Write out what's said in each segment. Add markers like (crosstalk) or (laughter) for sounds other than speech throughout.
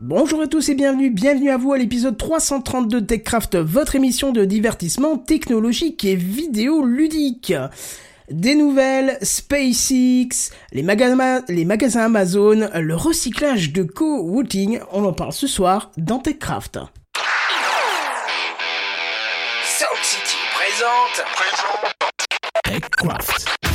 Bonjour à tous et bienvenue, bienvenue à vous à l'épisode 332 de TechCraft, votre émission de divertissement technologique et vidéo ludique. Des nouvelles, SpaceX, les, magasins, les magasins Amazon, le recyclage de co-wooting, on en parle ce soir dans TechCraft. Sound City présente. TechCraft.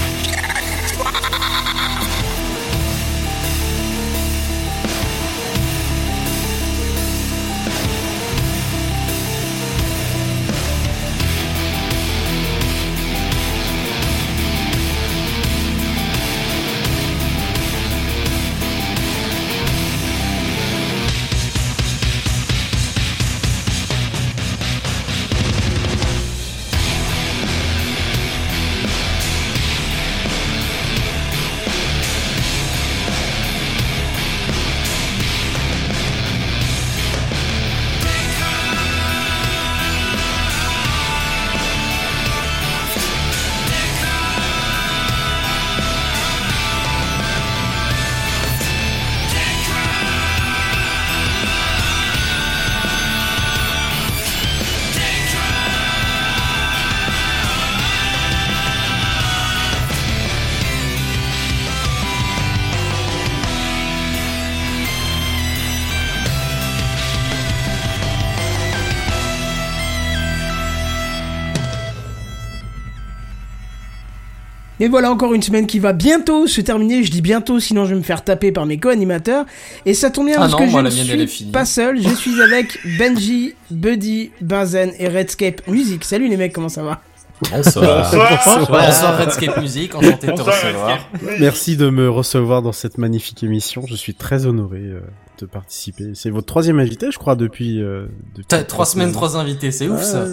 Et voilà encore une semaine qui va bientôt se terminer. Je dis bientôt, sinon je vais me faire taper par mes co-animateurs. Et ça tombe bien Ah parce non, que moi, je la ne suis pas seul. Je suis avec Benji, Buddy, Benzen et Redscape Music. Salut les mecs, comment ça va? Bonsoir. Bonsoir. Bonsoir Redscape Music, enchanté de te Bonsoir, recevoir. Merci de me recevoir dans cette magnifique émission. Je suis très honoré euh, de participer. C'est votre troisième invité, je crois, depuis. euh, depuis T'as trois semaines, trois invités, c'est ouf ça.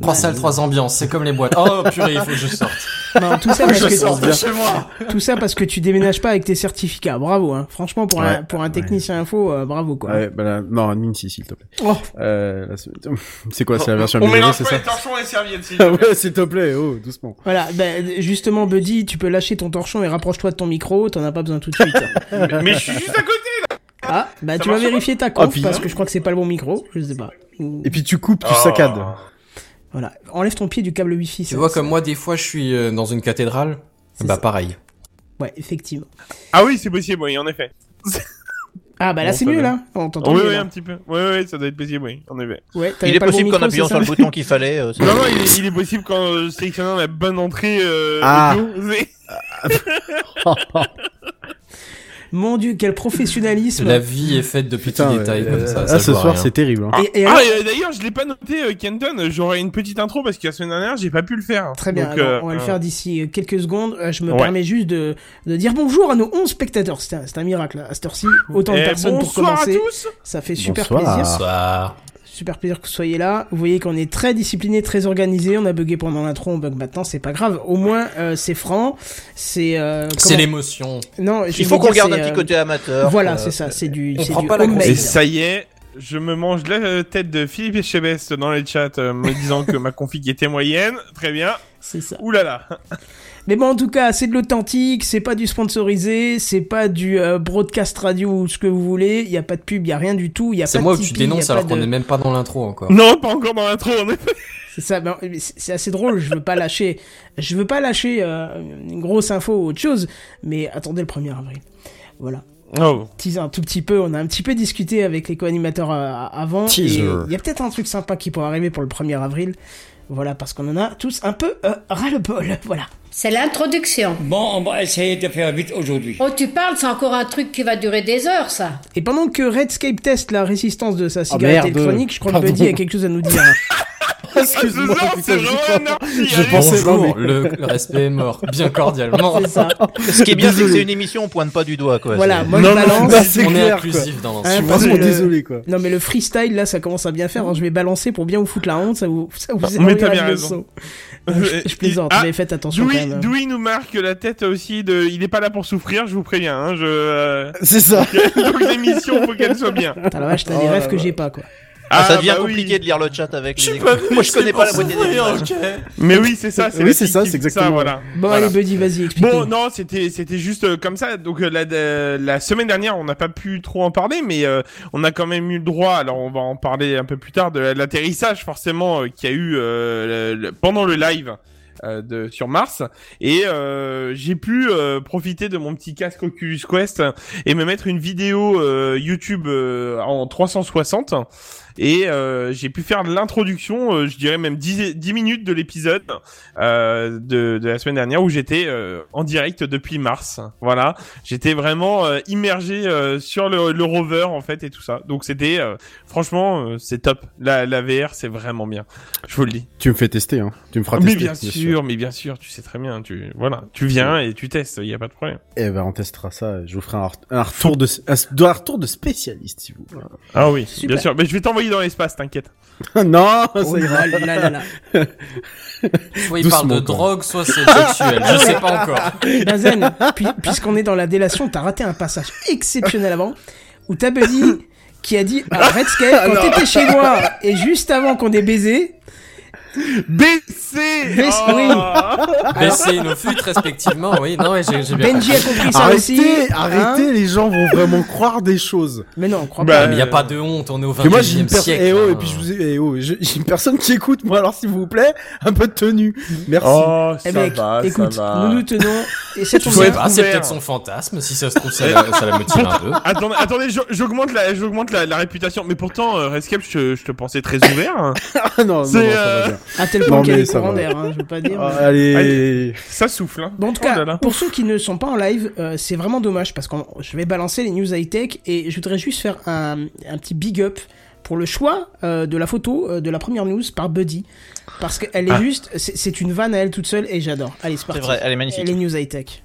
Trois salles, trois ambiances, c'est comme les boîtes. Oh purée, il faut que je sorte. Non, tout ça (laughs) parce Je que sors de chez moi. tout ça parce que tu déménages pas avec tes certificats. Bravo, hein. Franchement, pour un pour un technicien info, euh, bravo quoi. Ouais, bah là, non, admin, si, s'il te plaît. Oh. Euh, (laughs) c'est- quoi, c'est la version On améliorée, mélange c'est pas ça les torchons et serviettes, s'il (laughs) Ah te plaît. ouais, s'il te plaît, oh, doucement. Voilà, ben justement, Buddy, tu peux lâcher ton torchon et rapproche-toi de ton micro. T'en as pas besoin tout de suite. mais, mais je suis juste à côté. Ah, bah Ça tu vas vérifier ta Ah, conf puis- parce que je crois que c'est pas le bon micro. Je sais pas. Et puis tu coupes, tu Oh. saccades. Voilà, enlève ton pied du câble Wi-Fi. Tu vois ça- comme moi, des fois, je suis euh, dans une cathédrale. Bah ça. pareil. Ouais, effectivement. Ah oui, c'est possible, oui, en effet. (laughs) Ah bah là Bon, c'est mieux bien. là. On t'entend Oui, mieux, oui, là. un petit peu. Oui, oui, ça doit être possible, oui, en effet. Ouais, Il est pas le bon possible qu'en appuyant sur le bouton qu'il fallait. euh, Non, non, il est, il est possible qu'en sélectionnant la bonne entrée euh, Ah. audio, (laughs) (laughs) Mon dieu, quel professionnalisme. La vie est faite de petits Putain, détails comme euh, ça. ah, ça ce soir, c'est terrible. hein. Et, et Ah, alors- euh, d'ailleurs, je l'ai pas noté, euh, Kenton. J'aurais une petite intro parce que la semaine dernière, j'ai pas pu le faire. Très bien, Donc, alors, euh, on va le euh, faire d'ici euh, quelques secondes. Euh, Je me Ouais. permets juste de, de dire bonjour à nos 11 spectateurs. C'est un, miracle à cette heure-ci. Autant de eh, personnes pour bonsoir à commencer. tous. Ça fait super Bonsoir. plaisir. Bonsoir. Super plaisir que vous soyez là. Vous voyez qu'on est très discipliné, très organisé. On a bugué pendant l'intro, on bug maintenant, c'est pas grave. Au moins, euh, c'est franc. C'est. euh, C'est comment- l'émotion. Non, je Il faut qu'on garde un petit euh, côté amateur. Voilà, euh, c'est ça. C'est du. on prend du pas la. Et ça y est, je me mange la tête de Philippe Etchebest dans les chats euh, me disant que ma config était moyenne. Très bien. C'est ça. Ouh là là. Mais bon, en tout cas, c'est de l'authentique, c'est pas du sponsorisé, c'est pas du euh, broadcast radio ou ce que vous voulez. Il y a pas de pub, il y a rien du tout. Il y a C'est pas moi de où tu dénonces alors de- qu'on est même pas dans l'intro encore. Non, pas encore dans l'intro, en effet. (laughs) C'est ça. ben, c'est assez drôle. Je veux pas lâcher. Je veux pas lâcher euh, une grosse info ou autre chose. Mais attendez le 1er avril. Voilà. Oh. Teaser un tout petit peu. On a un petit peu discuté avec les co-animateurs euh, avant. Il y a peut-être un truc sympa qui pourrait arriver pour le 1er avril. Voilà, parce qu'on en a tous un peu euh, ras-le-bol. (laughs) Voilà. C'est l'introduction. Bon, on va essayer de faire vite aujourd'hui. Oh, tu parles, c'est encore un truc qui va durer des heures, ça. Et pendant que Redscape teste la résistance de sa cigarette merde. électronique, je crois que Pardon. Buddy a quelque chose à nous dire. (laughs) Excuse-moi, Ah, c'est (laughs) je vraiment pensais- non, Bonjour, mais- le, le respect est mort, bien cordialement. C'est ça. Ce qui est bien, c'est que c'est une émission, on pointe pas du doigt, quoi. Voilà, moi Non, je balance. non, c'est On est inclusif dans Hein, Je suis l'ensemble. parce que vraiment le- désolé, quoi. Non mais le freestyle là ça commence à bien faire, alors je vais balancer pour bien vous foutre la honte, ça vous, ça vous Mais éloignera t'as bien raison. Non, je, je plaisante, Ah, mais faites attention quand même. hein. Dewey nous marque la tête aussi de. Il est pas là pour souffrir, je vous préviens. Hein, je. euh, C'est ça. (laughs) Donc l'émission, faut qu'elle soit bien. Putain, la vache, t'as Oh des la rêves que j'ai pas quoi. Ah, ça devient bah oui. compliqué de lire le chat avec Je les. Moi, je connais pas la moitié des images. ok. Mais oui, c'est ça. Oui, c'est ça, c'est exactement. voilà. Bon, Voilà. allez, Buddy, vas-y, explique. Bon, non, c'était c'était juste euh, comme ça. Donc euh, la euh, la semaine dernière, on n'a pas pu trop en parler, mais euh, on a quand même eu le droit. Alors on va en parler un peu plus tard de l'atterrissage forcément euh, qu'il y a eu euh, le- le- pendant le live. euh, de sur Mars et euh, j'ai pu euh, profiter de mon petit casque Oculus Quest et me mettre une vidéo euh, YouTube euh, en 360 et euh, j'ai pu faire l'introduction euh, je dirais même 10, 10 minutes de l'épisode euh, de, de la semaine dernière où j'étais euh, en direct depuis mars. Voilà, j'étais vraiment euh, immergé euh, sur le, le rover en fait et tout ça. Donc c'était euh, franchement euh, c'est top. La, la VR c'est vraiment bien. Je vous le dis. Tu me fais tester, hein. Tu me feras mais tester. bien sûr, mais bien sûr, tu sais très bien. Tu voilà, tu viens et tu testes. Il y a pas de problème. Eh ben, on testera ça. Je vous ferai un, ret- un retour de, un, un retour de spécialiste, si vous voulez. Ah oui, Super. bien sûr. Mais je vais t'envoyer dans l'espace, t'inquiète. (laughs) non, Oh ira. là là là là. (laughs) Soit il parle de quoi. drogue, soit c'est sexuel. Je sais pas encore. (laughs) Benzen, puis- puisqu'on est dans la délation, t'as raté un passage exceptionnel avant, où t'as Buddy qui a dit à Redscape, quand t'étais chez moi, et juste avant qu'on ait baisé, BC. BC, oui. Baisser nos fuites respectivement, oui. Non, ouais, j'ai j'ai bien Benji compris. a compris ça aussi. Arrêtez, hein. arrêtez, les gens vont vraiment croire des choses. Mais non, on croit Bah, pas. Ah, Mais y a pas de honte, on est au Que moi, j'ai 21 une siècle. eh oh, hein. et puis je vous ai, eh oh, j'ai une personne qui écoute, moi, alors s'il vous plaît, un peu de tenue. Merci. Oh, Eh ça mec, va, écoute, ça va. nous nous tenons, et (laughs) c'est ouvert. peut-être son fantasme. Si ça se trouve, ça, la- ça la motive un peu. Attendez, attendez, j'au- j'augmente la, j'augmente la, la réputation. Mais pourtant, euh, Redscape, je, te- je te pensais très ouvert. hein. (laughs) Ah non, non, non, ça C'est, va euh, bien. À tel Non, point qu'il y a des ça courants d'air, hein, je veux pas dire. Ah, mais- allez. Allez. Ça souffle. Hein. Bon, en tout Oh cas, là là. pour ceux qui ne sont pas en live, euh, c'est vraiment dommage parce que je vais balancer les news high-tech et je voudrais juste faire un, un petit big up pour le choix euh, de la photo euh, de la première news par Buddy. Parce qu'elle est Ah. juste, c'est c'est une vanne à elle toute seule et j'adore. Allez, c'est C'est parti. vrai, elle est magnifique. Les news high-tech.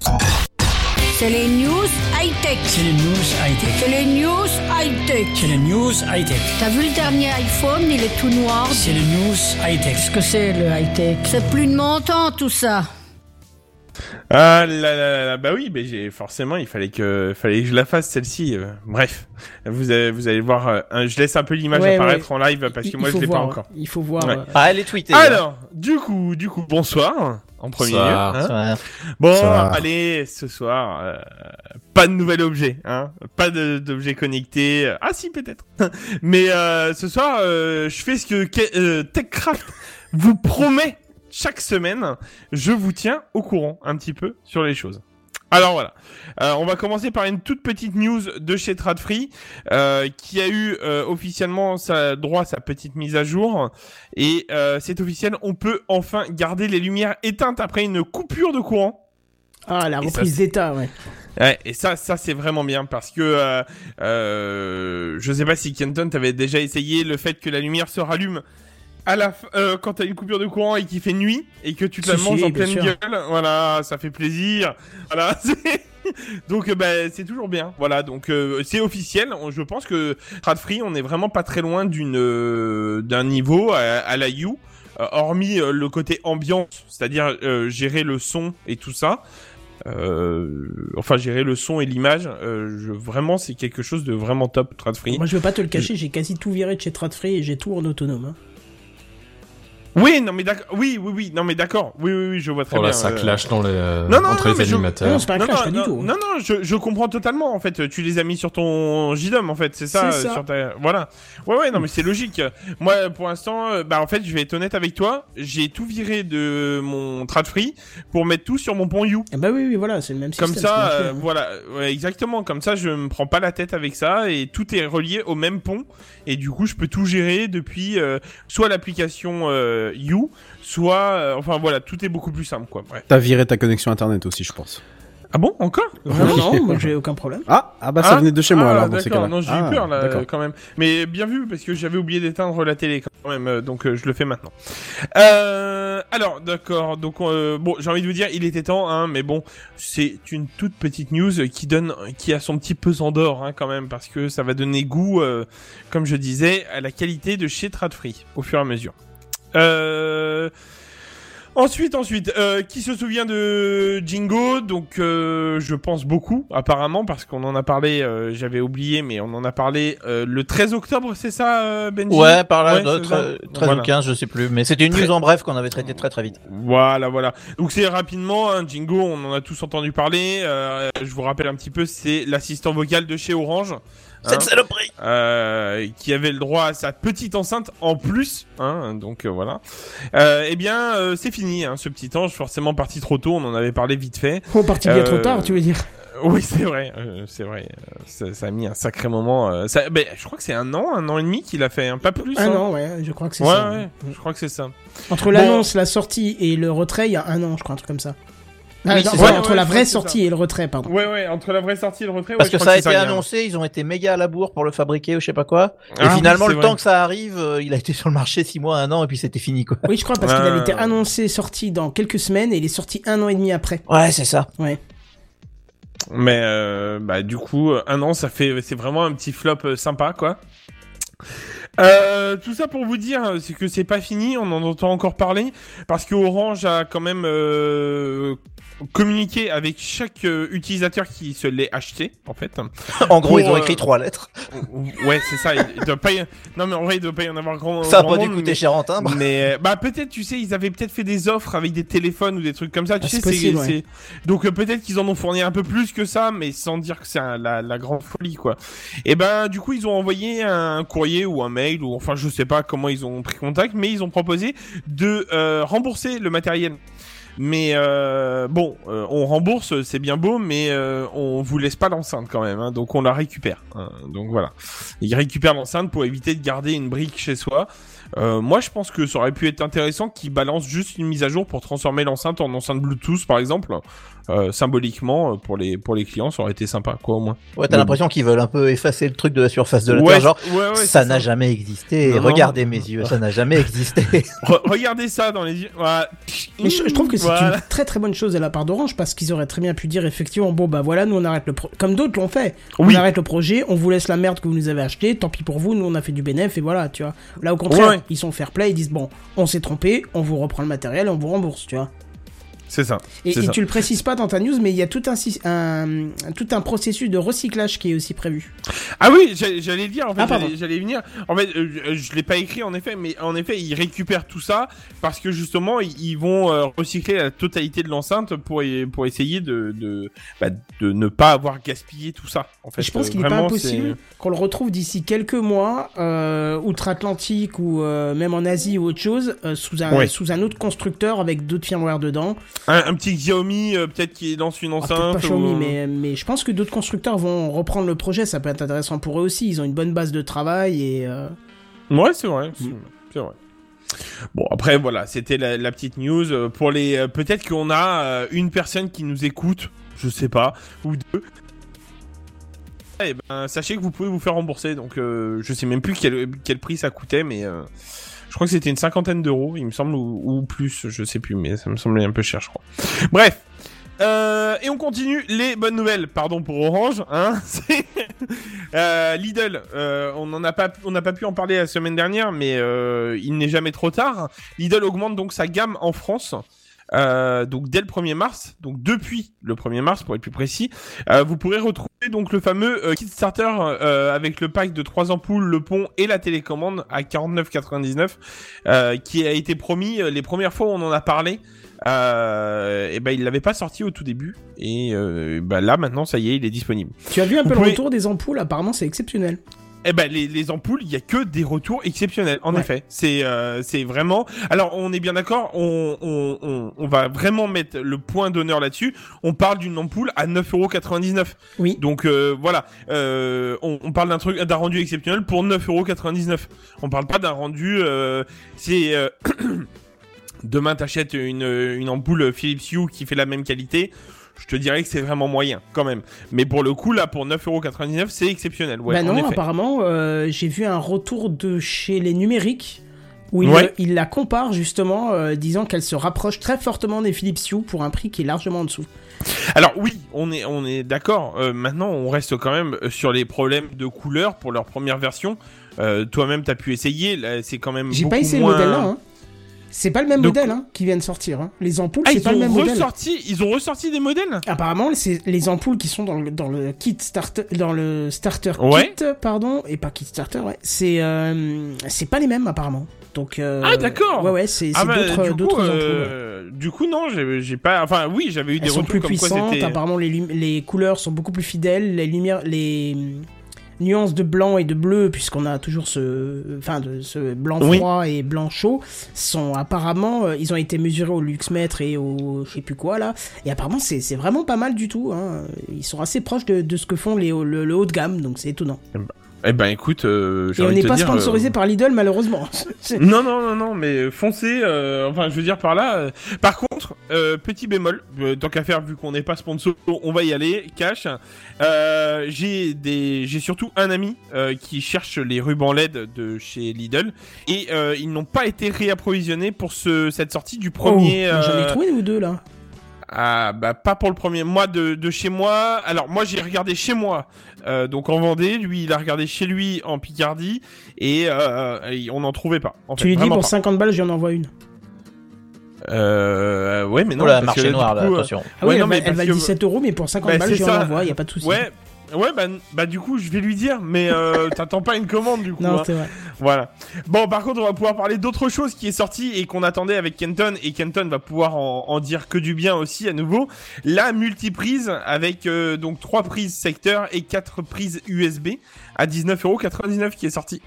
C'est les news high-tech. C'est les news high-tech. C'est les news high-tech. C'est les news high-tech. T'as vu le dernier iPhone, il est tout noir. C'est les news high-tech. Qu'est-ce que c'est le high-tech? C'est plus de mon temps tout ça. Ah là là là là, bah oui, mais j'ai forcément, il fallait que, fallait que je la fasse celle-ci. bref, vous allez, vous allez voir. euh, je laisse un peu l'image Ouais, apparaître en live parce que il moi je l'ai pas voir, encore. Il faut voir. Ouais. euh, Ah, elle est tweetée. hein. Alors, du coup, du coup, bonsoir en premier lieu. Bonsoir. hein. Bon, allez, ce soir, euh, pas de nouvel objet, hein, pas de- d'objet connecté. Ah si, peut-être. (laughs) Mais euh, ce soir, euh, je fais ce que que- euh, TechCraft vous promet chaque semaine. Je vous tiens au courant un petit peu sur les choses. Alors voilà, Euh, on va commencer par une toute petite news de chez Tradfree euh, qui a eu euh, officiellement sa droit à sa petite mise à jour et euh, c'est officiel, on peut enfin garder les lumières éteintes après une coupure de courant. Ah, la reprise d'état, ouais. Ouais, et ça, ça c'est vraiment bien parce que euh, euh, je sais pas si Kenton t'avait déjà essayé le fait que la lumière se rallume à la euh, quand t'as une coupure de courant et qu'il fait nuit et que tu te la manges en pleine sûr. gueule. Voilà, ça fait plaisir. Voilà, (laughs) donc euh, bah, c'est toujours bien. Voilà, donc euh, c'est officiel. Je pense que Tradfree, on est vraiment pas très loin d'une euh, d'un niveau à, à la You. euh, hormis euh, le côté ambiance, c'est-à-dire euh, gérer le son et tout ça, euh, enfin gérer le son et l'image, euh, je, vraiment c'est quelque chose de vraiment top, Tradfree. Moi, je veux pas te le cacher, j'ai quasi tout viré de chez Tradfree et j'ai tout en autonome. hein. Oui, non mais d'accord, oui, oui, oui, non mais d'accord, oui, oui, oui, je vois très Oh là, bien. ça euh, clash dans les, euh, Non, non, entre non, les mais je- animateurs. Non, c'est pas un non, clash, non, pas non, du tout. non, non, je, je comprends totalement en fait. Tu les as mis sur ton JDOM en fait, c'est ça, sur ta... voilà. Ouais, ouais, non mais c'est logique. Moi, pour l'instant, euh, bah en fait, je vais être honnête avec toi, j'ai tout viré de mon Tradfree pour mettre tout sur mon pont You. Ah bah oui, oui, voilà, c'est le même système. Comme ça, euh, voilà, ouais, exactement. Comme ça, je me prends pas la tête avec ça et tout est relié au même pont. Et du coup, je peux tout gérer depuis euh, soit l'application euh, You, soit, euh, enfin voilà, tout est beaucoup plus simple, quoi. Ouais. T'as viré ta connexion internet aussi, je pense. Ah bon, encore? Non, non, moi j'ai aucun problème. Ah, ah bah ça Ah venait de chez moi Ah, alors dans ces d'accord. cas-là. Non, j'ai Ah, eu peur là, d'accord. euh, quand même. Mais bien vu parce que j'avais oublié d'éteindre la télé quand même, euh, donc euh, je le fais maintenant. Euh, alors, d'accord. Donc euh, bon, j'ai envie de vous dire, il était temps, hein, mais bon, c'est une toute petite news qui donne, qui a son petit pesant d'or, hein, quand même, parce que ça va donner goût, euh, comme je disais, à la qualité de chez Tradfree au fur et à mesure. Euh... Ensuite, ensuite, euh, qui se souvient de Jingo? Donc, euh, je pense beaucoup, apparemment, parce qu'on en a parlé. euh, J'avais oublié, mais on en a parlé euh, le 13 octobre, c'est ça, euh, Benji? Ouais, par là, Ouais, de- c'est ça. tre- 13 Voilà. ou 15, je sais plus. Mais c'était une news en bref qu'on avait traité très très vite. Voilà, voilà. Donc c'est rapidement, hein, Jingo, on en a tous entendu parler. euh, je vous rappelle un petit peu, c'est l'assistant vocal de chez Orange. Hein, Cette saloperie euh, qui avait le droit à sa petite enceinte en plus, hein, donc euh, voilà. Euh, eh bien, euh, c'est fini, hein, ce petit ange, forcément parti trop tôt, on en avait parlé vite fait. On est parti bien Euh, trop tard, tu veux dire (laughs) Oui, c'est vrai, euh, c'est vrai. euh, ça, ça a mis un sacré moment. euh, ça, ben, je crois que c'est un an, un an et demi qu'il a fait, hein, pas plus. Un hein. an, ouais, je crois que c'est Ouais, ça. ouais, je crois que c'est ça. Entre l'annonce, la sortie et le retrait, il y a un an, je crois, un truc comme ça. Ah, Oui, non, c'est ouais, ça. entre Ouais, la vraie sortie et le retrait, pardon. Ouais, ouais, entre la vraie sortie et le retrait. Parce ouais, que ça a été annoncé, ils ont été méga à la bourre pour le fabriquer ou je sais pas quoi. Et Ah finalement, le vrai. temps que ça arrive, euh, il a été sur le marché 6 mois, un an, et puis c'était fini quoi. Oui, je crois, parce qu'il avait été annoncé, sorti dans quelques semaines, et il est sorti un an et demi après. Ouais, c'est ça. Ouais. Mais euh, bah du coup euh, un an ça fait c'est vraiment un petit flop sympa quoi. Euh, tout ça pour vous dire c'est que c'est pas fini, on en entend encore parler parce que Orange a quand même euh, communiqué avec chaque euh, utilisateur qui se l'est acheté en fait. (laughs) En gros, Pour, ils ont euh, écrit trois lettres. Ouais c'est ça. Il, il doit pas y... Non mais en vrai il doit pas y en avoir grand. Ça a grand pas dû monde, coûter mais- cher en timbre. (laughs) Mais euh, bah peut-être tu sais ils avaient peut-être fait des offres avec des téléphones ou des trucs comme ça. Tu Ah, sais c'est possible, c'est donc euh, peut-être qu'ils en ont fourni un peu plus que ça, mais sans dire que c'est la, la grande folie quoi. Et ben du coup ils ont envoyé un courrier ou un mail ou enfin je sais pas comment ils ont pris contact, mais ils ont proposé de euh, rembourser le matériel. Mais euh, bon, euh, on rembourse, c'est bien beau, mais euh, on vous laisse pas l'enceinte quand même, hein, donc on la récupère. hein. donc voilà, ils récupèrent l'enceinte pour éviter de garder une brique chez soi. Euh, moi, je pense que ça aurait pu être intéressant qu'ils balancent juste une mise à jour pour transformer l'enceinte en enceinte Bluetooth, par exemple, euh, symboliquement euh, pour les pour les clients, ça aurait été sympa, quoi, au moins. Ouais, t'as l'impression qu'ils veulent un peu effacer le truc de la surface de la Ouais, Terre. Genre, ouais, ouais, ça n'a jamais existé. Non, non. Regardez mes yeux, ça n'a jamais existé. (laughs) Re- regardez ça dans les yeux. Mais je, je trouve que c'est Voilà. une très très bonne chose de la part d'Orange parce qu'ils auraient très bien pu dire effectivement bon bah voilà nous on arrête le pro comme d'autres l'ont fait Oui. on arrête le projet on vous laisse la merde que vous nous avez acheté tant pis pour vous nous on a fait du bénéf et voilà tu vois là au contraire Ouais. ils sont fair play ils disent bon on s'est trompé on vous reprend le matériel et on vous rembourse tu vois C'est ça. et, et ça. tu le précises pas dans ta news mais il y a tout un, tout un processus de recyclage qui est aussi prévu Ah oui, j'allais dire, en fait, Ah, j'allais- venir. En fait, euh, je, l'ai pas écrit en effet, mais en effet, ils récupèrent tout ça parce que justement, ils, ils vont euh, recycler la totalité de l'enceinte pour, pour essayer de, de, bah, de ne pas avoir gaspillé tout ça. En fait, je pense Euh, qu'il n'est pas impossible qu'on le retrouve d'ici quelques mois, outre-Atlantique ou même en Asie ou autre chose, sous, un, Ouais. sous un autre constructeur avec d'autres firmware dedans. Un, un petit Xiaomi, euh, peut-être qui lance une Ah, enceinte. pas Xiaomi, ou- mais, mais je pense que d'autres constructeurs vont reprendre le projet, ça peut être intéressant pour eux aussi. Ils ont une bonne base de travail et. euh, Ouais, c'est vrai, c'est Mm. c'est vrai. Bon, après, voilà, c'était la, la petite news. Euh, Pour les, euh, peut-être qu'on a euh, une personne qui nous écoute, je sais pas, ou deux. Eh ben, sachez que vous pouvez vous faire rembourser. Donc, euh, je sais même plus quel, quel prix ça coûtait, mais euh, crois que c'était une cinquantaine d'euros, il me semble, ou, plus, je sais plus, mais ça me semblait un peu cher, je crois. Bref. Euh, et on continue les bonnes nouvelles, pardon pour Orange, hein. (laughs) euh, Lidl, euh, on en a pas, on n'a pas pu en parler la semaine dernière, mais euh, il n'est jamais trop tard. Lidl augmente donc sa gamme en France. Euh, donc dès le 1er mars, donc depuis le 1er mars pour être plus précis, euh, vous pourrez retrouver donc le fameux euh, kit starter euh, avec le pack de trois ampoules, le pont et la télécommande à 49,99 euh, qui a été promis les premières fois où on en a parlé. Et ben il l'avait pas sorti au tout début et ben là maintenant ça y est il est disponible. Tu as vu un Vous peu pouvez- le retour des ampoules? Apparemment, c'est exceptionnel. Eh ben les, les ampoules, il y a que des retours exceptionnels. En Ouais. effet, c'est euh, c'est vraiment. Alors on est bien d'accord, on, on, on, on va vraiment mettre le point d'honneur là-dessus. On parle d'une ampoule à 9,99€. Oui. Donc euh, voilà, euh, on, on parle d'un truc, d'un rendu exceptionnel pour 9,99€. On parle pas d'un rendu. Euh, c'est euh, (clears throat) demain t'achètes une une ampoule Philips Hue qui fait la même qualité. Je te dirais que c'est vraiment moyen quand même. Mais pour le coup là, pour 9,99€, c'est exceptionnel. Ouais, bah en non, effet. apparemment, euh, j'ai vu un retour de chez les numériques où il, Ouais. il la compare justement, euh, disant qu'elle se rapproche très fortement des Philips Hue pour un prix qui est largement en dessous. Alors oui, on est on est d'accord. Euh, maintenant, on reste quand même sur les problèmes de couleur pour leur première version. Euh, Toi-même, t'as pu essayer. C'est quand même. J'ai pas essayé moins- le modèle là. Hein. C'est pas le même Donc- modèle hein, qui vient de sortir. Hein. Les ampoules, Ah, c'est pas le même modèle. ressorti, ils ont ressorti des modèles? Apparemment, c'est les ampoules qui sont dans le, dans le kit starter, dans le starter Ouais. kit, pardon, et pas kit starter, ouais. C'est euh, c'est pas les mêmes apparemment. Donc euh, Ah, d'accord. Ouais ouais, c'est Ah bah, d'autres du coup, d'autres ampoules. ouais. euh, du coup non, j'ai pas, enfin oui, j'avais eu des Elles sont retours plus comme quoi puissantes. Apparemment, les les couleurs sont beaucoup plus fidèles. Les lumières, les nuances de blanc et de bleu, puisqu'on a toujours ce, enfin, de ce blanc Oui. froid et blanc chaud, sont apparemment, euh, ils ont été mesurés au luxmètre et au, je sais plus quoi là, et apparemment c'est c'est vraiment pas mal du tout. Hein. Ils sont assez proches de, de ce que font les, le, le haut de gamme, donc c'est étonnant. Eh ben écoute, euh, Et on n'est pas dire, sponsorisé euh, par Lidl malheureusement. (laughs) Non, non, non, non, mais foncez. euh, enfin, je veux dire par là. euh, par contre, petit bémol, tant qu'à faire, vu qu'on n'est pas sponsor, on va y aller. Cash. J'ai des, j'ai surtout un ami qui cherche les rubans LED de chez Lidl et ils n'ont pas été réapprovisionnés pour ce cette sortie du premier. Oh, J'en ai trouvé une ou deux là. Ah bah pas pour le premier. Moi de, de chez moi. Alors moi j'ai regardé chez moi, euh, donc en Vendée. Lui il a regardé chez lui en Picardie et, euh, et on n'en trouvait pas. En Tu fait, lui dis pour pas. 50 balles, j'en envoie une. Euh, ouais mais non. Oula, parce que marché là, du noir, là, coup, euh, attention. Ah Ouais, oui, non, elle, mais elle parce va que- 17 euros, mais pour 50 Bah, balles, j'en envoie, y a pas de souci. Ouais. Ouais bah, bah du coup je vais lui dire mais euh, (laughs) t'attends pas une commande du coup. Non, hein. c'est vrai. Voilà. Bon, par contre, on va pouvoir parler d'autre chose qui est sortie et qu'on attendait avec Kenton et Kenton va pouvoir en, en dire que du bien aussi à nouveau. La multiprise avec euh, donc trois prises secteur et quatre prises USB à 19,99€ qui est sortie.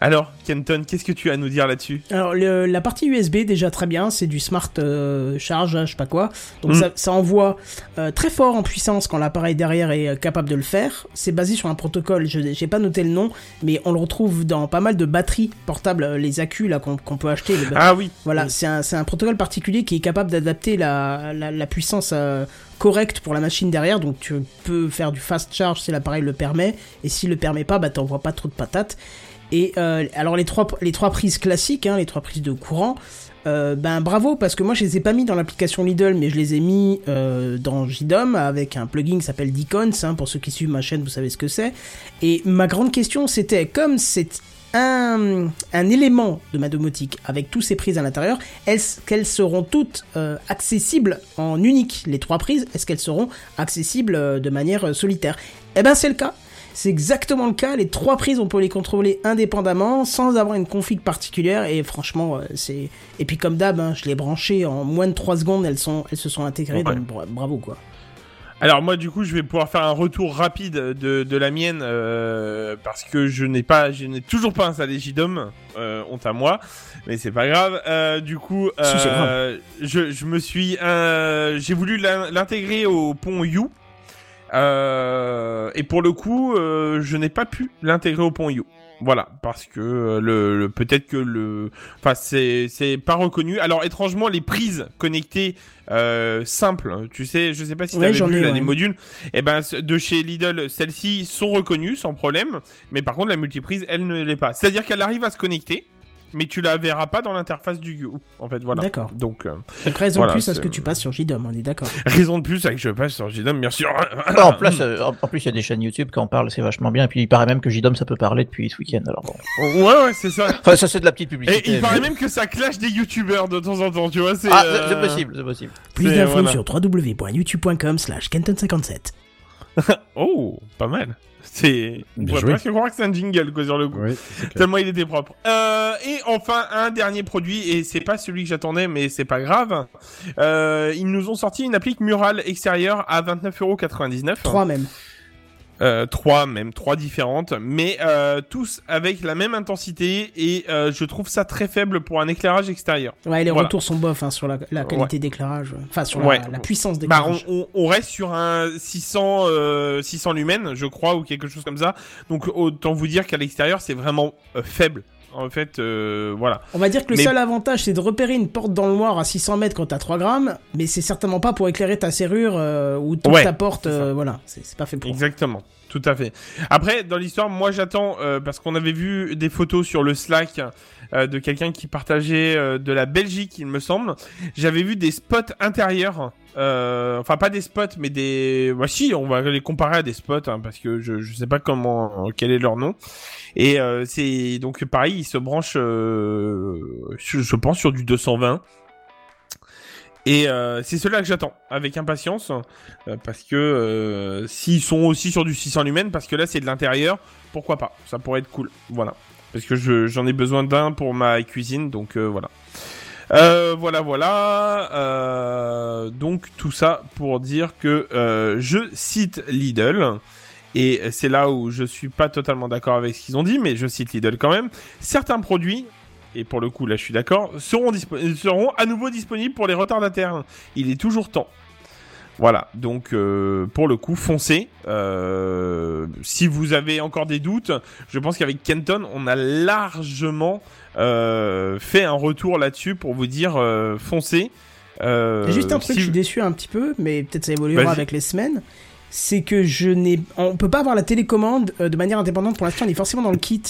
Alors, Kenton, qu'est-ce que tu as à nous dire là-dessus Alors le- la partie USB déjà très bien, c'est du smart euh, charge, je sais pas quoi. Donc Mm. ça, ça envoie euh, très fort en puissance quand l'appareil derrière est euh, capable de le faire. C'est basé sur un protocole, je j'ai pas noté le nom, mais on le retrouve dans pas mal de batteries portables, euh, les accus là qu'on peut acheter. les Ah oui. Voilà, c'est un, un protocole particulier qui est capable d'adapter la, la, la puissance euh, correcte pour la machine derrière. Donc tu peux faire du fast charge si l'appareil le permet, et s'il le permet pas, bah t'envoies pas trop de patates. Et euh, alors les trois, les trois prises classiques, hein, les trois prises de courant, euh, ben bravo parce que moi je les ai pas mis dans l'application Lidl, mais je les ai mis euh, dans JDOM avec un plugin qui s'appelle Dicons. Hein, pour ceux qui suivent ma chaîne, vous savez ce que c'est. Et ma grande question c'était comme c'est un, un élément de ma domotique avec tous ces prises à l'intérieur, est-ce qu'elles seront toutes euh, accessibles en unique Les trois prises, est-ce qu'elles seront accessibles de manière solitaire? Eh ben c'est le cas. C'est exactement le cas. Les trois prises, on peut les contrôler indépendamment, sans avoir une config particulière. Et franchement, euh, c'est. Et puis comme d'hab, hein, je les ai branchées en moins de 3 secondes. Elles sont, elles se sont intégrées. Ouais. Donc bra- bravo quoi. Alors moi du coup je vais pouvoir faire un retour rapide de, de la mienne euh, parce que je n'ai pas je n'ai toujours pas installé JDOM euh, honte à moi mais c'est pas grave euh, du coup Si, je, je me suis j'ai voulu l'in- l'intégrer au pont You euh, et pour le coup euh, je n'ai pas pu l'intégrer au pont You voilà parce que euh, le, le- peut-être que le enfin c'est c'est pas reconnu. Alors étrangement les prises connectées euh, simples tu sais je sais pas si Ouais, t'avais vu là, ouais. les modules. Eh ben de chez Lidl celles-ci sont reconnues sans problème. Mais par contre la multiprise elle ne l'est pas. C'est à dire qu'elle arrive à se connecter mais tu la verras pas dans l'interface du You en fait voilà D'accord. donc euh, Donc raison Voilà, (laughs) de plus à ce que tu passes sur JDOM, on est d'accord. raison de plus c'est que je passe sur JDOM bien sûr en, plus, euh, en plus, il y a des chaînes YouTube qui en parlent, c'est vachement bien. Et puis, il paraît même que JDOM, ça peut parler depuis ce week-end. Alors bon. ouais ouais c'est ça Enfin, ça, c'est de la petite et publicité. il paraît même que ça clash des youtubeurs de temps en temps tu vois c'est Ah, euh, c'est- possible, c'est possible. Plus d'infos voilà. sur www.youtube.com slash Kenton57. (laughs) oh pas mal c'est on pourrait presque croire que c'est un jingle quoi sur le coup Oui. Tellement il était propre. Euh, et enfin, un dernier produit, et c'est pas celui que j'attendais, mais c'est pas grave. Euh, ils nous ont sorti une applique murale extérieure à 29,99€. 3 même. Euh, trois même, trois différentes, mais euh, tous avec la même intensité, et euh, je trouve ça très faible pour un éclairage extérieur. Ouais, les Voilà. retours sont bof hein, sur la, la qualité d'éclairage. Enfin, sur Ouais. la, la puissance Bah, d'éclairage. on, on- on reste sur un 600, euh, 600 lumens, je crois, ou quelque chose comme ça. Donc autant vous dire qu'à l'extérieur, c'est vraiment euh, faible. En fait, euh, voilà. On va dire que le Mais- seul avantage, c'est de repérer une porte dans le noir à 600 mètres quand t'as 3 grammes, mais c'est certainement pas pour éclairer ta serrure euh, ou toute Ouais, ta porte. euh, voilà, c'est c'est pas fait pour. Exactement. Tout à fait. Après, dans l'histoire, moi j'attends euh, parce qu'on avait vu des photos sur le Slack euh, de quelqu'un qui partageait euh, de la Belgique, il me semble. J'avais vu des spots intérieurs. euh, enfin, pas des spots, mais des. Voici, on va les comparer à des spots hein, parce que je je sais pas comment quel est leur nom. Et euh, c'est donc pareil, ils se branchent, euh, je, je pense, sur du 220. Et euh, c'est cela que j'attends avec impatience euh, parce que euh, s'ils sont aussi sur du 600 lumens, parce que là c'est de l'intérieur, pourquoi pas? Ça pourrait être cool, voilà. Parce que je- j'en ai besoin d'un pour ma cuisine, donc euh, voilà. Euh, voilà, voilà. Euh, donc tout ça pour dire que je cite Lidl. Et c'est là où je suis pas totalement d'accord avec ce qu'ils ont dit, mais je cite Lidl quand même. Certains produits, et pour le coup là je suis d'accord, seront, à nouveau disponibles pour les retardataires. Il est toujours temps. Voilà, donc euh, pour le coup, foncez. Euh, si vous avez encore des doutes, je pense qu'avec Kenton, on a largement euh, fait un retour là-dessus pour vous dire foncez. Juste un truc, si- je suis déçu un petit peu, mais peut-être ça évoluera avec les semaines. C'est que je n'ai, on peut pas avoir la télécommande de manière indépendante pour l'instant. On est forcément dans le kit.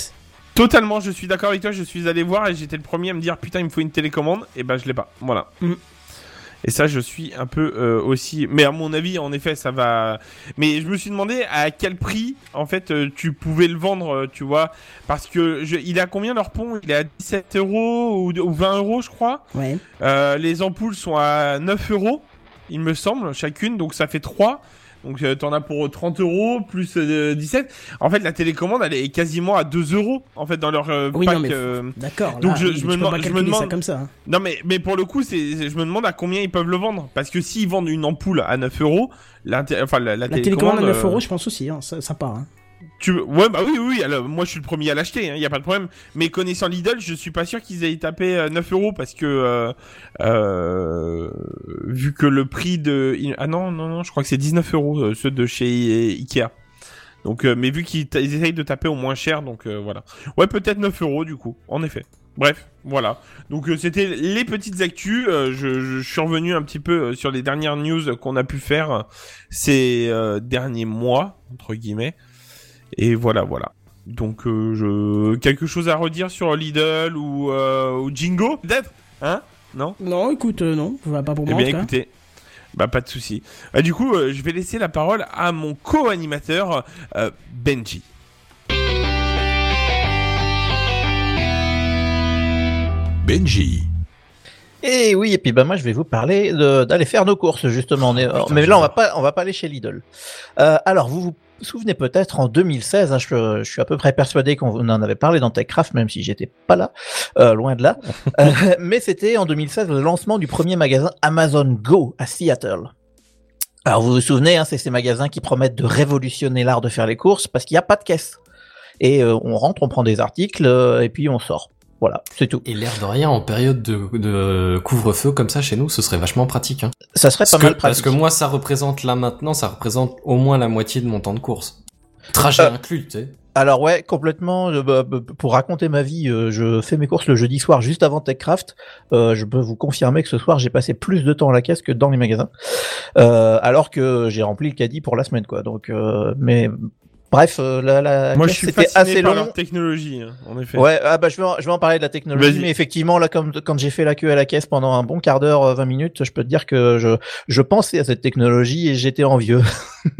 Totalement, je suis d'accord avec toi. Je suis allé voir et j'étais le premier à me dire putain, il me faut une télécommande. Et ben, je l'ai pas. Voilà. Mm. Et ça, je suis un peu euh, aussi. Mais à mon avis, en effet, ça va. Mais je me suis demandé à quel prix, en fait, euh, tu pouvais le vendre, euh, tu vois. Parce que je... il est à combien leur pont? Il est à 17 euros ou ou 20 euros, je crois. Ouais. Euh, les ampoules sont à 9 euros, il me semble, chacune. Donc ça fait 3. Donc euh, t'en as pour 30 euros plus euh, 17. En fait, la télécommande, elle est quasiment à 2 euros en fait dans leur euh, Oui, pack. euh, D'accord. Donc là, je- me demande- je me ça comme ça. hein. Non mais mais pour le coup, c'est je me demande à combien ils peuvent le vendre parce que s'ils vendent une ampoule à 9 euros, enfin la, la La télécommande à 9 euh, euros, je pense aussi. Hein, ça, ça part. Hein. Tu ouais bah oui oui alors, moi je suis le premier à l'acheter il y a pas de problème. Mais connaissant Lidl je suis pas sûr qu'ils aient tapé euh, 9 euros parce que euh, euh, vu que le prix de ah non non non je crois que c'est 19 euros euh, ceux de chez Ikea. Donc euh, mais vu qu'ils essayent de taper au moins cher donc euh, voilà. Ouais peut-être 9 euros du coup en effet. Bref voilà. Donc euh, c'était les petites actus euh, je, je suis revenu un petit peu euh, sur les dernières news qu'on a pu faire euh, ces euh, derniers mois entre guillemets et voilà, voilà. Donc, euh, je... quelque chose à redire sur Lidl ou, euh, ou Jingo, peut-être Hein? Non? Non, écoute, euh, non, va pas pour Eh moi. en bien, cas. écoutez, bah, pas de souci. Bah, du coup, euh, je vais laisser la parole à mon co-animateur, euh, Benji. Benji. Et oui, et puis ben moi je vais vous parler de- d'aller faire nos courses justement. Putain, mais là on va pas, on va pas aller chez Lidl. Euh, alors vous vous souvenez peut-être en 2016, hein, je, je suis à peu près persuadé qu'on en avait parlé dans TechCraft, même si j'étais pas là, euh, loin de là. (laughs) Euh, mais c'était en 2016 le lancement du premier magasin Amazon Go à Seattle. Alors vous vous souvenez, hein, c'est ces magasins qui promettent de révolutionner l'art de faire les courses parce qu'il n'y a pas de caisse. Et euh, on rentre, on prend des articles et puis on sort. Voilà, c'est tout. Et l'air de rien, en période de, de couvre-feu comme ça chez nous, ce serait vachement pratique. Hein. Ça serait Parce, pas que, mal parce pratique. que moi, ça représente là maintenant, ça représente au moins la moitié de mon temps de course. Trajet Euh, inclus, tu sais. Alors ouais, complètement. euh, bah, bah, pour raconter ma vie, euh, je fais mes courses le jeudi soir juste avant TechCraft. Euh, je peux vous confirmer que ce soir j'ai passé plus de temps à la caisse que dans les magasins, Euh, alors que j'ai rempli le caddie pour la semaine quoi. Donc, euh, mais bref, euh, la, la Moi, je suis assez par long. leur technologie, hein, en effet. Ouais, ah bah je vais en, je vais en parler de la technologie, Vas-y. mais effectivement là, comme quand j'ai fait la queue à la caisse pendant un bon quart d'heure, euh, 20 minutes, je peux te dire que je je pensais à cette technologie et j'étais envieux. (laughs)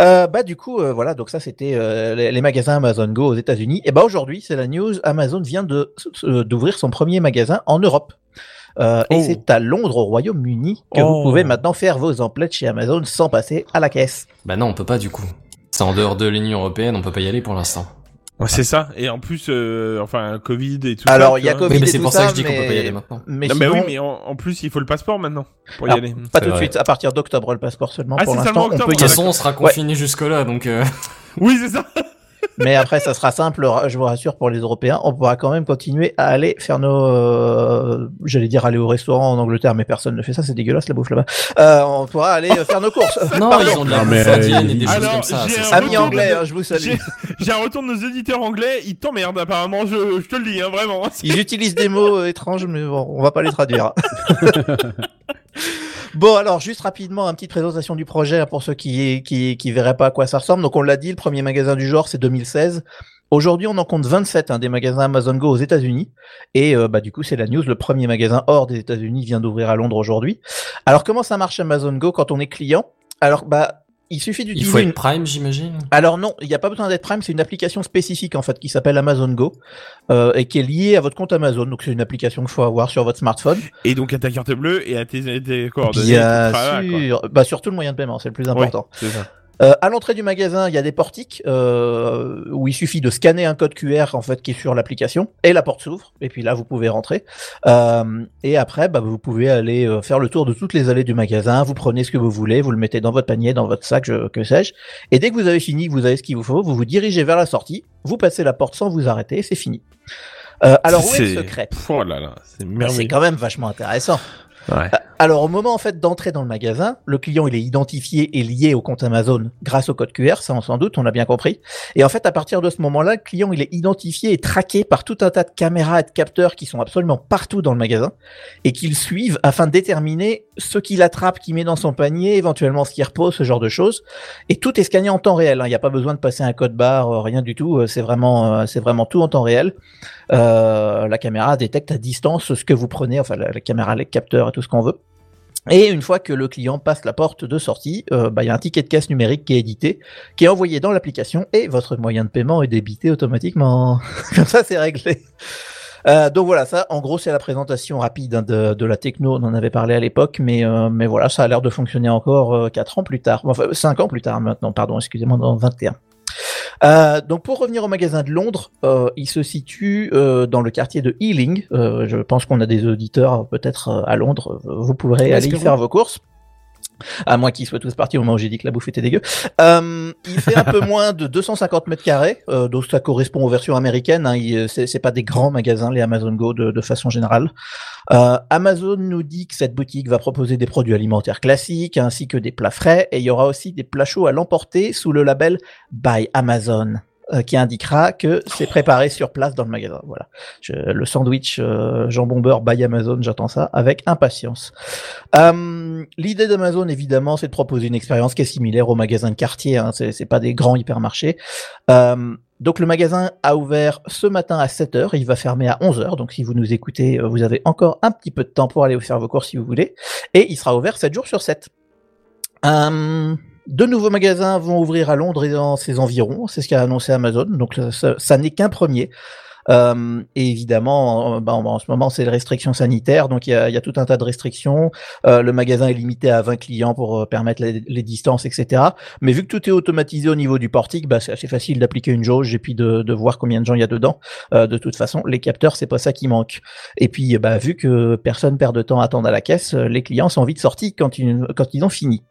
euh, bah du coup, euh, voilà, donc ça c'était euh, les, les magasins Amazon Go aux États-Unis. Et bah aujourd'hui, c'est la news, Amazon vient de euh, d'ouvrir son premier magasin en Europe. Euh, Oh. Et c'est à Londres, au Royaume-Uni, que Oh. vous pouvez maintenant faire vos emplettes chez Amazon sans passer à la caisse. Bah non, on peut pas du coup. C'est en dehors de l'Union Européenne, on peut pas y aller pour l'instant. Ouais, c'est ça. Et en plus, euh, enfin, Covid et tout Alors, ça. il y a. Covid Oui, mais et c'est pour ça que je dis qu'on peut pas y mais- aller maintenant. Mais Non, mais sinon, oui, mais en, en plus, il faut le passeport maintenant pour y Alors, aller. pas tout de suite, à partir d'octobre, le passeport seulement Ah, pour c'est l'instant. seulement On peut octobre, y De toute façon, on sera confiné jusque-là, donc euh, Oui, c'est ça. Mais après, ça sera simple, je vous rassure, pour les Européens, on pourra quand même continuer à aller faire nos, euh, j'allais dire aller au restaurant en Angleterre, mais personne ne fait ça, c'est dégueulasse la bouffe là-bas. Euh, on pourra aller euh, faire nos courses. (laughs) non, Pardon. ils ont de la Non, mais, bouffe indienne et des choses comme ça. Amis retour anglais, de- hein, je vous salue. J'ai un retour de nos auditeurs anglais, ils t'emmerdent apparemment, je, je te le dis, hein, vraiment. Ils utilisent des mots euh, étranges, mais bon, on va pas les traduire. (laughs) Bon, alors juste rapidement, une petite présentation du projet pour ceux qui, qui qui verraient pas à quoi ça ressemble. Donc on l'a dit, le premier magasin du genre c'est 2016. Aujourd'hui, on en compte 27 hein, des magasins Amazon Go aux États-Unis. Et euh, bah du coup, c'est la news. Le premier magasin hors des États-Unis vient d'ouvrir à Londres aujourd'hui. Alors comment ça marche Amazon Go quand on est client? Alors bah il suffit Il d'utiliser faut une... être Prime, j'imagine. Alors non, il n'y a pas besoin d'être Prime, c'est une application spécifique en fait qui s'appelle Amazon Go euh, et qui est liée à votre compte Amazon. Donc c'est une application qu'il faut avoir sur votre smartphone. Et donc à ta carte bleue et à tes, tes coordonnées. Bien sûr, bah surtout le moyen de paiement, c'est le plus important. C'est ça. Euh, à l'entrée du magasin, il y a des portiques euh, où il suffit de scanner un code QR en fait qui est sur l'application et la porte s'ouvre et puis là vous pouvez rentrer. Euh, et après, bah, vous pouvez aller euh, faire le tour de toutes les allées du magasin. Vous prenez ce que vous voulez, vous le mettez dans votre panier, dans votre sac, je- que sais-je. Et dès que vous avez fini, que vous avez ce qu'il vous faut, vous vous dirigez vers la sortie. Vous passez la porte sans vous arrêter, c'est fini. Euh, alors où est le C'est- secret? Oh là là, c'est merveilleux. quand même vachement intéressant. Ouais. Alors au moment en fait d'entrer dans le magasin, le client il est identifié et lié au compte Amazon grâce au code QR, ça on s'en doute, on l'a bien compris. Et en fait à partir de ce moment-là, le client il est identifié et traqué par tout un tas de caméras et de capteurs qui sont absolument partout dans le magasin et qu'ils suivent afin de déterminer ce qu'il attrape, qu'il met dans son panier, éventuellement ce qu'il repose, ce genre de choses. Et tout est scanné en temps réel. hein. Il n'y a pas besoin de passer un code barre, euh, rien du tout. Euh, C'est vraiment, euh, c'est vraiment tout en temps réel. Euh, la caméra détecte à distance ce que vous prenez, enfin la, caméra, les capteurs et tout ce qu'on veut. Et une fois que le client passe la porte de sortie, euh, bah, il y a un ticket de caisse numérique qui est édité, qui est envoyé dans l'application et votre moyen de paiement est débité automatiquement. (laughs) Comme ça, c'est réglé. Euh, donc voilà, ça, en gros, c'est la présentation rapide hein, de, la techno. On en avait parlé à l'époque, mais euh, mais voilà, ça a l'air de fonctionner encore euh, quatre ans plus tard, enfin cinq ans plus tard maintenant, pardon, excusez-moi, dans 21. Euh, donc pour revenir au magasin de Londres, euh, il se situe euh, dans le quartier de Ealing. Euh, je pense qu'on a des auditeurs peut-être à Londres. Vous pourrez aller y faire vos courses. À moins qu'ils soient tous partis au moment où j'ai dit que la bouffe était dégueu. Euh, il fait un peu (laughs) moins de 250 mètres carrés, euh, donc ça correspond aux versions américaines. Hein, il- c'est c'est pas des grands magasins, les Amazon Go de, de façon générale. Euh, Amazon nous dit que cette boutique va proposer des produits alimentaires classiques ainsi que des plats frais et il y aura aussi des plats chauds à l'emporter sous le label By Amazon euh, qui indiquera que c'est préparé sur place dans le magasin. Voilà. Le sandwich euh, jambon beurre by Amazon, j'attends ça avec impatience. Euh, L'idée d'Amazon, évidemment, c'est de proposer une expérience qui est similaire au magasin de quartier. Hein. C'est pas des grands hypermarchés. Euh, donc le magasin a ouvert ce matin à 7h, il va fermer à 11h, donc si vous nous écoutez, vous avez encore un petit peu de temps pour aller faire vos courses si vous voulez, et il sera ouvert 7 jours sur 7. Euh, de nouveaux magasins vont ouvrir à Londres et dans ses environs, c'est ce qu'a annoncé Amazon, donc ça, n'est qu'un premier. Euh, et évidemment, en, bah, en- ce moment, c'est les restrictions sanitaires, donc il y a, y a tout un tas de restrictions. Euh, le magasin est limité à 20 clients pour euh, permettre les, distances, etc. Mais vu que tout est automatisé au niveau du portique, bah, c'est assez facile d'appliquer une jauge et puis de, voir combien de gens il y a dedans. De toute façon, les capteurs, c'est pas ça qui manque. Et puis, bah, vu que personne perd de temps à attendre à la caisse, les clients sont vite sortis quand quand ils ont fini.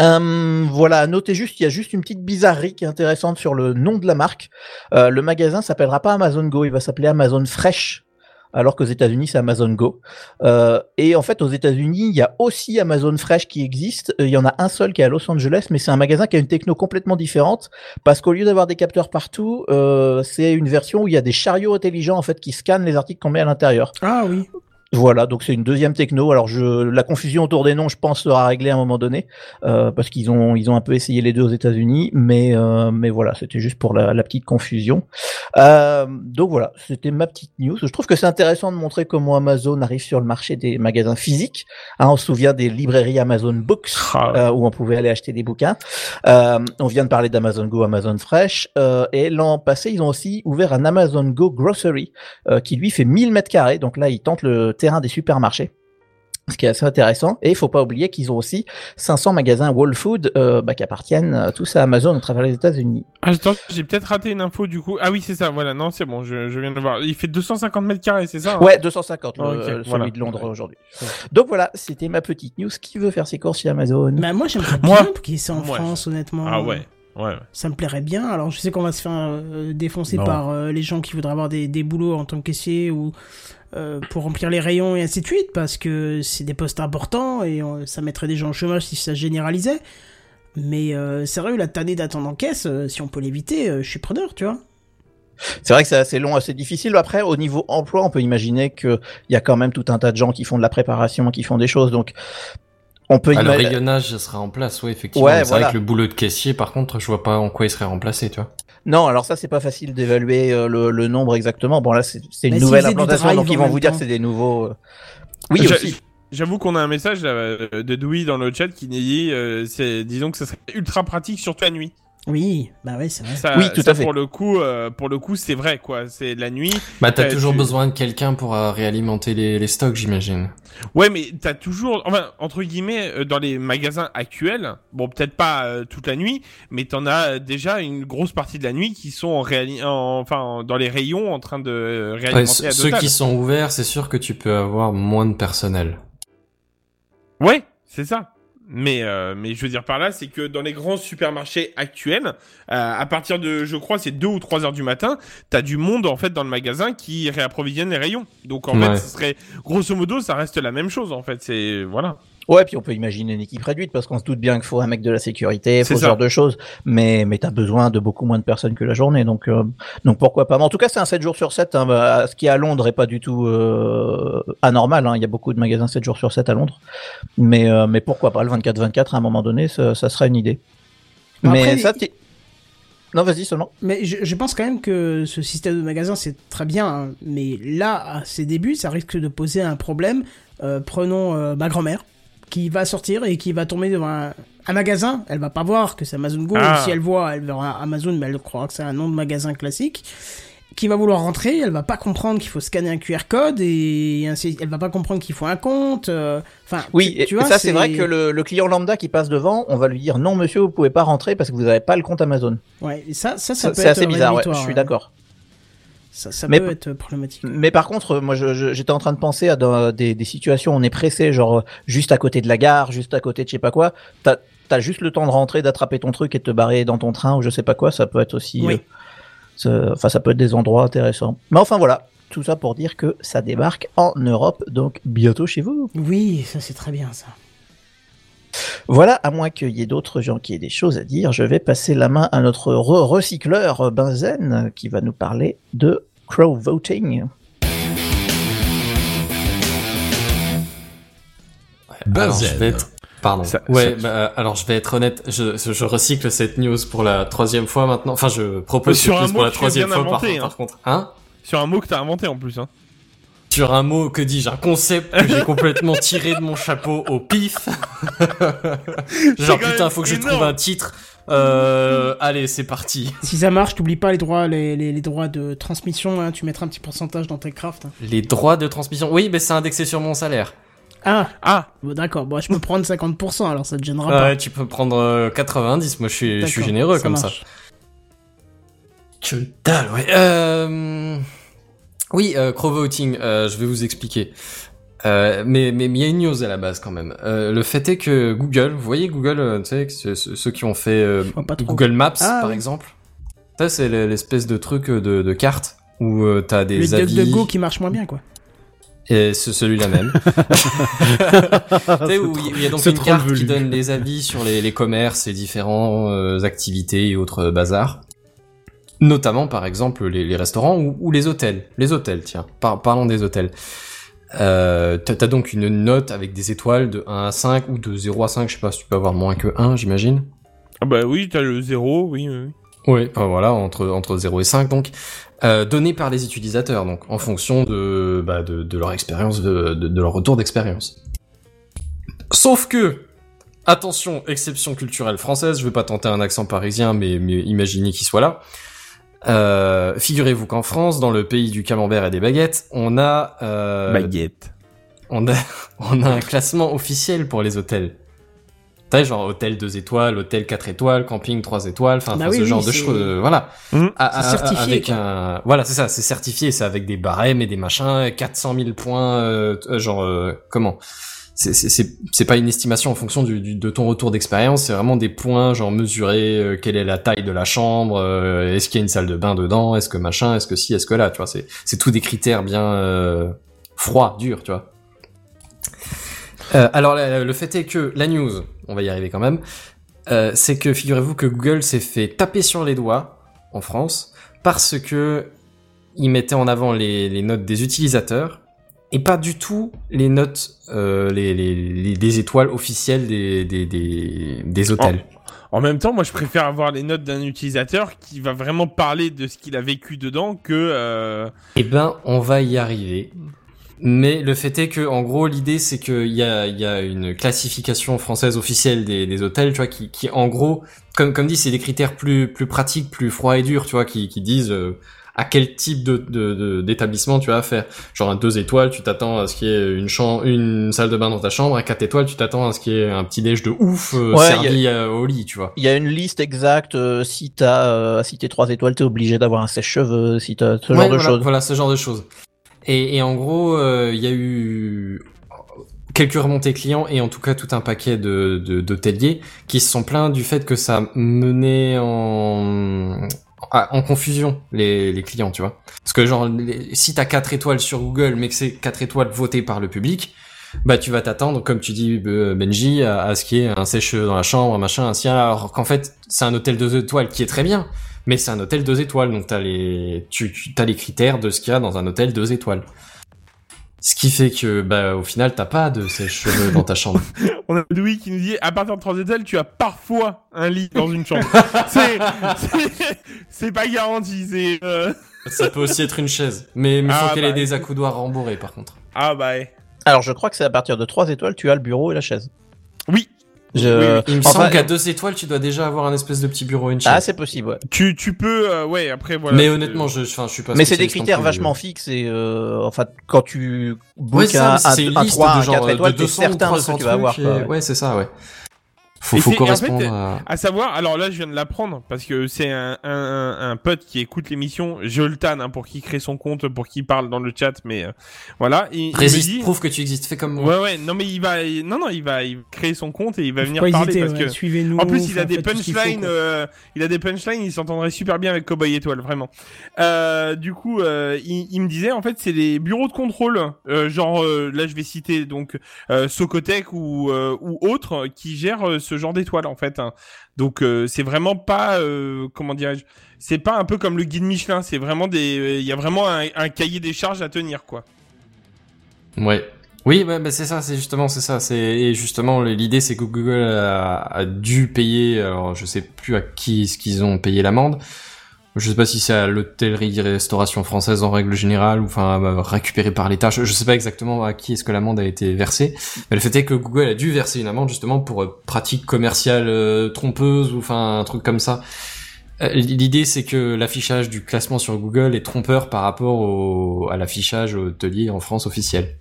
Euh, voilà, à noter juste, il y a juste une petite bizarrerie qui est intéressante sur le nom de la marque. Euh, le magasin s'appellera pas Amazon Go, il va s'appeler Amazon Fresh, alors qu'aux États-Unis c'est Amazon Go. Euh, et en fait, aux États-Unis, il y a aussi Amazon Fresh qui existe. Euh, Il y en a un seul qui est à Los Angeles, mais c'est un magasin qui a une techno complètement différente parce qu'au lieu d'avoir des capteurs partout, euh, c'est une version où il y a des chariots intelligents en fait qui scannent les articles qu'on met à l'intérieur. Ah oui. Voilà, donc c'est une deuxième techno. Alors je, la confusion autour des noms, je pense, sera réglée à un moment donné, euh, parce qu'ils ont, ils ont un peu essayé les deux aux États-Unis, mais, euh, mais voilà, c'était juste pour la, la petite confusion. Euh, donc voilà, c'était ma petite news. Je trouve que c'est intéressant de montrer comment Amazon arrive sur le marché des magasins physiques. Hein, on se souvient des librairies Amazon Books, Ah, euh, où on pouvait aller acheter des bouquins. Euh, on vient de parler d'Amazon Go, Amazon Fresh, euh, et l'an passé, ils ont aussi ouvert un Amazon Go Grocery, qui lui fait 1000 mètres carrés. Donc là, ils tentent le terrain des supermarchés. Ce qui est assez intéressant. Et il faut pas oublier qu'ils ont aussi 500 magasins Whole Food euh, bah, qui appartiennent euh, tous à Amazon à travers les États-Unis. Ah, attends, j'ai peut-être raté une info du coup. Ah oui, c'est ça, voilà, non, c'est bon, je, je viens de voir. Il fait 250 mètres carrés, c'est ça hein? Ouais, 250, le- Ok, euh, celui voilà. de Londres aujourd'hui. Donc voilà, c'était ma petite news. Qui veut faire ses courses chez Amazon? Bah moi j'aimerais (laughs) Moi. bien qu'il y ait ça en. France honnêtement. Ah ouais, ouais. ouais. Ça me plairait bien. Alors je sais qu'on va se faire euh, défoncer Non. par euh, les gens qui voudraient avoir des, des boulots en tant que caissier ou euh, pour remplir les rayons et ainsi de suite parce que c'est des postes importants et euh, ça mettrait des gens au chômage si ça généralisait. Mais euh, sérieux, la tannée d'attendre en caisse, euh, si on peut l'éviter, je suis preneur, tu vois. C'est vrai que c'est assez long, assez difficile. Après, au niveau emploi, on peut imaginer qu'il y a quand même tout un tas de gens qui font de la préparation, qui font des choses. Donc, On peut Ah, le rayonnage sera en place, oui, effectivement. Ouais, c'est voilà. vrai que le boulot de caissier, par contre, je vois pas en quoi il serait remplacé, tu vois. Non, alors ça c'est pas facile d'évaluer euh, le, le nombre exactement. Bon là c'est c'est une Mais nouvelle implantation, donc ils vont vous dire temps. que c'est des nouveaux. euh, Oui aussi. J'avoue qu'on a un message là, euh, de Dewey dans le chat qui dit, euh, c'est, disons que ça serait ultra pratique, surtout la nuit. Oui, bah oui, c'est vrai. Ça, Oui, tout ça, à fait. Pour le coup, euh, pour le coup, c'est vrai quoi. C'est la nuit. Bah, t'as Euh, toujours tu- besoin de quelqu'un pour euh, réalimenter les, les stocks, j'imagine. Ouais, mais t'as toujours, enfin, entre guillemets, euh, dans les magasins actuels, bon, peut-être pas euh, toute la nuit, mais t'en as déjà une grosse partie de la nuit qui sont en réali- en- enfin, en- dans les rayons en train de euh, Ouais, réalimenter ce- à ceux Total. qui sont ouverts, c'est sûr que tu peux avoir moins de personnel. Ouais, c'est ça. Mais, euh, mais je veux dire par là, c'est que dans les grands supermarchés actuels, euh, à partir de, je crois, c'est 2 ou 3 heures du matin, t'as du monde en fait dans le magasin qui réapprovisionne les rayons. Donc en Ouais. fait, ce serait grosso modo, ça reste la même chose en fait. C'est voilà. Ouais, puis on peut imaginer une équipe réduite parce qu'on se doute bien qu'il faut un mec de la sécurité, faut ce ça. genre de choses. Mais mais t'as besoin de beaucoup moins de personnes que la journée, donc euh, donc pourquoi pas. Mais en tout cas, c'est un 7 jours sur 7. Hein, bah, ce qui est à Londres est pas du tout euh, anormal. Hein. Il y a beaucoup de magasins 7 jours sur 7 à Londres. Mais euh, mais pourquoi pas le 24-24 à un moment donné, ça, ça serait une idée. Bon, mais ça, non, vas-y seulement. Mais je, je pense quand même que ce système de magasin, c'est très bien. hein. Mais là, à ses débuts, ça risque de poser un problème. Euh, prenons euh, ma grand-mère, qui va sortir et qui va tomber devant un, un magasin. Elle va pas voir que c'est Amazon Go. Ah. Si elle voit, elle verra Amazon, mais elle croira que c'est un nom de magasin classique. Qui va vouloir rentrer, elle va pas comprendre qu'il faut scanner un QR code et ainsi, elle va pas comprendre qu'il faut un compte. euh, Enfin, Oui, tu, et, tu et vois, ça c'est vrai que le, le client lambda qui passe devant, on va lui dire non monsieur, vous pouvez pas rentrer parce que vous n'avez pas le compte Amazon. Ouais, et ça, ça, ça Ça, peut C'est être assez bizarre, ouais, je suis d'accord. Ça, ça Mais peut être problématique. Mais par contre, moi, je- je- j'étais en train de penser à des, des situations où on est pressé, genre euh, juste à côté de la gare, juste à côté de je sais pas quoi. T'as as juste le temps de rentrer, d'attraper ton truc et de te barrer dans ton train ou je sais pas quoi. Ça peut être aussi, Oui. euh, enfin, ça peut être des endroits intéressants. Mais enfin voilà, tout ça pour dire que ça débarque en Europe, donc bientôt chez vous. Oui, ça c'est très bien ça. Voilà, à moins qu'il y ait d'autres gens qui aient des choses à dire, je vais passer la main à notre re- recycleur Benzen qui va nous parler de crow voting. Alors, je Benzen. vais être... Pardon. Ça- ouais, ça- bah, alors je vais être honnête, je, je recycle cette news pour la troisième fois maintenant. Enfin, je propose Sur cette un news mot pour la que tu as troisième fois par, hein. par contre. Hein? Sur un mot que t'as inventé en plus. Hein. Sur un mot, que dis-je, un concept que j'ai complètement tiré de mon chapeau au pif. (laughs) Genre, putain, faut que je trouve un titre. Euh, allez, c'est parti. Si ça marche, t'oublies pas les droits, les, les, les droits de transmission, hein, tu mettras un petit pourcentage dans TechCraft. hein. Les droits de transmission. Oui, mais c'est indexé sur mon salaire. Ah, Ah, bon, d'accord, bon, je peux prendre 50%, alors ça te gênera pas. Ouais, tu peux prendre euh, 90. Moi, je suis, je suis D'accord, généreux comme ça. Que dalle, ouais. Euh... Oui, euh, crowvoting, euh, je vais vous expliquer. Euh, mais mais il y a une news à la base quand même. Euh, le fait est que Google, vous voyez Google, euh, tu sais, ceux, qui ont fait. Google Maps Ah, par oui. exemple. Ça c'est le- l'espèce de truc de, de carte où t'as des Le avis. DuckDuckGo qui marche moins bien, quoi. Et c'est celui-là même. (laughs) Tu sais, où il y a donc une carte velu. qui donne les avis sur les, les commerces et différents euh, activités et autres bazars. Notamment, par exemple, les, les restaurants ou, ou les hôtels. Les hôtels, tiens. Par- parlons des hôtels. Euh, t'as donc une note avec des étoiles de 1 à 5 ou de 0 à 5, je sais pas si tu peux avoir moins que 1, j'imagine. ah bah oui, t'as le zéro, oui. oui. Oui, enfin, voilà, entre, entre 0 et 5, donc, euh, donné par les utilisateurs, donc, en fonction de, bah, de, de leur expérience, de, de, de leur retour d'expérience. Sauf que, attention, exception culturelle française, je vais pas tenter un accent parisien, mais, mais imaginez qu'il soit là. Euh, figurez-vous qu'en France, dans le pays du camembert et des baguettes, on a, euh, Baguette. on a, (laughs) on a un classement officiel pour les hôtels. Tu sais, genre hôtel 2 étoiles, hôtel 4 étoiles, camping 3 étoiles, enfin Bah oui, ce oui, genre de choses. euh, voilà. À- C'est à- certifié, Avec quoi. un, voilà, c'est ça, c'est certifié, c'est avec des barèmes et des machins, 400 000 points, euh, euh, genre euh, comment? C'est pas une estimation en fonction du, du- de ton retour d'expérience, c'est vraiment des points genre mesurer euh, quelle est la taille de la chambre, euh, est-ce qu'il y a une salle de bain dedans, est-ce que machin, est-ce que si, est-ce que là, tu vois, c'est tout des critères bien euh, froids, durs, tu vois. Euh, alors le fait est que la news, on va y arriver quand même, euh, c'est que figurez-vous que Google s'est fait taper sur les doigts en France parce que il mettait en avant les, les notes des utilisateurs et pas du tout les notes, euh, les, les, les- des étoiles officielles des, des, des, des hôtels. En même temps, moi, je préfère avoir les notes d'un utilisateur qui va vraiment parler de ce qu'il a vécu dedans que. Euh... Eh ben, on va y arriver. Mais le fait est que, en gros, l'idée c'est qu'il y a, il y a une classification française officielle des, des hôtels, tu vois, qui, qui en gros, comme, comme dit, c'est des critères plus, plus pratiques, plus froids et durs, tu vois, qui, qui disent euh, à quel type de, de, de- d'établissement tu vas faire. Genre un deux étoiles, tu t'attends à ce qu'il y ait une chambre, une salle de bain dans ta chambre. À quatre étoiles, tu t'attends à ce qu'il y ait un petit déj de ouf euh, Ouais, servi euh, au lit, tu vois. Il y a une liste exacte. euh, si t'as euh, si t'es trois étoiles, t'es obligé d'avoir un sèche-cheveux. Si t'as ce Ouais, genre de choses. Voilà, ce genre de choses. Et, et en gros, euh, il y a eu quelques remontées clients et en tout cas tout un paquet de de- d'hôteliers qui se sont plaints du fait que ça menait en en confusion les, les clients, tu vois. Parce que genre, les- si t'as 4 étoiles sur Google, mais que c'est 4 étoiles votées par le public, bah tu vas t'attendre, comme tu dis euh, Benji, à, à ce qu'il y ait un sèche dans la chambre, un machin, sien, alors qu'en fait c'est un hôtel 2 étoiles qui est très bien, mais c'est un hôtel 2 étoiles, donc t'as les, tu, tu les critères de ce qu'il y a dans un hôtel 2 étoiles. Ce qui fait que, bah, au final, t'as pas de sèche-cheveux dans ta chambre. (laughs) On a Louis qui nous dit à partir de 3 étoiles, tu as parfois un lit dans une chambre. (laughs) c'est, c'est, c'est pas garanti. C'est. euh, Ça peut aussi être une chaise, mais il faut Ah, qu'elle bah, ait des accoudoirs rembourrés, par contre. Ah bah. Alors je crois que c'est à partir de trois étoiles, tu as le bureau et la chaise. Oui. Je... Oui. Il me Enfin, semble qu'à deux étoiles, tu dois déjà avoir un espèce de petit bureau et une chaise. Ah, c'est possible, ouais. Tu, tu peux. euh, ouais. Après voilà. mais honnêtement, je, enfin, je suis pas. Mais c'est des critères plus. vachement fixes et euh, enfin quand tu bookes Ouais, ça, un, un, un liste 3, de un 4 de étoiles, t'es 200 ou certain de ce 300 que tu vas avoir. quoi. Ouais, c'est ça, ouais. Faut, Et faut c'est- et en correspondre fait, à... À savoir, alors là, je viens de l'apprendre parce que c'est un, un, un, un pote qui écoute l'émission. Tanne hein, pour qu'il crée son compte, pour qu'il parle dans le chat, mais euh, voilà. Il, il dit- prouve que tu existes, fais comme moi. Ouais, ouais. Non, mais il va. il- Non, non, il va, il créer son compte et il va venir pas parler hésiter, parce ouais, que. suivez-nous. En plus, il a des ce punchlines. quoi. euh, il a des punchlines. Il s'entendrait super bien avec Cowboy Étoile, vraiment. Euh, du coup, euh, il, il me disait en fait, c'est les bureaux de contrôle, euh, genre euh, là, je vais citer donc euh, Socotec ou euh, ou autres qui gèrent euh, ce genre d'étoiles en fait. hein. Donc euh, c'est vraiment pas euh, comment dirais-je, c'est pas un peu comme le guide Michelin. C'est vraiment des, euh, il y a vraiment un, cahier des charges à tenir quoi. Ouais. Oui, bah, c'est ça, c'est justement, c'est ça. C'est et justement l'idée, c'est que Google a, a dû payer. Alors, je sais plus à qui est-ce qu'ils ont payé l'amende. Je sais pas si c'est à l'hôtellerie-restauration française en règle générale ou enfin bah, récupéré par l'État. Je, je sais pas exactement à qui est-ce que l'amende a été versée. Mais le fait est que Google a dû verser une amende justement pour euh, pratique commerciale euh, trompeuse ou enfin un truc comme ça. Euh, L'idée, c'est que l'affichage du classement sur Google est trompeur par rapport au, à l'affichage hôtelier en France officiel.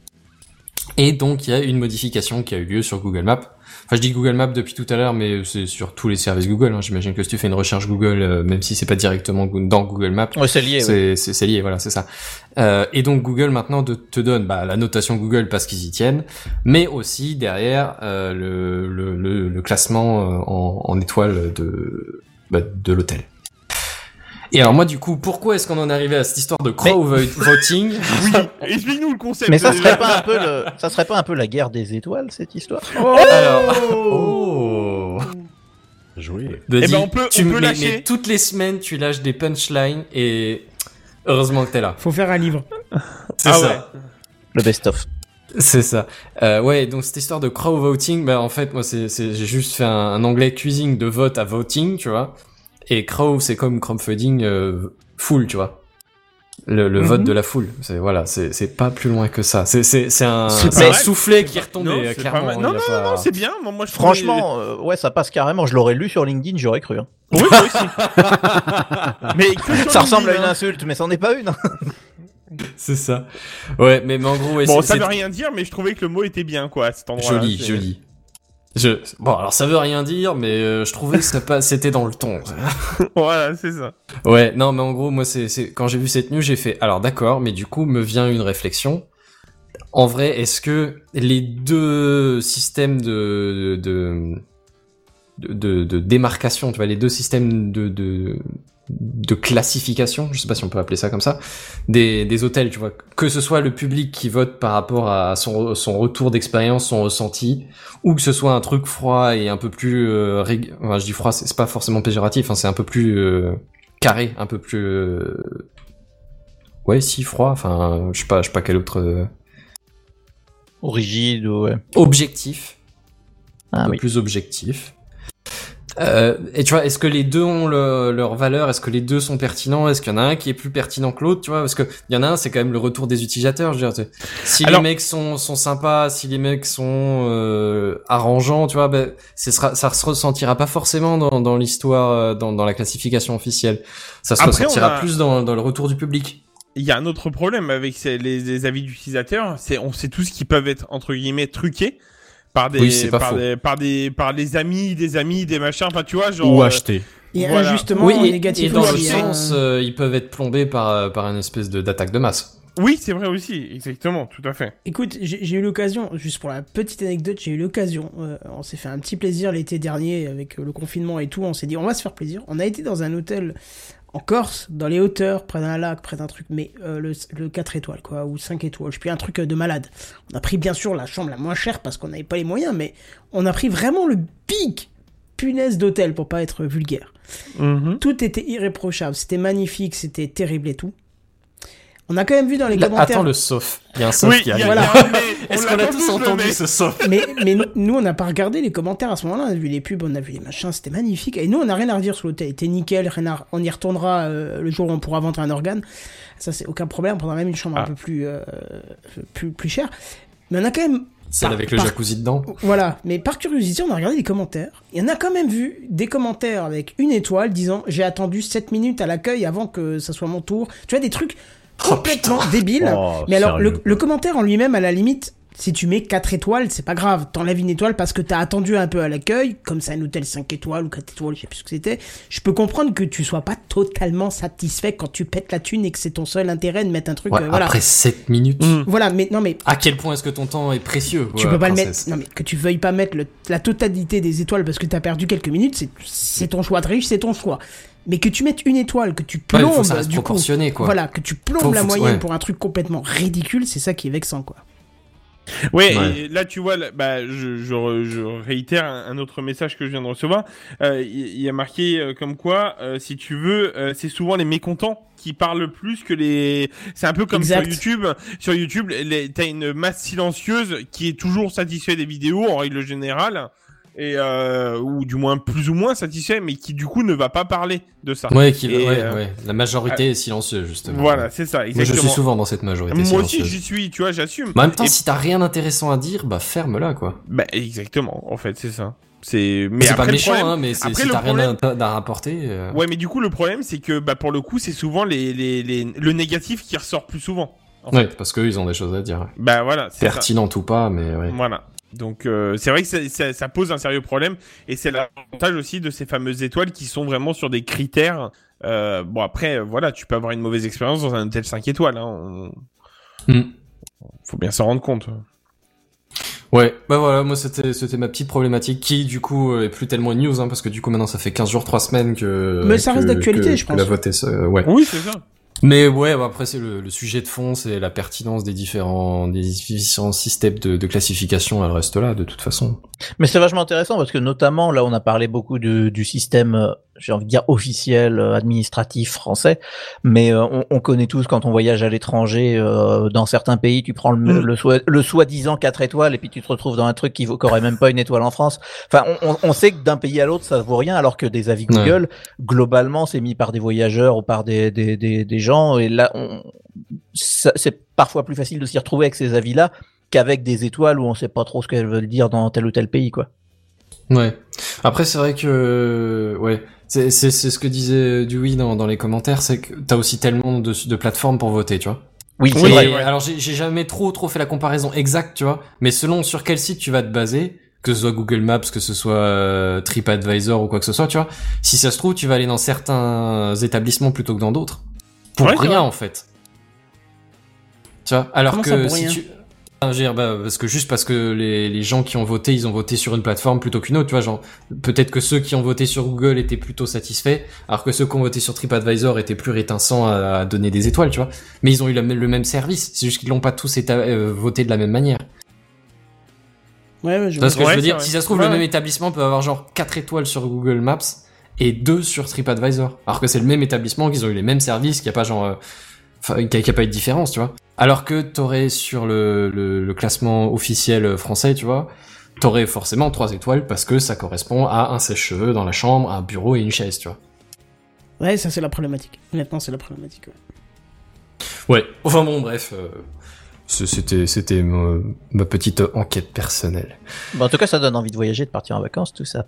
Et donc, il y a une modification qui a eu lieu sur Google Maps. Enfin, je dis Google Maps depuis tout à l'heure, mais c'est sur tous les services Google. hein. J'imagine que si tu fais une recherche Google, euh, même si c'est pas directement dans Google Maps, Ouais, c'est lié. c'est lié, voilà, c'est ça. Euh, et donc Google maintenant de- te donne bah, la notation Google parce qu'ils y tiennent, mais aussi derrière euh, le, le, le, le classement euh, en, en étoiles de, bah, de l'hôtel. Et alors moi du coup, pourquoi est-ce qu'on en est arrivé à cette histoire de crow vo- (laughs) voting Oui. Explique-nous le concept. Mais ça serait pas un peu le, ça serait pas un peu la guerre des étoiles cette histoire (laughs) Alors, oh. Joué. Denis, Eh ben, on peut- tu on peut mais- lâcher. mais toutes les semaines tu lâches des punchlines et heureusement que t'es là. Faut faire un livre. C'est Ah ça. Le best-of. C'est ça. Euh, ouais, donc cette histoire de crow voting, bah en fait moi c'est j'ai juste fait un, un anglais cuisine de vote à voting, tu vois. Et crow c'est comme crowdfunding euh, full, tu vois. Le, le Mhm. vote de la foule, c'est voilà, c'est c'est pas plus loin que ça. C'est c'est c'est un, un soufflet qui est retombé Non, euh, pas clairement. mal. il Non, non, pas- non, c'est bien. Moi, moi, je trouvais- Franchement, euh, ouais, ça passe carrément. Je l'aurais lu sur LinkedIn, j'aurais cru. hein. Oui, moi aussi. (laughs) mais Ça ressemble à une hein. insulte, mais c'en est pas une. hein. (laughs) c'est ça. Ouais, mais, mais en gros, ouais, Bon, c'est- ça veut rien dire, mais je trouvais que le mot était bien, quoi, à cet endroit. Joli, joli. Je... Bon, alors ça veut rien dire, mais euh, je trouvais que ça pas... c'était dans le ton. (laughs) voilà, c'est ça. Ouais, non, mais en gros, moi, c'est, quand j'ai vu cette news, j'ai fait, alors d'accord, mais du coup, me vient une réflexion. En vrai, est-ce que les deux systèmes de, de, de, de, de démarcation, tu vois, les deux systèmes de, de, de classification, je sais pas si on peut appeler ça comme ça, des, des hôtels, tu vois, que ce soit le public qui vote par rapport à son, son retour d'expérience, son ressenti, ou que ce soit un truc froid et un peu plus, euh, rég- enfin, je dis froid, c'est pas forcément péjoratif, hein, c'est un peu plus euh, carré, un peu plus, euh, ouais, si froid, enfin, je sais pas, je sais pas quel autre. euh, rigide, ou, ouais. objectif, un Ah peu oui. plus objectif. Euh, et tu vois, est-ce que les deux ont le- leur valeur? Est-ce que les deux sont pertinents? Est-ce qu'il y en a un qui est plus pertinent que l'autre? Tu vois, parce que il y en a un, c'est quand même le retour des utilisateurs. Je veux dire, si Alors- les mecs sont sont sympas, si les mecs sont euh, arrangeants, tu vois, ben, sera, ça se ressentira pas forcément dans, dans l'histoire, euh, dans, dans la classification officielle. Ça se Après, ressentira a- plus dans, dans le retour du public. Il y a un autre problème avec les, les avis d'utilisateurs, c'est on sait tous qu'ils peuvent être entre guillemets truqués par des, Oui, c'est pas par faux. des par des par les amis, des amis, des machins. Enfin, tu vois, genre. Ou euh, acheter. Et Voilà. injustement Oui, et, négatif et dans le aussi, hein. sens, euh, ils peuvent être plombés par euh, par une espèce de d'attaque de masse. Oui, c'est vrai aussi, exactement, tout à fait. Écoute, j'ai j'ai eu l'occasion, juste pour la petite anecdote, j'ai eu l'occasion, euh, on s'est fait un petit plaisir l'été dernier avec le confinement et tout, on s'est dit on va se faire plaisir. On a été dans un hôtel en Corse, dans les hauteurs, près d'un lac, près d'un truc, mais euh, le, le 4 étoiles quoi, ou 5 étoiles, je plus, un truc euh, de malade. On a pris bien sûr la chambre la moins chère parce qu'on n'avait pas les moyens, mais on a pris vraiment le pic punaise d'hôtel pour pas être vulgaire. Mhm. Tout était irréprochable, c'était magnifique, c'était terrible et tout. On a quand même vu dans les Là, commentaires... attends le sauf. Il y a un sauf Oui, qui arrive. (laughs) Est-ce qu'on a tous le entendu ce sauf mais, mais nous- on n'a pas regardé les commentaires à ce moment-là. On a vu les pubs, on a vu les machins, c'était magnifique. Et nous, on n'a rien à redire sur l'hôtel. C'était nickel, rien à- on y retournera euh, le jour où on pourra vendre un organe. Ça, c'est aucun problème. On prendra même une chambre un Ah. peu plus, euh, plus, plus chère. Mais on a quand même. Celle par- avec le par- jacuzzi dedans. Voilà. Mais par curiosité, on a regardé les commentaires. Il y en a quand même vu des commentaires avec une étoile disant J'ai attendu 7 minutes à l'accueil avant que ça soit mon tour. Tu vois, des trucs Oh, complètement débiles. Oh, Mais alors, le, le commentaire en lui-même, à la limite, si tu mets 4 étoiles, c'est pas grave. T'enlèves une étoile parce que t'as attendu un peu à l'accueil, comme c'est un hôtel 5 étoiles ou 4 étoiles, je sais plus ce que c'était. Je peux comprendre que tu sois pas totalement satisfait quand tu pètes la thune et que c'est ton seul intérêt de mettre un truc. Ouais, euh, voilà. Après 7 minutes. Mm. Voilà, mais non, mais À quel point est-ce que ton temps est précieux tu ouais, peux pas le mettre. Non, mais que tu veuilles pas mettre le- la totalité des étoiles parce que t'as perdu quelques minutes, c'est- ton choix de riche, c'est ton choix. Mais que tu mettes une étoile, que tu plombes, faut que ça reste du coup, quoi. voilà, que tu plombes Faut- la faut moyenne ouais. pour un truc complètement ridicule, c'est ça qui est vexant, quoi. Ouais, Ouais. et là tu vois, là, bah, je, je, re- je réitère un, un autre message que je viens de recevoir. Euh, Il il y, a marqué euh, comme quoi, euh, si tu veux, euh, c'est souvent les mécontents qui parlent plus que les. C'est un peu comme Exact. sur YouTube. Sur YouTube, les- t'as une masse silencieuse qui est toujours satisfait des vidéos en règle générale. Et euh, ou du moins plus ou moins satisfait, mais qui du coup ne va pas parler de ça. Ouais, qui, Et, ouais, euh, ouais. La majorité est silencieuse, justement. Voilà, c'est ça, Moi, exactement. je suis souvent dans cette majorité Moi aussi, j'y suis, tu vois, j'assume. Mais en même temps, Et- si t'as rien d'intéressant à dire, bah ferme-la, quoi. Bah, exactement, en fait, c'est ça. C'est, mais C'est pas méchant, problème- hein, mais c'est- si t'as rien à, à rapporter... euh, Ouais, mais du coup, le problème, c'est que, bah, pour le coup, c'est souvent les, les, les, le négatif qui ressort plus souvent. en Ouais, parce qu'eux, ils ont des choses à dire. Bah, voilà. Pertinentes ou pas, mais ouais. Voilà. Donc, euh, c'est vrai que ça, ça, ça pose un sérieux problème. Et c'est l'avantage aussi de ces fameuses étoiles qui sont vraiment sur des critères. Euh, bon, après, euh, voilà, tu peux avoir une mauvaise expérience dans un hôtel 5 étoiles. Hein. On- Hmm. Faut bien s'en rendre compte. Ouais, bah voilà, moi c'était c'était ma petite problématique qui du coup euh, est plus tellement une news hein, parce que du coup maintenant ça fait 15 jours, 3 semaines que Mais ça que- reste d'actualité, je pense. la vote est, euh, ouais. Oui, c'est ça. Mais ouais, bah, après c'est le, sujet de fond, c'est la pertinence des différents des différents systèmes de, de classification, elle reste là de toute façon. Mais c'est vachement intéressant parce que notamment là on a parlé beaucoup de, du système, euh, j'ai envie de dire officiel, euh, administratif français, mais euh, on, on connaît tous quand on voyage à l'étranger, euh, dans certains pays, tu prends le, Mm. le, soi- le soi-disant 4 étoiles et puis tu te retrouves dans un truc qui vaut qui aurait même pas une étoile en France. Enfin, on, on, sait que d'un pays à l'autre ça vaut rien, alors que des avis Ouais. Google, globalement, c'est mis par des voyageurs ou par des, des, des, des gens et là c'est parfois plus facile de s'y retrouver avec ces avis-là qu'avec des étoiles où on sait pas trop ce qu'elles veulent dire dans tel ou tel pays, quoi. Ouais. Après c'est vrai que ouais, c'est c'est c'est ce que disait Dewey dans dans les commentaires, c'est que t'as aussi tellement de de plateformes pour voter, tu vois. Oui, c'est Oui, vrai. Et ouais. Alors j'ai j'ai jamais trop trop fait la comparaison exacte, tu vois, mais selon sur quel site tu vas te baser, que ce soit Google Maps, que ce soit euh, TripAdvisor ou quoi que ce soit, tu vois, si ça se trouve tu vas aller dans certains établissements plutôt que dans d'autres. Pour Ouais, rien en fait. Tu vois, alors Comment que si rien tu je veux dire, bah, parce que juste parce que les, les gens qui ont voté, ils ont voté sur une plateforme plutôt qu'une autre, tu vois, genre, peut-être que ceux qui ont voté sur Google étaient plutôt satisfaits, alors que ceux qui ont voté sur TripAdvisor étaient plus réticents à, à donner des étoiles, tu vois. Mais ils ont eu la- le même service, c'est juste qu'ils l'ont pas tous éta- euh, voté de la même manière. Ouais, ouais, je Tu vois ce que Ouais, je veux dire? vrai. Si ça se trouve, Ouais, le même établissement peut avoir genre 4 étoiles sur Google Maps et 2 sur TripAdvisor. Alors que c'est le même établissement, qu'ils ont eu les mêmes services, qu'il n'y a pas genre... Enfin, qu'il n'y a pas eu de différence, tu vois. Alors que t'aurais sur le, le, le classement officiel français, tu vois, t'aurais forcément trois étoiles parce que ça correspond à un sèche-cheveux dans la chambre, un bureau et une chaise, tu vois. Ouais, ça c'est la problématique. Honnêtement, c'est la problématique. ouais. Ouais. Enfin bon, bref. euh, c'était c'était ma, ma petite enquête personnelle. Bon, en tout cas, ça donne envie de voyager, de partir en vacances, tout ça.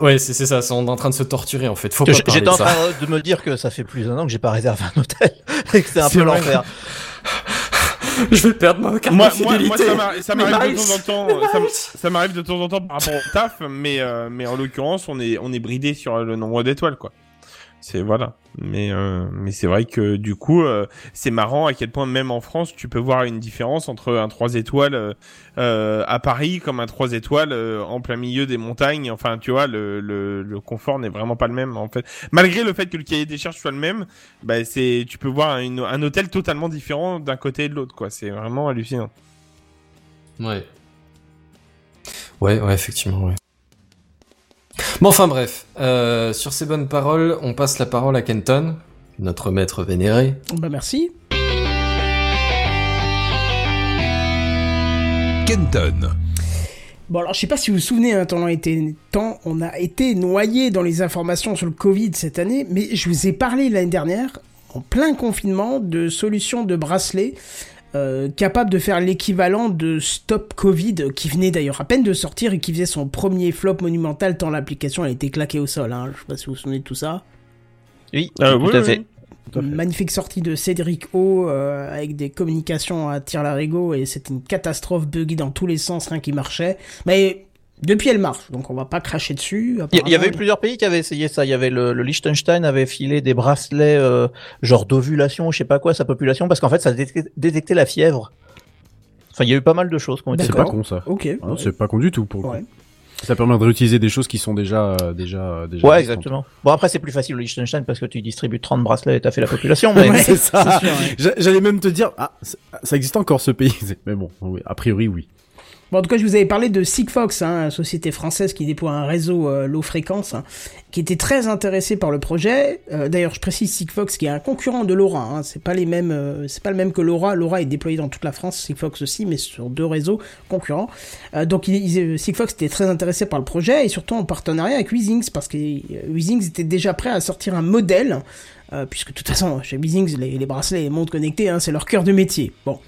Ouais, C'est ça. On est en train de se torturer en fait. Faut pas J'étais en ça. train de me dire que ça fait plus d'un an que j'ai pas réservé un hôtel (laughs) et que c'est un peu l'enfer. (laughs) Je vais perdre ma carte Moi, de moi, ça m'arrive de temps en temps. mais ça m'arrive de temps en temps par rapport au taf, mais euh, mais en l'occurrence, on est on est bridé sur le nombre d'étoiles, quoi. C'est voilà. Mais euh, mais c'est vrai que du coup, euh, c'est marrant à quel point même en France, tu peux voir une différence entre un 3 étoiles euh, euh, à Paris comme un 3 étoiles euh, en plein milieu des montagnes. Enfin, tu vois, le le, le confort n'est vraiment pas le même en fait. Malgré le fait que le cahier des charges soit le même, bah c'est tu peux voir une- un hôtel totalement différent d'un côté et de l'autre, quoi. C'est vraiment hallucinant. Ouais. Ouais, ouais, effectivement, ouais. Bon, enfin bref, euh, sur ces bonnes paroles, on passe la parole à Kenton, notre maître vénéré. Bah merci. Kenton. Bon alors je sais pas si vous vous souvenez, hein, pendant été temps, on a été noyé dans les informations sur le Covid cette année, mais je vous ai parlé l'année dernière, en plein confinement, de solutions de bracelets euh, capables de faire l'équivalent de Stop Covid, qui venait d'ailleurs à peine de sortir et qui faisait son premier flop monumental tant l'application a été claquée au sol. Hein. Je sais pas si vous vous souvenez de tout ça. Oui, Euh, tout oui, à oui. fait. Tout à fait. Une magnifique sortie de Cédric O euh, avec des communications à tir larigot et c'était une catastrophe buggy dans tous les sens, rien qui marchait. Mais depuis elle marche, donc on va pas cracher dessus. Il y- avait plusieurs pays qui avaient essayé ça. Il y avait le, le Liechtenstein avait filé des bracelets euh, genre d'ovulation, je sais pas quoi, sa population, parce qu'en fait ça détectait, la fièvre. Enfin, il y a eu pas mal de choses C'est pas con ça. Ok. Ah c'est pas con du tout pour. Ouais. Ça permet de réutiliser des choses qui sont déjà euh, déjà euh, déjà. Ouais, existantes. exactement. Bon, après, c'est plus facile au Liechtenstein parce que tu distribues 30 bracelets et t'as fait la population, mais (laughs) Ouais, c'est ça. J'allais même te dire, ah, ça- ça existe encore ce pays. (laughs) Mais bon, oui, a priori, oui. Bon, en tout cas, je vous avais parlé de Sigfox, hein, société française qui déploie un réseau euh, low fréquence, hein, qui était très intéressé par le projet. Euh, D'ailleurs, je précise Sigfox qui est un concurrent de LoRa. Hein, c'est pas les mêmes, euh, c'est pas le même que LoRa. LoRa est déployé dans toute la France, Sigfox aussi, mais sur deux réseaux concurrents. Donc, il, Sigfox était très intéressé par le projet et surtout en partenariat avec Weezings parce que Weezings était déjà prêt à sortir un modèle. puisque de toute façon, chez Weezings, les, les bracelets et les montres connectées, hein, c'est leur cœur de métier. Bon.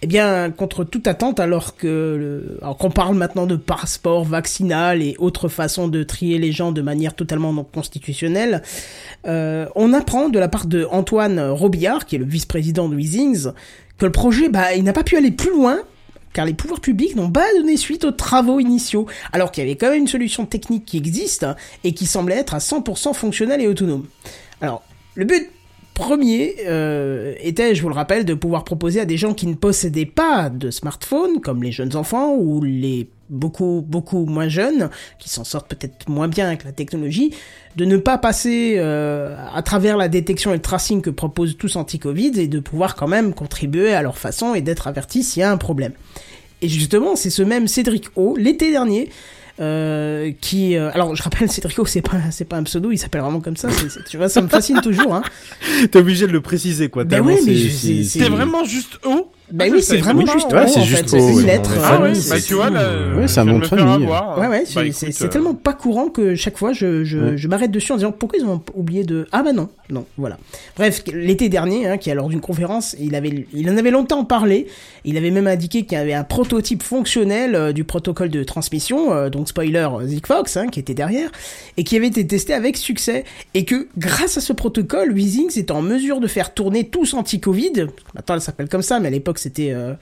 Eh bien, contre toute attente, alors que qu'on parle maintenant de passeport vaccinal et autres façons de trier les gens de manière totalement non constitutionnelle, euh, on apprend de la part de Antoine Robillard, qui est le vice-président de Weezings, que le projet, bah, il n'a pas pu aller plus loin car les pouvoirs publics n'ont pas donné suite aux travaux initiaux, alors qu'il y avait quand même une solution technique qui existe et qui semblait être à 100% fonctionnelle et autonome. Alors, le but premier euh, était, je vous le rappelle, de pouvoir proposer à des gens qui ne possédaient pas de smartphone, comme les jeunes enfants ou les beaucoup beaucoup moins jeunes, qui s'en sortent peut-être moins bien avec la technologie, de ne pas passer euh, à travers la détection et le tracing que proposent tous anti-Covid et de pouvoir quand même contribuer à leur façon et d'être avertis s'il y a un problème. Et justement, c'est ce même Cédric O, l'été dernier, euh, qui... euh, alors, je rappelle, Cédric O, c'est pas, c'est pas un pseudo, il s'appelle vraiment comme ça, tu vois, ça me fascine toujours, hein. (laughs) T'es obligé de le préciser, quoi. Ben mais c'est- vraiment juste O Bah Ah, oui, c'est vraiment juste Ouais, c'est en juste fait, c'est O, une lettre. Ah ouais, bah tu vois là. Ouais, c'est un nom de famille. avoir, Ouais, hein. ouais, Bah, c'est euh, tellement pas courant que chaque fois je, je, Ouais. je m'arrête dessus en disant pourquoi ils ont oublié de. Ah bah non, non, voilà. Bref, l'été dernier, hein, qui est lors d'une conférence, il, avait, il en avait longtemps parlé. Il avait même indiqué qu'il y avait un prototype fonctionnel euh, du protocole de transmission, euh, donc spoiler Zigfox, hein, qui était derrière, et qui avait été testé avec succès. Et que grâce à ce protocole, Weezings est en mesure de faire tourner tous anti-Covid, maintenant elle s'appelle comme ça, mais à l'époque c'était euh,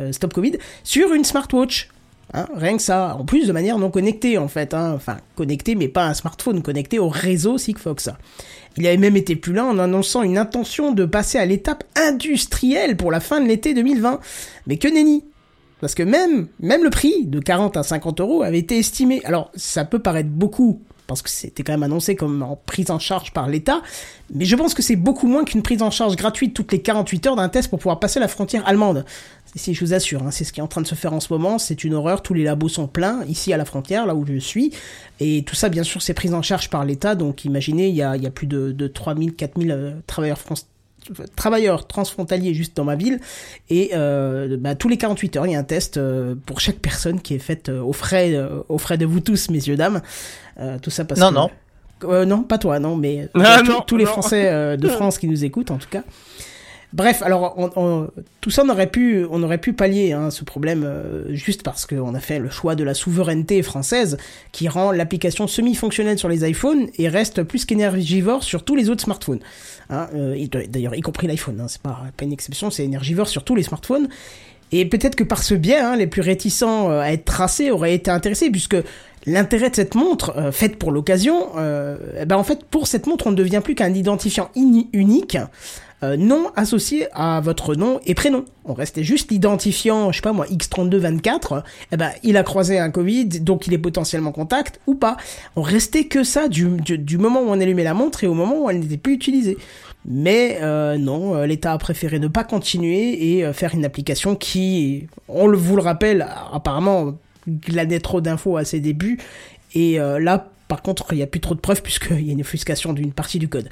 euh, Stop Covid, sur une smartwatch. Hein, rien que ça, en plus de manière non connectée en fait, hein. enfin connectée mais pas un smartphone, connecté au réseau Sigfox. Il avait même été plus loin en annonçant une intention de passer à l'étape industrielle pour la fin de l'été 2020. Mais que nenni Parce que même le prix de 40 à 50 euros avait été estimé. Alors ça peut paraître beaucoup parce que c'était quand même annoncé comme en prise en charge par l'État, mais je pense que c'est beaucoup moins qu'une prise en charge gratuite toutes les 48 heures d'un test pour pouvoir passer la frontière allemande. Si je vous assure, hein, c'est ce qui est en train de se faire en ce moment, c'est une horreur, tous les labos sont pleins, ici à la frontière, là où je suis, et tout ça, bien sûr, c'est pris en charge par l'État, donc imaginez, il y a, plus de, de 3000, 4000 euh, travailleurs français travailleur transfrontalier juste dans ma ville et euh, bah, tous les 48 heures il y a un test euh, pour chaque personne qui est faite euh, aux frais euh, aux frais de vous tous messieurs dames tout ça parce Non, que non. Non pas toi non mais Ah, tous- non, tous les non. Français de (laughs) France qui nous écoutent en tout cas Bref, alors on, tout ça on aurait pu on pu pallier hein, ce problème euh, juste parce qu'on a fait le choix de la souveraineté française qui rend l'application semi-fonctionnelle sur les iPhones et reste plus qu'énergivore sur tous les autres smartphones. Hein, euh, D'ailleurs, y compris l'iPhone, hein, c'est pas, une exception, c'est énergivore sur tous les smartphones. Et peut-être que par ce biais, les plus réticents euh, à être tracés auraient été intéressés, puisque l'intérêt de cette montre, faite pour l'occasion, eh ben en fait, pour cette montre, on ne devient plus qu'un identifiant unique, euh, non associé à votre nom et prénom. On restait juste l'identifiant, je sais pas moi, X3224, eh ben, il a croisé un Covid, donc il est potentiellement contact, ou pas. On restait que ça du, moment où on allumait la montre et au moment où elle n'était plus utilisée. Mais euh, non, euh, l'État a préféré ne pas continuer et euh, faire une application qui, on le, vous le rappelle, apparemment glanait trop d'infos à ses débuts. Et là, par contre, il n'y a plus trop de preuves puisqu'il y a une offuscation d'une partie du code.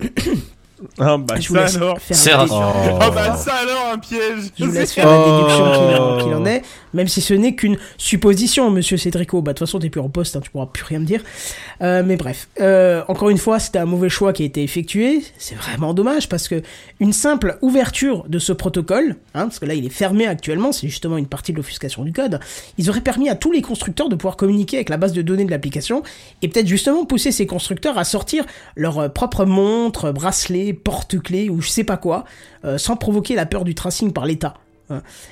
(clears throat) Ah (laughs) bah Je vous ça laisse alors. faire Oh. Ah bah ça alors un piège. je vous laisse (laughs) faire la Oh. déduction qu'il en, est, même si ce n'est qu'une supposition, monsieur Cédrico. Bah, de toute façon, t'es plus en poste, hein, tu pourras plus rien me dire. Euh, mais bref, euh, encore une fois, c'était un mauvais choix qui a été effectué. C'est vraiment dommage parce que une simple ouverture de ce protocole, hein, parce que là, il est fermé actuellement, c'est justement une partie de l'offuscation du code, ils auraient permis à tous les constructeurs de pouvoir communiquer avec la base de données de l'application et peut-être justement pousser ces constructeurs à sortir leur euh, propre montre, bracelet, porte-clés ou je sais pas quoi, euh, sans provoquer la peur du tracing par l'État.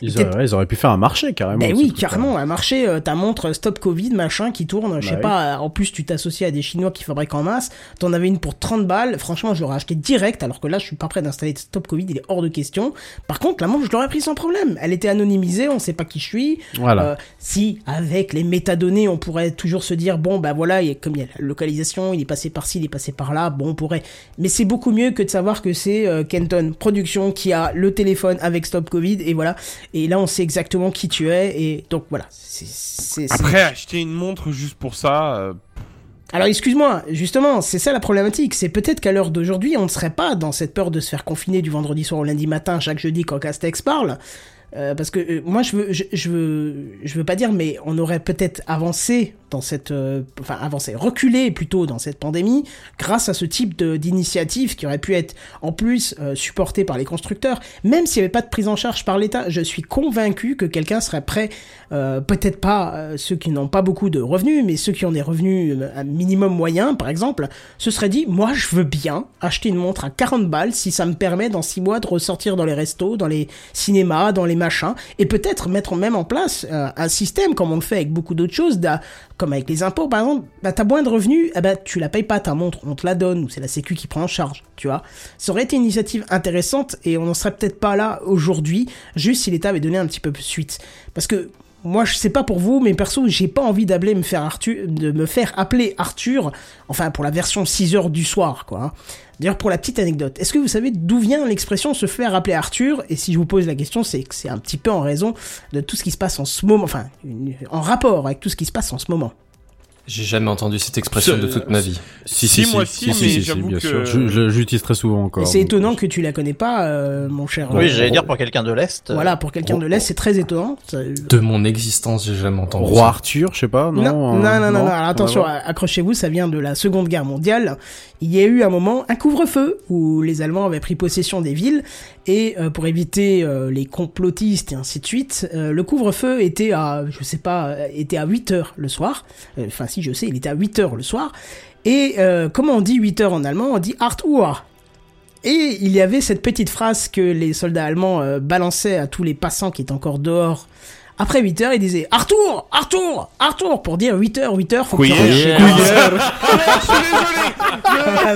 Ils auraient, ils auraient pu faire un marché carrément. Ben oui, carrément, un marché, euh, ta montre Stop Covid, machin, qui tourne, je sais Bah oui. pas, euh, en plus tu t'associes à des Chinois qui fabriquent en masse, t'en avais une pour 30 balles, franchement je l'aurais acheté direct, alors que là je suis pas prêt d'installer Stop Covid, il est hors de question. Par contre, la montre je l'aurais pris sans problème, elle était anonymisée, on sait pas qui je suis. Voilà. Euh, si, avec les métadonnées, on pourrait toujours se dire, bon bah voilà, il y a- comme il y a la localisation, il est passé par ci, il est passé par là, bon on pourrait. Mais c'est beaucoup mieux que de savoir que c'est euh, Kenton Production qui a le téléphone avec Stop Covid, et voilà. Et là on sait exactement qui tu es, et donc voilà. C'est- Après acheter une montre juste pour ça. euh, Alors excuse-moi, justement, c'est ça la problématique. C'est peut-être qu'à l'heure d'aujourd'hui, on ne serait pas dans cette peur de se faire confiner du vendredi soir au lundi matin chaque jeudi quand Castex parle. Euh, parce que euh, moi, je veux, je, veux, je veux pas dire, mais on aurait peut-être avancé dans cette, euh, enfin avancé, reculé plutôt dans cette pandémie, grâce à ce type d'initiative qui aurait pu être en plus supportée par les constructeurs, même s'il n'y avait pas de prise en charge par l'État. Je suis convaincu que quelqu'un serait prêt, peut-être pas ceux qui n'ont pas beaucoup de revenus, mais ceux qui ont des revenus un minimum moyen, par exemple, se seraient dit, moi je veux bien acheter une montre à 40 balles si ça me permet dans 6 mois de ressortir dans les restos, dans les cinémas, dans les et peut-être mettre même en place euh, un système comme on le fait avec beaucoup d'autres choses, comme avec les impôts par exemple, bah t'as moins de revenus, eh ben tu la payes pas ta montre, on te la donne, ou c'est la sécu qui prend en charge, tu vois. Ça aurait été une initiative intéressante et on n'en serait peut-être pas là aujourd'hui, juste si l'État avait donné un petit peu plus suite. Parce que moi, je sais pas pour vous, mais perso, j'ai pas envie d'appeler me faire Arthur, de me faire appeler Arthur, enfin pour la version 6 heures du soir, quoi. hein. D'ailleurs, pour la petite anecdote, est-ce que vous savez d'où vient l'expression se faire appeler Arthur? Et si je vous pose la question, c'est que c'est un petit peu en raison de tout ce qui se passe en ce moment, enfin, en rapport avec tout ce qui se passe en ce moment. J'ai jamais entendu cette expression de toute ma vie. Si, moi aussi, mais j'avoue bien que- sûr. Je, je l'utilise très souvent encore. Et c'est étonnant que tu la connais pas, euh, mon cher. Oui, euh, j'allais dire pour quelqu'un de l'Est. euh, Voilà, pour quelqu'un de l'Est, c'est très étonnant. De mon existence, j'ai jamais entendu Roi. Arthur, je sais pas, non Non, non, euh, non, non, attention, accrochez-vous, ça vient de la Seconde Guerre mondiale. Il y a eu un moment un couvre-feu où les Allemands avaient pris possession des villes et euh, pour éviter euh, les complotistes et ainsi de suite, euh, le couvre-feu était à, je sais pas, était à 8 heures le soir. Enfin, si je sais, il était à 8 heures le soir. Et comment on dit 8 heures en allemand? On dit 8 Uhr. Et il y avait cette petite phrase que les soldats allemands balançaient à tous les passants qui étaient encore dehors. Après 8 heures, ils disaient Arthur, Arthur, Arthur pour dire 8 heures, 8 heures, faut que tu Couillère. rentres chez toi.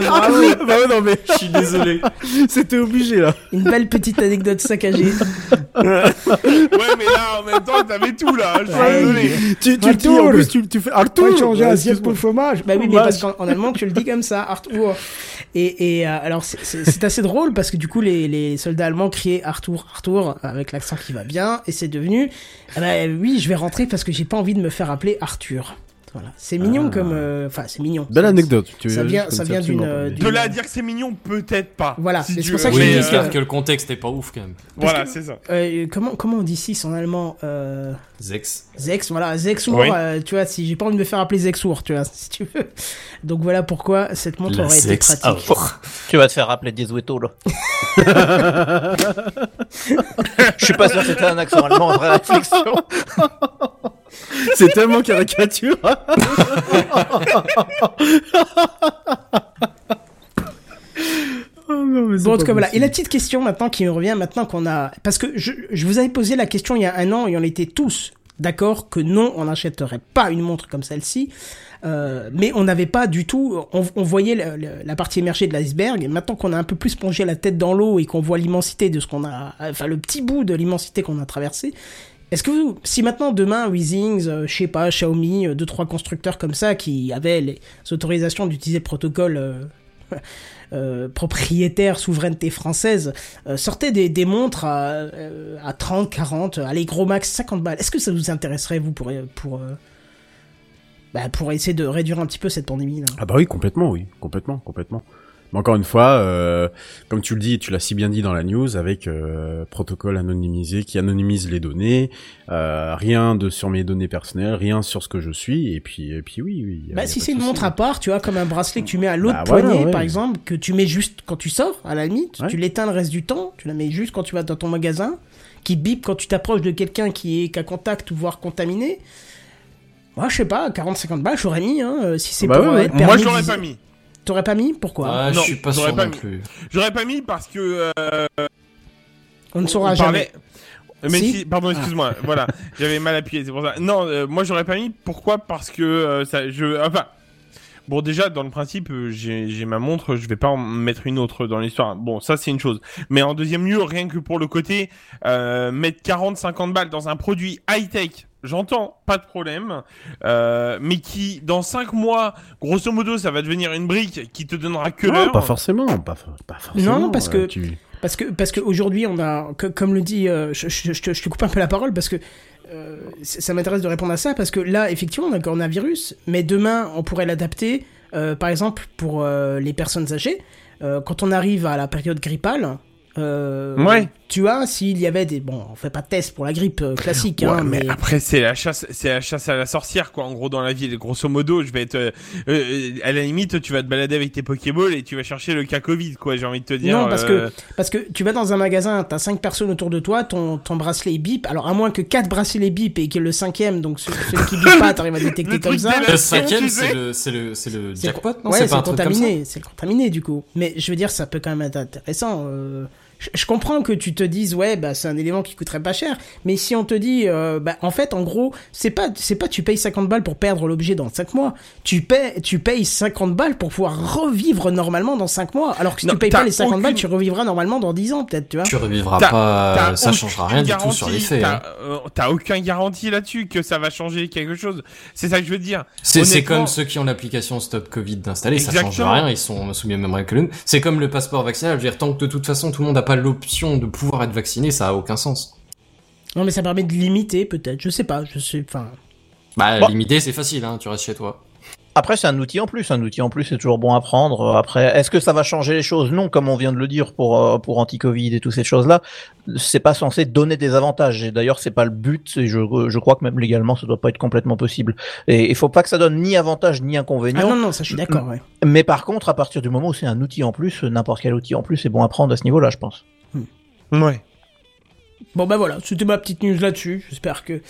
Bravo. bah ouais, non mais Je suis désolé. c'était obligé là. Une belle petite anecdote saccagée. Ouais, mais là, en même temps, t'avais tout là. Je suis Ouais. désolé. Tu, tu le dis Arthur. en plus, tu, tu fais Arthur. Ouais, excuse-moi. fromage. Bah oui, mais parce qu'en en allemand, tu le dis comme ça, Arthur. Et, et euh, alors, c'est- c'est c'est assez drôle parce que du coup, les, les soldats allemands criaient Arthur, Arthur, avec l'accent qui va bien. Et c'est devenu, ah bah oui, je vais rentrer parce que j'ai pas envie de me faire appeler Arthur. Voilà, c'est mignon Ah. comme, euh, enfin c'est mignon. Belle anecdote. Tu Ça veux- vient- je ça vient d'une, De là à dire que c'est mignon, peut-être pas. Voilà, Si c'est pour veux. ça que je Oui, dis j'espère que- que le contexte est pas ouf quand même. Voilà, c'est ça. Euh, comment comment on dit 6 en allemand euh, Zex. Zex, voilà, Zexour, Oui. euh, tu vois, si j'ai pas envie de me faire appeler Zexour, tu vois, (laughs) si tu veux. Donc voilà pourquoi cette montre La aurait été pratique. Tu vas te faire rappeler Diezueto, là. (laughs) Je suis pas sûr que c'était un accent allemand, en vraie réflexion. (laughs) (laughs) C'est tellement caricature. Oh non, mais c'est Bon, en tout cas, voilà. Et la petite question maintenant qui me revient, maintenant qu'on a... Parce que je, je vous avais posé la question il y a un an et on était tous d'accord que non, on n'achèterait pas une montre comme celle-ci. Euh, mais on n'avait pas du tout... On, on voyait le- le- la partie émergée de l'iceberg. Et maintenant qu'on a un peu plus plongé la tête dans l'eau et qu'on voit l'immensité de ce qu'on a... Enfin, le petit bout de l'immensité qu'on a traversé... Est-ce que vous, si maintenant demain Weezings, euh, je sais pas, Xiaomi, euh, deux trois constructeurs comme ça qui avaient les autorisations d'utiliser le protocole euh, (laughs) euh, propriétaire souveraineté française euh, sortaient des, des montres à, à 30, 40, allez gros max 50 balles. Est-ce que ça vous intéresserait vous pour pour bah, pour essayer de réduire un petit peu cette pandémie là? Ah bah oui, complètement, oui, complètement, complètement. Mais encore une fois, euh, comme tu le dis, tu l'as si bien dit dans la news, avec euh, protocole anonymisé qui anonymise les données, euh, rien de sur mes données personnelles, rien sur ce que je suis, et puis, et puis oui, oui. Bah, si c'est une montre à part, tu vois, comme un bracelet que tu mets à l'autre Bah, voilà, poignet, ouais. par exemple, que tu mets juste quand tu sors, à la limite, Ouais. tu l'éteins le reste du temps, tu la mets juste quand tu vas dans ton magasin, qui bip quand tu t'approches de quelqu'un qui est qu'à contact ou voire contaminé. Moi, je sais pas, 40-50 balles, j'aurais mis, hein, euh, si c'est Bah pour ouais, ouais. être Moi, permis je l'aurais pas mis. T'aurais pas mis Pourquoi Ah, je Non, suis pas sûr pas non mis. plus. J'aurais pas mis parce que. euh, On ne saura on jamais. parlait- Mais Si si, pardon, excuse-moi. voilà, (laughs) j'avais mal appuyé, c'est pour ça. Non, euh, moi j'aurais pas mis. Pourquoi? Parce que euh, ça, je, enfin, bon déjà dans le principe, euh, j'ai ma montre, je vais pas en mettre une autre dans l'histoire. Bon, ça c'est une chose. Mais en deuxième lieu, rien que pour le côté euh, mettre 40, 50 balles dans un produit high tech. J'entends, pas de problème, euh, mais qui dans 5 mois, grosso modo, ça va devenir une brique qui te donnera que Non, l'heure. pas forcément, pas, for- pas forcément. Non, parce que- euh, tu... Parce que parce qu'aujourd'hui on a que- comme le dit euh, je, je- je te, je te coupe un peu la parole parce que euh, ça m'intéresse de répondre à ça parce que là effectivement on a le coronavirus mais demain on pourrait l'adapter euh, par exemple pour euh, les personnes âgées euh, quand on arrive à la période grippale euh, Ouais. tu vois s'il y avait des bon on fait pas de test pour la grippe euh, classique Ouais, hein, mais, mais, après c'est la chasse, c'est la chasse à la sorcière quoi. En gros dans la ville, grosso modo, je vais être euh, euh, à la limite, tu vas te balader avec tes Pokéballs et tu vas chercher le cas Covid quoi. J'ai envie de te dire. Non, parce euh, que parce que tu vas dans un magasin, t'as cinq personnes autour de toi, ton, ton bracelet bip. Alors à moins que quatre bracelets bip et que le cinquième, donc celui celui qui bip pas, t'arrives à (laughs) détecter Le comme ça. Le cinquième, c'est le, c'est le, c'est le C'est- jackpot, non ouais, C'est c'est pas le un truc comme ça contaminé, c'est le contaminé du coup. Mais je veux dire, ça peut quand même être intéressant. Euh, Je, comprends que tu te dises ouais bah c'est un élément qui coûterait pas cher, mais si on te dit euh, bah en fait en gros c'est pas c'est pas tu payes 50 balles pour perdre l'objet dans 5 mois, tu payes tu payes 50 balles pour pouvoir revivre normalement dans 5 mois, alors que si Non, tu payes pas les 50 balles aucune- tu revivras normalement dans 10 ans peut-être tu vois. Tu revivras T'as- pas, t'as ça aucune changera rien du tout sur les faits. hein. T'as euh, t'as aucun garantie là-dessus que ça va changer quelque chose. C'est ça que je veux dire. C'est c'est comme ceux qui ont l'application Stop Covid d'installer, ça change rien, ils sont soumis au même règle que nous. C'est comme le passeport vaccinal, je veux dire, tant que de toute façon tout le monde n'a pas l'option de pouvoir être vacciné, ça a aucun sens. Non mais ça permet de limiter peut-être, je sais pas, je sais enfin Bah, Bon. limiter, c'est facile, hein, tu restes chez toi. Après, c'est un outil en plus. Un outil en plus, c'est toujours bon à prendre. Après, est-ce que ça va changer les choses? Non, comme on vient de le dire pour euh, pour anti-Covid et toutes ces choses-là, c'est pas censé donner des avantages. Et d'ailleurs, c'est pas le but. Et je je crois que même légalement, ça doit pas être complètement possible. Et il faut pas que ça donne ni avantage ni Ah inconvénient. non non, ça je suis d'accord ouais. Mais par contre, à partir du moment où c'est un outil en plus, n'importe quel outil en plus est bon à prendre à ce niveau-là, je pense. Ouais. Bon bah voilà, c'était ma petite news là-dessus. J'espère que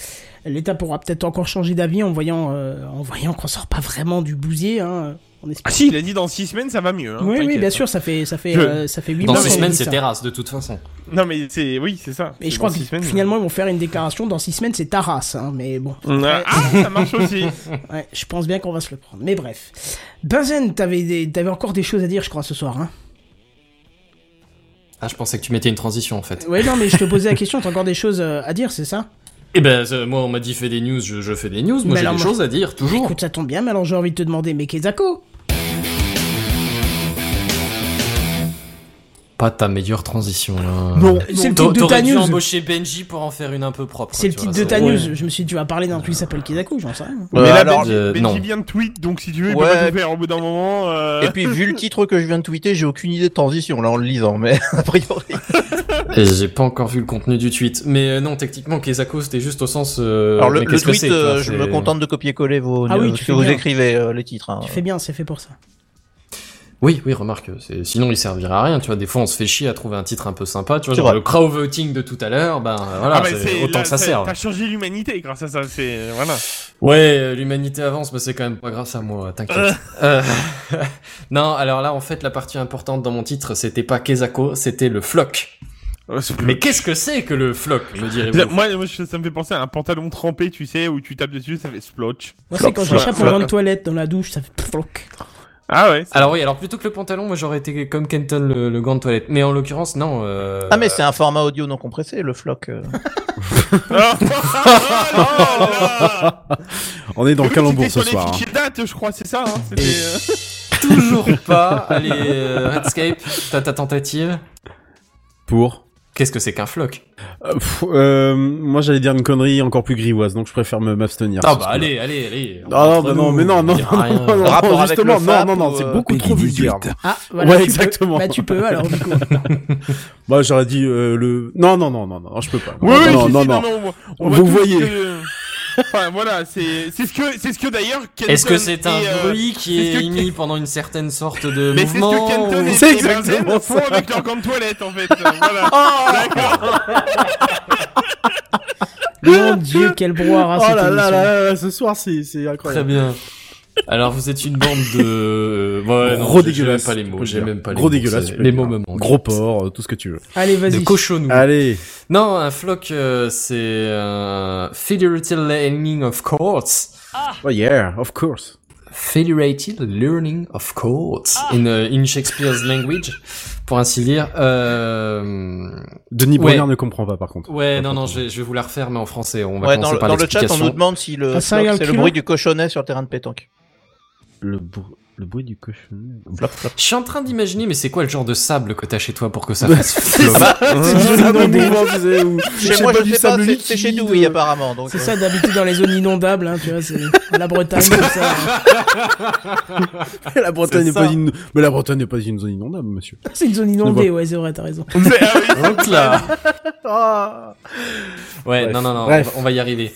l'État pourra peut-être encore changer d'avis en voyant, euh, en voyant qu'on sort pas vraiment du bousier. Hein. On espère. Ah si, il a dit dans 6 semaines ça va mieux. Hein, oui, oui, bien sûr, ça fait, ça fait, Je- euh, ça fait 8 Dans mois. six qu'on semaines, dit c'est terrasse, de toute façon. Non mais c'est oui, c'est ça. Et je crois que semaines. finalement ils vont faire une déclaration dans 6 semaines, c'est ta race. Hein, mais bon, Ah, ah, ça marche aussi. ouais, je pense bien qu'on va se le prendre. Mais bref. Benzen, t'avais, des- t'avais encore des choses à dire, je crois, ce soir. Hein. Ah, je pensais que tu mettais une transition, en fait. Ouais, non, mais je te posais la question, t'as encore des choses euh, à dire, c'est ça? Eh ben, euh, moi, on m'a dit fais des news, je, je fais des news, Mais moi j'ai des moi, choses à dire, toujours. Écoute, ça tombe bien, mais alors j'ai envie de te demander, mais Kezako pas ta meilleure transition. Là. Non, C'est le titre de ta news. embaucher Benji pour en faire une un peu propre. C'est le titre de ta news. Je me suis dit, tu vas parler d'un truc qui s'appelle Kizaku, j'en sais rien. Euh, Mais là, alors, Benji, euh, Benji vient de tweet, donc si tu veux, il Ouais. peut pas tout faire au bout d'un moment. euh, Et puis, vu le titre que je viens de tweeter, j'ai aucune idée de transition, là, en le lisant, mais (laughs) a priori. (laughs) Et j'ai pas encore vu le contenu du tweet. Mais non, techniquement, Kezako, c'était juste au sens. Alors, le, tweet, je me contente de copier-coller vos, Ah oui, tu ce fais que vous bien. écrivez, les titres. hein. Tu fais bien, c'est fait pour ça. Oui, oui, remarque. c'est- Sinon, il servira à rien. Tu vois, des fois, on se fait chier à trouver un titre un peu sympa. Tu vois, genre vrai. le crowd voting de tout à l'heure. Ben voilà, ah, bah, autant là, que ça serve. T'as changé l'humanité grâce à ça, c'est voilà. Ouais, euh, l'humanité avance, mais c'est quand même pas grâce à moi, t'inquiète. (laughs) Euh, (laughs) non, alors là, en fait, la partie importante dans mon titre, c'était pas Kezako, c'était le floc. Mais qu'est-ce que c'est que le floc, me direz-vous Moi, moi, je- ça me fait penser à un pantalon trempé, tu sais, où tu tapes dessus, ça fait splotch. Moi, c'est quand j'échappe flop. au de toilette dans la douche, ça fait floc. Ah ouais. Alors oui, alors plutôt que le pantalon, moi j'aurais été comme Kenton le, le gant de toilette. Mais en l'occurrence, non. Euh... Ah, mais c'est un format audio non compressé, le floc. euh. (laughs) Ah, oh là là On est dans le calembour ce soir. les hein. fichiers date, je crois, c'est ça. Hein Et- euh, (laughs) Toujours pas. Allez, euh, Redscape, t'as ta tentative. Pour. Qu'est-ce que c'est qu'un floc? Euh, pff, euh, moi, j'allais dire une connerie encore plus grivoise, donc je préfère me m'abstenir. Ah bah allez, allez, allez. Ah non, entre bah non, nous, mais non, non, on dira non, rien. non, non, Rapport avec justement, le non, FAP non, non, ou, c'est euh, beaucoup trop vulgaire. Ah, voilà. Ouais, tu peux. exactement. Bah, tu peux, alors, du coup. Moi, (laughs) j'aurais dit euh, le. Non, non, non, non, non, je peux pas. Oui, oui, non, si, non, si, non, on- on Vous voit tous voyez. que- Enfin, voilà, c'est c'est ce que c'est ce que d'ailleurs. Est-ce que c'est un euh, bruit qui est que- émis pendant une certaine sorte de Mais c'est ce mouvement que Kenton ou- et, exactement font avec leur gant de toilette en fait. (laughs) voilà. D'accord. Mon dieu, quel brouhaha Oh cette là là émission. là là, là, ce soir, c'est c'est Très incroyable. bien. Alors vous êtes une bande de... Ouais, non, Gros dégueulasse. même pas les mots, j'ai même pas les Gros mots. dégueulasse. Les mots me manquent. Gros porc, euh, tout ce que tu veux. Allez, De vas-y. cochonou. Allez. Non, un floc, euh, c'est un federated learning of chords. Oh yeah, of course. Federated learning of chords in, uh, in Shakespeare's language, pour ainsi dire. Euh... Denis Ouais. Ne comprend pas, par contre. Ouais, non, non, je vais, je vais vous la refaire, mais en français. On va Ouais, commencer dans, le- par dans le chat, on nous demande si le serial c'est le bruit du cochonnet sur le terrain de pétanque. Le, br- le bruit du cochonnet. Je suis en train d'imaginer, mais c'est quoi le genre de sable que t'as chez toi pour que ça fasse flop Chez moi, je sais pas, sable c'est c'est chez nous, oui, apparemment. Donc, C'est euh, ça d'habiter dans les zones inondables, hein, tu vois, c'est (laughs) la Bretagne, tout ça. (laughs) La Bretagne n'est pas une, mais la Bretagne n'est pas une zone inondable, monsieur. (laughs) C'est une zone inondée, ouais, c'est vrai, t'as raison. C'est- ah. Donc là. Ah. Ouais, non, non, non, on va y arriver.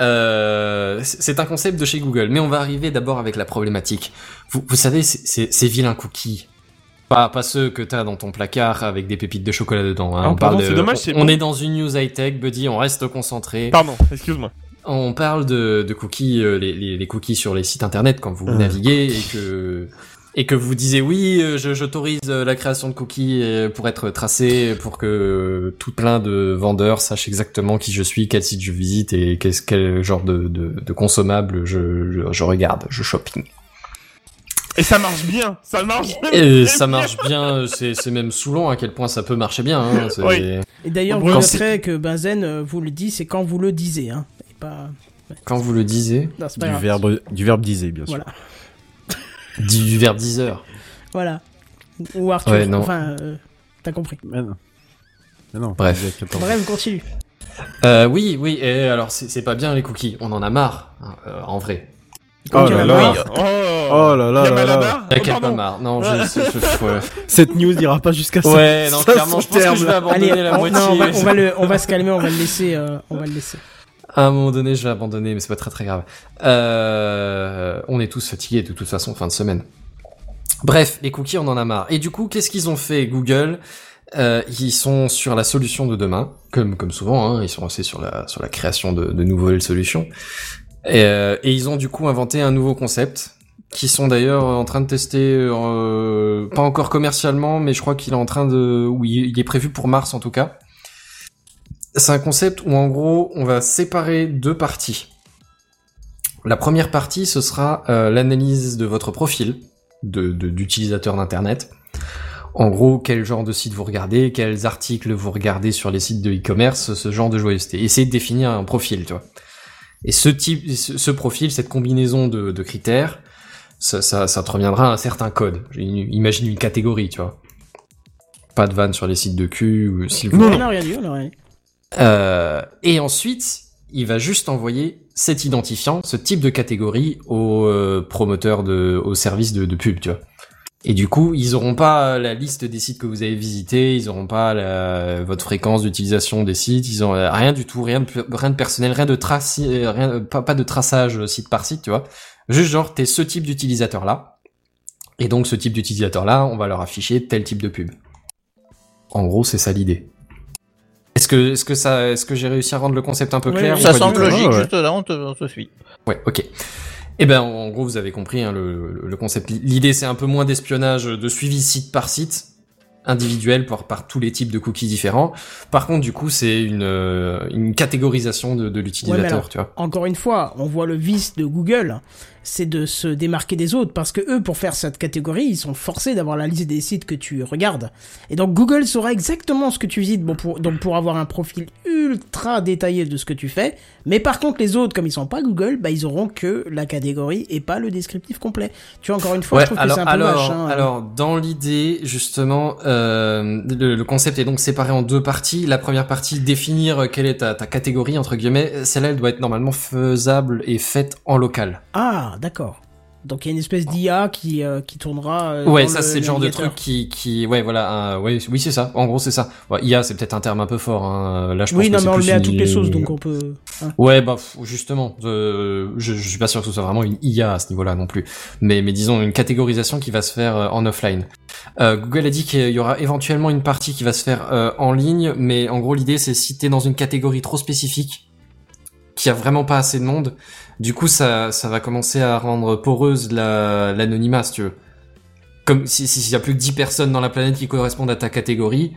Euh, c'est un concept de chez Google, mais on va arriver d'abord avec la problématique. Vous, vous savez, ces vilains cookies. Pas, pas ceux que t'as dans ton placard avec des pépites de chocolat dedans. Hein. Ah, on pardon, parle de- c'est dommage, on- c'est on est dans une news high tech, Buddy. On reste concentré. Pardon, excuse-moi. On parle de, de cookies, euh, les, les, les cookies sur les sites internet quand vous naviguez et que et que vous disiez oui, euh, j'autorise euh, la création de cookies euh, pour être tracé, pour que tout plein de vendeurs sachent exactement qui je suis, quel site je visite et qu'est-ce quel genre de, de, de consommables je, je, je regarde, je shopping. Et ça marche bien, ça marche. Et très ça bien. marche bien, c'est même saoulant à quel point ça peut marcher bien. Hein, Oui. Et d'ailleurs, Quand vous noterez que Benzen euh, vous le dit, c'est quand vous le disiez, hein. Et pas... Quand vous le disiez, Non, Du grave. verbe, du verbe disait, bien sûr. Voilà. Du, du verbe 10 heures. Voilà. Ou Arthur, Ouais, non. enfin, euh, t'as compris. Mais non. Mais non. Bref. il y a 14 ans. Bref, continue. Euh, oui, oui, et alors c'est pas bien les cookies, on en a marre, hein, euh, en vrai. Oh là là. Oh, Oh là là Y'a là là. La Oh, quelle pardon. marre. Non, je, je, je- ouais. (laughs) Cette news n'ira pas jusqu'à ça. Ouais, non, clairement, je pense que terme, je vais là. abandonner Allez, la on, moitié. non, on, va, on va le, on va se calmer, on va le laisser, euh, on va le laisser. À un moment donné, je vais abandonner, mais c'est pas très très grave. Euh, on est tous fatigués de toute façon, fin de semaine. Bref, les cookies, on en a marre. Et du coup, qu'est-ce qu'ils ont fait, Google? Euh, Ils sont sur la solution de demain, comme comme souvent, hein, ils sont aussi sur la sur la création de, de nouvelles solutions. Et, euh, et ils ont du coup inventé un nouveau concept qui sont d'ailleurs en train de tester, euh, pas encore commercialement, mais je crois qu'il est en train de, ou il est prévu pour mars en tout cas. C'est un concept où en gros on va séparer deux parties. La première partie ce sera euh, l'analyse de votre profil de de- d'utilisateur d'internet. En gros, quel genre de site vous regardez, quels articles vous regardez sur les sites de e-commerce, ce genre de joyeuseté. Essayez de définir un profil, tu vois. Et ce type, ce, profil, cette combinaison de, de critères, ça, ça, ça te reviendra à un certain code. Imagine une catégorie, tu vois. pas de vanne sur les sites de cul, ou s'il vous Non, plaît. On n'a rien dit, on n'a rien dit. Euh, et ensuite, il va juste envoyer cet identifiant, ce type de catégorie aux euh, promoteurs de, aux services de, pub, tu vois. Et du coup, ils auront pas la liste des sites que vous avez visités, ils auront pas la- votre fréquence d'utilisation des sites, ils ont euh, rien du tout, rien de, personnel, rien de trace, euh, rien, pas, pas de traçage site par site, tu vois. Juste genre, t'es ce type d'utilisateur là. Et donc, ce type d'utilisateur là, on va leur afficher tel type de pub. En gros, c'est ça l'idée. Est-ce que, est-ce que ça, est-ce que j'ai réussi à rendre le concept un peu clair oui. ou Ça semble tout logique, juste là, on te, on te suit. Ouais, ok. Eh ben, en gros, vous avez compris hein, le, concept. L'idée, c'est un peu moins d'espionnage, de suivi site par site, individuel par, par tous les types de cookies différents. Par contre, du coup, c'est une, euh, une catégorisation de, l'utilisateur, tu vois. Encore une fois, on voit le vice de Google, c'est de se démarquer des autres parce que eux, pour faire cette catégorie, ils sont forcés d'avoir la liste des sites que tu regardes. Et donc Google saura exactement ce que tu visites, bon pour, donc pour avoir un profil ultra détaillé de ce que tu fais. Mais par contre, les autres, comme ils sont pas Google, bah ils auront que la catégorie et pas le descriptif complet. Tu vois, encore une fois, je Ouais, trouve alors, que c'est un peu alors, hein. alors, dans l'idée, justement, euh, le, le concept est donc séparé en deux parties. La première partie, définir quelle est ta, ta catégorie, entre guillemets. Celle-là, elle doit être normalement faisable et faite en local. Ah, d'accord. Donc il y a une espèce d'IA qui, euh, qui tournera. euh, Ouais, ça c'est le genre de truc qui, qui, ouais, voilà, ouais, oui, c'est ça. En gros, c'est ça. Ouais, IA, c'est peut-être un terme un peu fort. Hein. Là, je pense Oui, que non, c'est mais on le met à toutes les sauces, donc on peut. hein. Ouais, bah justement, euh, je, je suis pas sûr que ce soit vraiment une IA à ce niveau-là non plus. Mais, mais disons une catégorisation qui va se faire en offline. Google a dit qu'il y aura éventuellement une partie qui va se faire en ligne, mais en gros l'idée c'est si t'es dans une catégorie trop spécifique, qui a vraiment pas assez de monde, du coup ça, ça va commencer à rendre poreuse la- l'anonymat si tu veux. Comme si s'il y a plus que 10 personnes dans la planète qui correspondent à ta catégorie,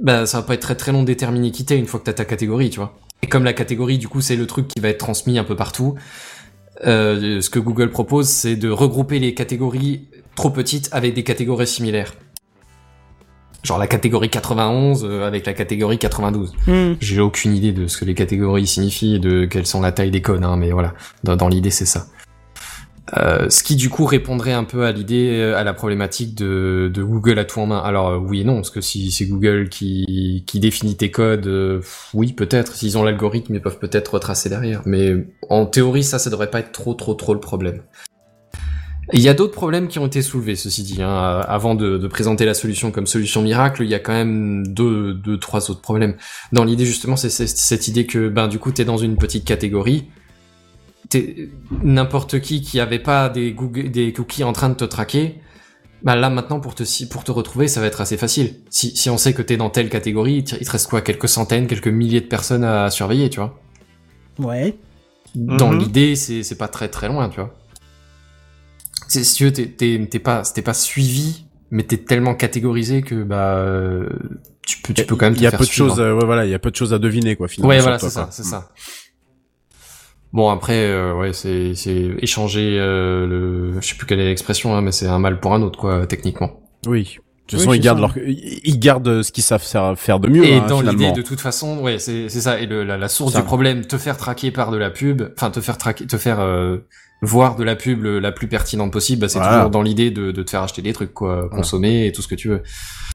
bah ça va pas être très très long de déterminer qui t'es une fois que t'as ta catégorie, tu vois. Et comme la catégorie, du coup, c'est le truc qui va être transmis un peu partout, euh, ce que Google propose, c'est de regrouper les catégories trop petites avec des catégories similaires. Genre la catégorie 91 euh, avec la catégorie 92. Hmm. J'ai aucune idée de ce que les catégories signifient et de quelles sont la taille des codes, hein, mais voilà, dans, dans l'idée c'est ça. Euh, ce qui du coup répondrait un peu à l'idée, euh, à la problématique de, de Google à tout en main. Alors euh, oui et non, parce que si c'est Google qui, qui définit tes codes, euh, oui peut-être, s'ils ont l'algorithme, ils peuvent peut-être retracer derrière. Mais en théorie, ça, ça devrait pas être trop trop trop le problème. Il y a d'autres problèmes qui ont été soulevés, ceci dit. Hein. Avant de, de présenter la solution comme solution miracle, il y a quand même deux, deux trois autres problèmes. Dans l'idée justement, c'est c'est- cette idée que ben du coup t'es dans une petite catégorie. T'es- N'importe qui qui avait pas des, Google, des cookies en train de te traquer, bah là maintenant pour te pour te retrouver, ça va être assez facile. Si, si on sait que t'es dans telle catégorie, il te reste quoi, quelques centaines, quelques milliers de personnes à surveiller, tu vois. Ouais. Dans Mhm. l'idée, c'est c'est pas très très loin, tu vois. C'est si tu veux, t'es t'es t'es pas t'es pas suivi, mais t'es tellement catégorisé que bah euh, tu peux tu peux quand même te Il y a peu de choses, euh, ouais, voilà, il y a peu de choses à deviner, quoi, finalement. Ouais, voilà, c'est ça, c'est ça. Bon après, euh, ouais, c'est c'est échanger euh, le, je sais plus quelle est l'expression, hein, mais c'est un mal pour un autre, quoi, techniquement. Oui. De toute Oui, façon, ils gardent ça. leur, ils gardent ce qu'ils savent faire faire de mieux, Et hein, dans l'idée, de toute façon, ouais, c'est c'est ça. Et le, la, la source Ça. du problème, te faire traquer par de la pub, enfin te faire traquer, te faire euh, voir de la pub la plus pertinente possible, bah, c'est Voilà. toujours dans l'idée de, de te faire acheter des trucs, quoi, consommer et tout ce que tu veux.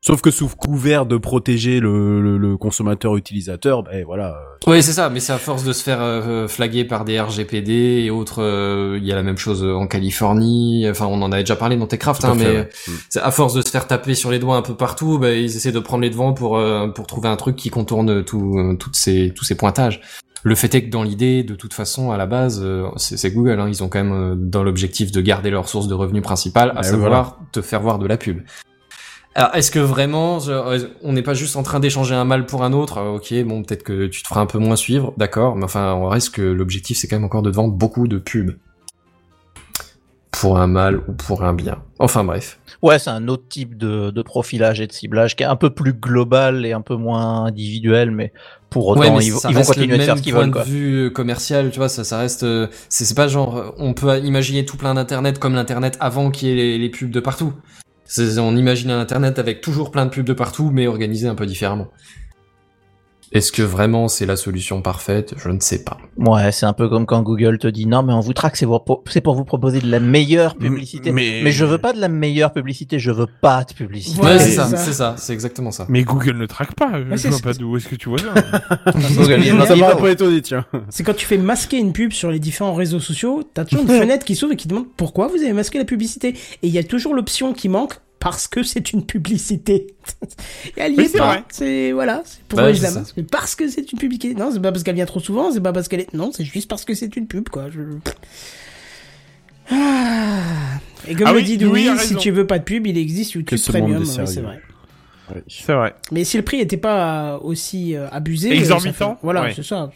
Sauf que sous couvert de protéger le, le, le consommateur utilisateur, ben voilà. euh, Oui, c'est ça, mais c'est à force de se faire euh, flaguer par des RGPD et autres. euh, Il y a la même chose en Californie. Enfin, on en avait déjà parlé dans Techcraft, hein, mais ouais. Mm. c'est à force de se faire taper sur les doigts un peu partout, bah, ils essaient de prendre les devants pour euh, pour trouver un truc qui contourne tout, euh, toutes ces tous ces pointages. Le fait est que dans l'idée, de toute façon, à la base, euh, c'est Google. Hein, ils ont quand même euh, dans l'objectif de garder leur source de revenus principale, à Ouais, savoir te faire voir de la pub. Alors, est-ce que vraiment, genre, on n'est pas juste en train d'échanger un mal pour un autre? Euh, Ok, bon, peut-être que tu te feras un peu moins suivre, d'accord, mais enfin, on reste que l'objectif, c'est quand même encore de vendre beaucoup de pubs. Pour un mal ou pour un bien. Enfin, bref. Ouais, c'est un autre type de, de profilage et de ciblage qui est un peu plus global et un peu moins individuel, mais pour autant, Ouais, mais ils, ils vont continuer de faire même ce qu'ils point veulent. de Quoi. vue euh, commercial, tu vois, ça, ça reste, euh, c'est pas genre, euh, on peut imaginer tout plein d'internet comme l'internet avant qu'il y ait les, les pubs de partout. C'est- On imagine un internet avec toujours plein de pubs de partout, mais organisé un peu différemment. Est-ce que vraiment c'est la solution parfaite? Je ne sais pas. Ouais, c'est un peu comme quand Google te dit non, mais on vous traque, c'est pour, c'est pour vous proposer de la meilleure publicité. mais- Mais... je veux pas de la meilleure publicité, je veux pas de publicité. Ouais, Ouais, c'est ça, c'est ça, c'est exactement ça. Mais Google ne traque pas. Je c'est- vois pas d'où est-ce que tu vois ça. (laughs) Google, il- tiens. C'est quand tu fais masquer une pub sur les différents réseaux sociaux, t'as toujours une (laughs) fenêtre qui s'ouvre et qui demande pourquoi vous avez masqué la publicité. Et il y a toujours l'option qui manque parce que c'est une publicité. (laughs) et elle y Oui, est c'est pas. vrai. C'est voilà, c'est pourquoi Ouais, je. Mais Parce que c'est une publicité. Non, c'est pas parce qu'elle vient trop souvent, c'est pas parce qu'elle est. Non, c'est juste parce que c'est une pub, quoi. Je... Ah. Et comme Ah le oui, dit Louis si tu veux pas de pub, il existe YouTube Que Premium. c'est vrai. C'est vrai. Mais si le prix était pas aussi euh, abusé, Exorbitant, fait- Voilà, ouais. c'est ça.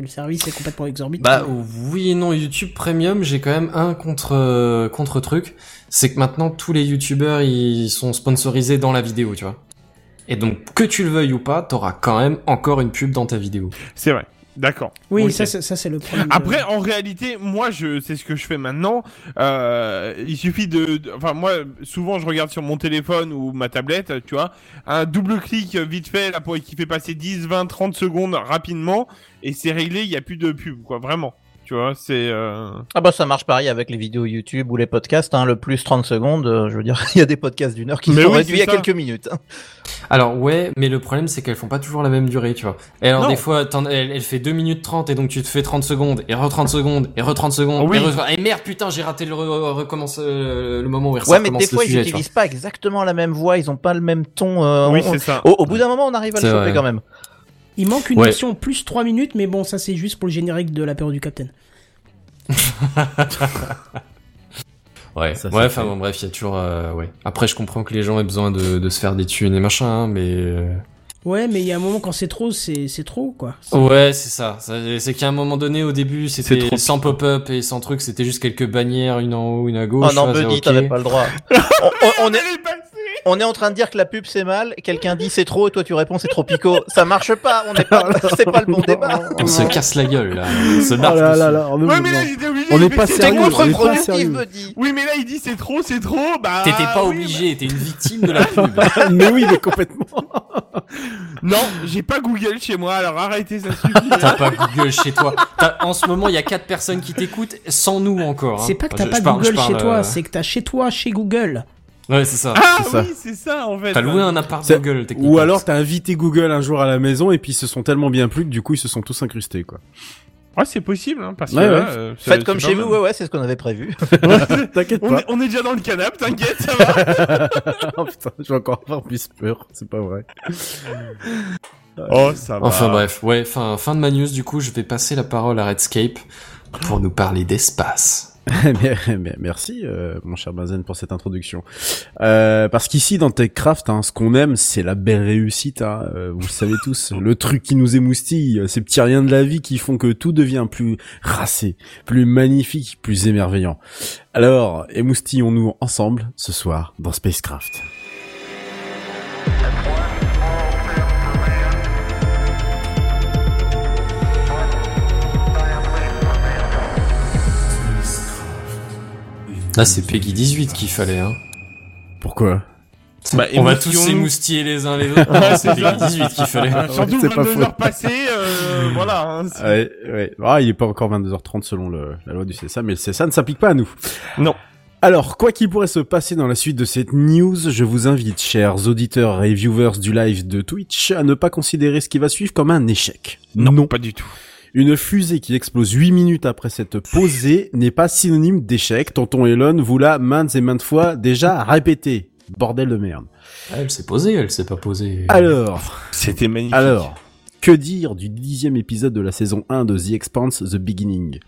Que le service est complètement exorbitant. Bah oui et non, YouTube Premium, j'ai quand même un contre euh, contre truc, c'est que maintenant tous les YouTubeurs ils sont sponsorisés dans la vidéo, tu vois. Et donc que tu le veuilles ou pas, t'auras quand même encore une pub dans ta vidéo. C'est vrai. D'accord. oui, Ok. ça, c'est- ça c'est le problème. de- Après, en réalité, moi, je c'est ce que je fais maintenant. Euh, il suffit de, de- enfin, moi, souvent, je regarde sur mon téléphone ou ma tablette, tu vois, un double clic vite fait là pour qui fait passer 10, 20, 30 secondes rapidement et c'est réglé. Il y a plus de pub, quoi, vraiment. Tu vois, c'est. Euh... Ah bah ça marche pareil avec les vidéos YouTube ou les podcasts, hein, le plus 30 secondes, euh, je veux dire, (laughs) il y a des podcasts d'une heure qui Mais sont oui, réduits à ça. quelques minutes. hein. Alors ouais, mais le problème c'est qu'elles font pas toujours la même durée, tu vois. Et alors Non. des fois, elle, elle fait 2 minutes 30 et donc tu te fais 30 secondes, et re 30 secondes, et re 30 secondes, Oui. et, re- et merde putain, j'ai raté le re- recommence euh, le moment où elle Ouais, mais des fois ils sujet, tu vois. utilisent pas exactement la même voix, ils ont pas le même ton. euh, oui, on- c'est ça. au, au bout d'un moment, on arrive à le choper vrai. quand même. Il manque une Ouais. version plus 3 minutes, mais bon, ça c'est juste pour le générique de l'apéro du Capitaine. (laughs) Ouais, Ça, ouais, c'est enfin bon, bref, il y a toujours, euh, ouais. Après, je comprends que les gens aient besoin de, de se faire des thunes et machin, hein, mais euh, Ouais, mais il y a un moment quand c'est trop, c'est c'est trop, quoi. ouais, c'est ça. C'est qu'à un moment donné, au début, c'était trop sans pop-up et sans truc, c'était juste quelques bannières, une en haut, une à gauche. Oh non, ok. t'avais pas le droit. (laughs) on, on- on est. on est en train de dire que la pub c'est mal, quelqu'un dit c'est trop et toi tu réponds c'est trop pico. Ça marche pas, on n'est pas, (laughs) c'est pas le bon débat. On se casse la gueule là. On se Oh marche là dessus. là là, on Ouais, est- mais là, j'étais obligé. On de n'est pas sérieux, est contre-productif, sérieux. Buddy. Oui, mais là, il dit c'est trop, c'est trop. Bah. T'étais pas oui, obligé, t'es une victime de la (laughs) pub. mais oui, mais complètement. bah- (laughs) Non, j'ai pas Google chez moi, alors arrêtez, ça suffit. T'as pas Google chez toi. T'as- En ce moment, il y a quatre personnes qui t'écoutent, sans nous encore. hein. C'est pas que t'as pas je Google parle, chez toi, euh, c'est que t'as chez toi, chez Google. Ouais, c'est ça. Ah ça. oui, c'est ça en fait. T'as loué un appart C'est- Google, techniquement. Ou alors t'as invité Google un jour à la maison et puis ils se sont tellement bien plu que du coup ils se sont tous incrustés quoi. Ouais, c'est possible, hein, parce que Ouais, là, ouais. euh, c'est- Faites comme chez vous, ouais ouais, c'est ce qu'on avait prévu. (laughs) (laughs) T'inquiète On pas. est, on est déjà dans le canapé, t'inquiète, ça va. (laughs) oh putain, je vais encore avoir plus peur, c'est pas vrai. oh, ça va. Enfin bref, ouais, fin, fin de ma news, du coup, je vais passer la parole à Redscape pour nous parler d'espace. (laughs) Merci, euh, mon cher Benzen, pour cette introduction. Euh, parce qu'ici, dans TechCraft, hein, ce qu'on aime, c'est la belle réussite. Hein, euh, vous le savez tous, (laughs) le truc qui nous émoustille, euh, ces petits riens de la vie qui font que tout devient plus racé, plus magnifique, plus émerveillant. Alors, émoustillons-nous ensemble ce soir dans Spacecraft. Là, c'est Peggy 18 qu'il fallait, hein. Pourquoi? Bah, On va tous s'émoustiller les uns les autres. (laughs) Non, c'est Peggy 18 qu'il fallait. Ah, Surtout c'est pas 22 faux. heures passées, euh, voilà. hein, c'est- Ouais, ouais. Ah, il est pas encore 22h30 selon le- la loi du CSA, mais le CSA ne s'applique pas à nous. Non. Alors, quoi qu'il pourrait se passer dans la suite de cette news, je vous invite, chers auditeurs et viewers du live de Twitch, à ne pas considérer ce qui va suivre comme un échec. Non, pas du tout. Une fusée qui explose 8 minutes après cette posée n'est pas synonyme d'échec. Tonton Elon vous l'a maintes et maintes fois déjà répété. Bordel de merde. Ah, Elle s'est posée, elle s'est pas posée. Alors, C'était magnifique. alors, que dire du dixième épisode de la saison 1 de The Expanse, The Beginning?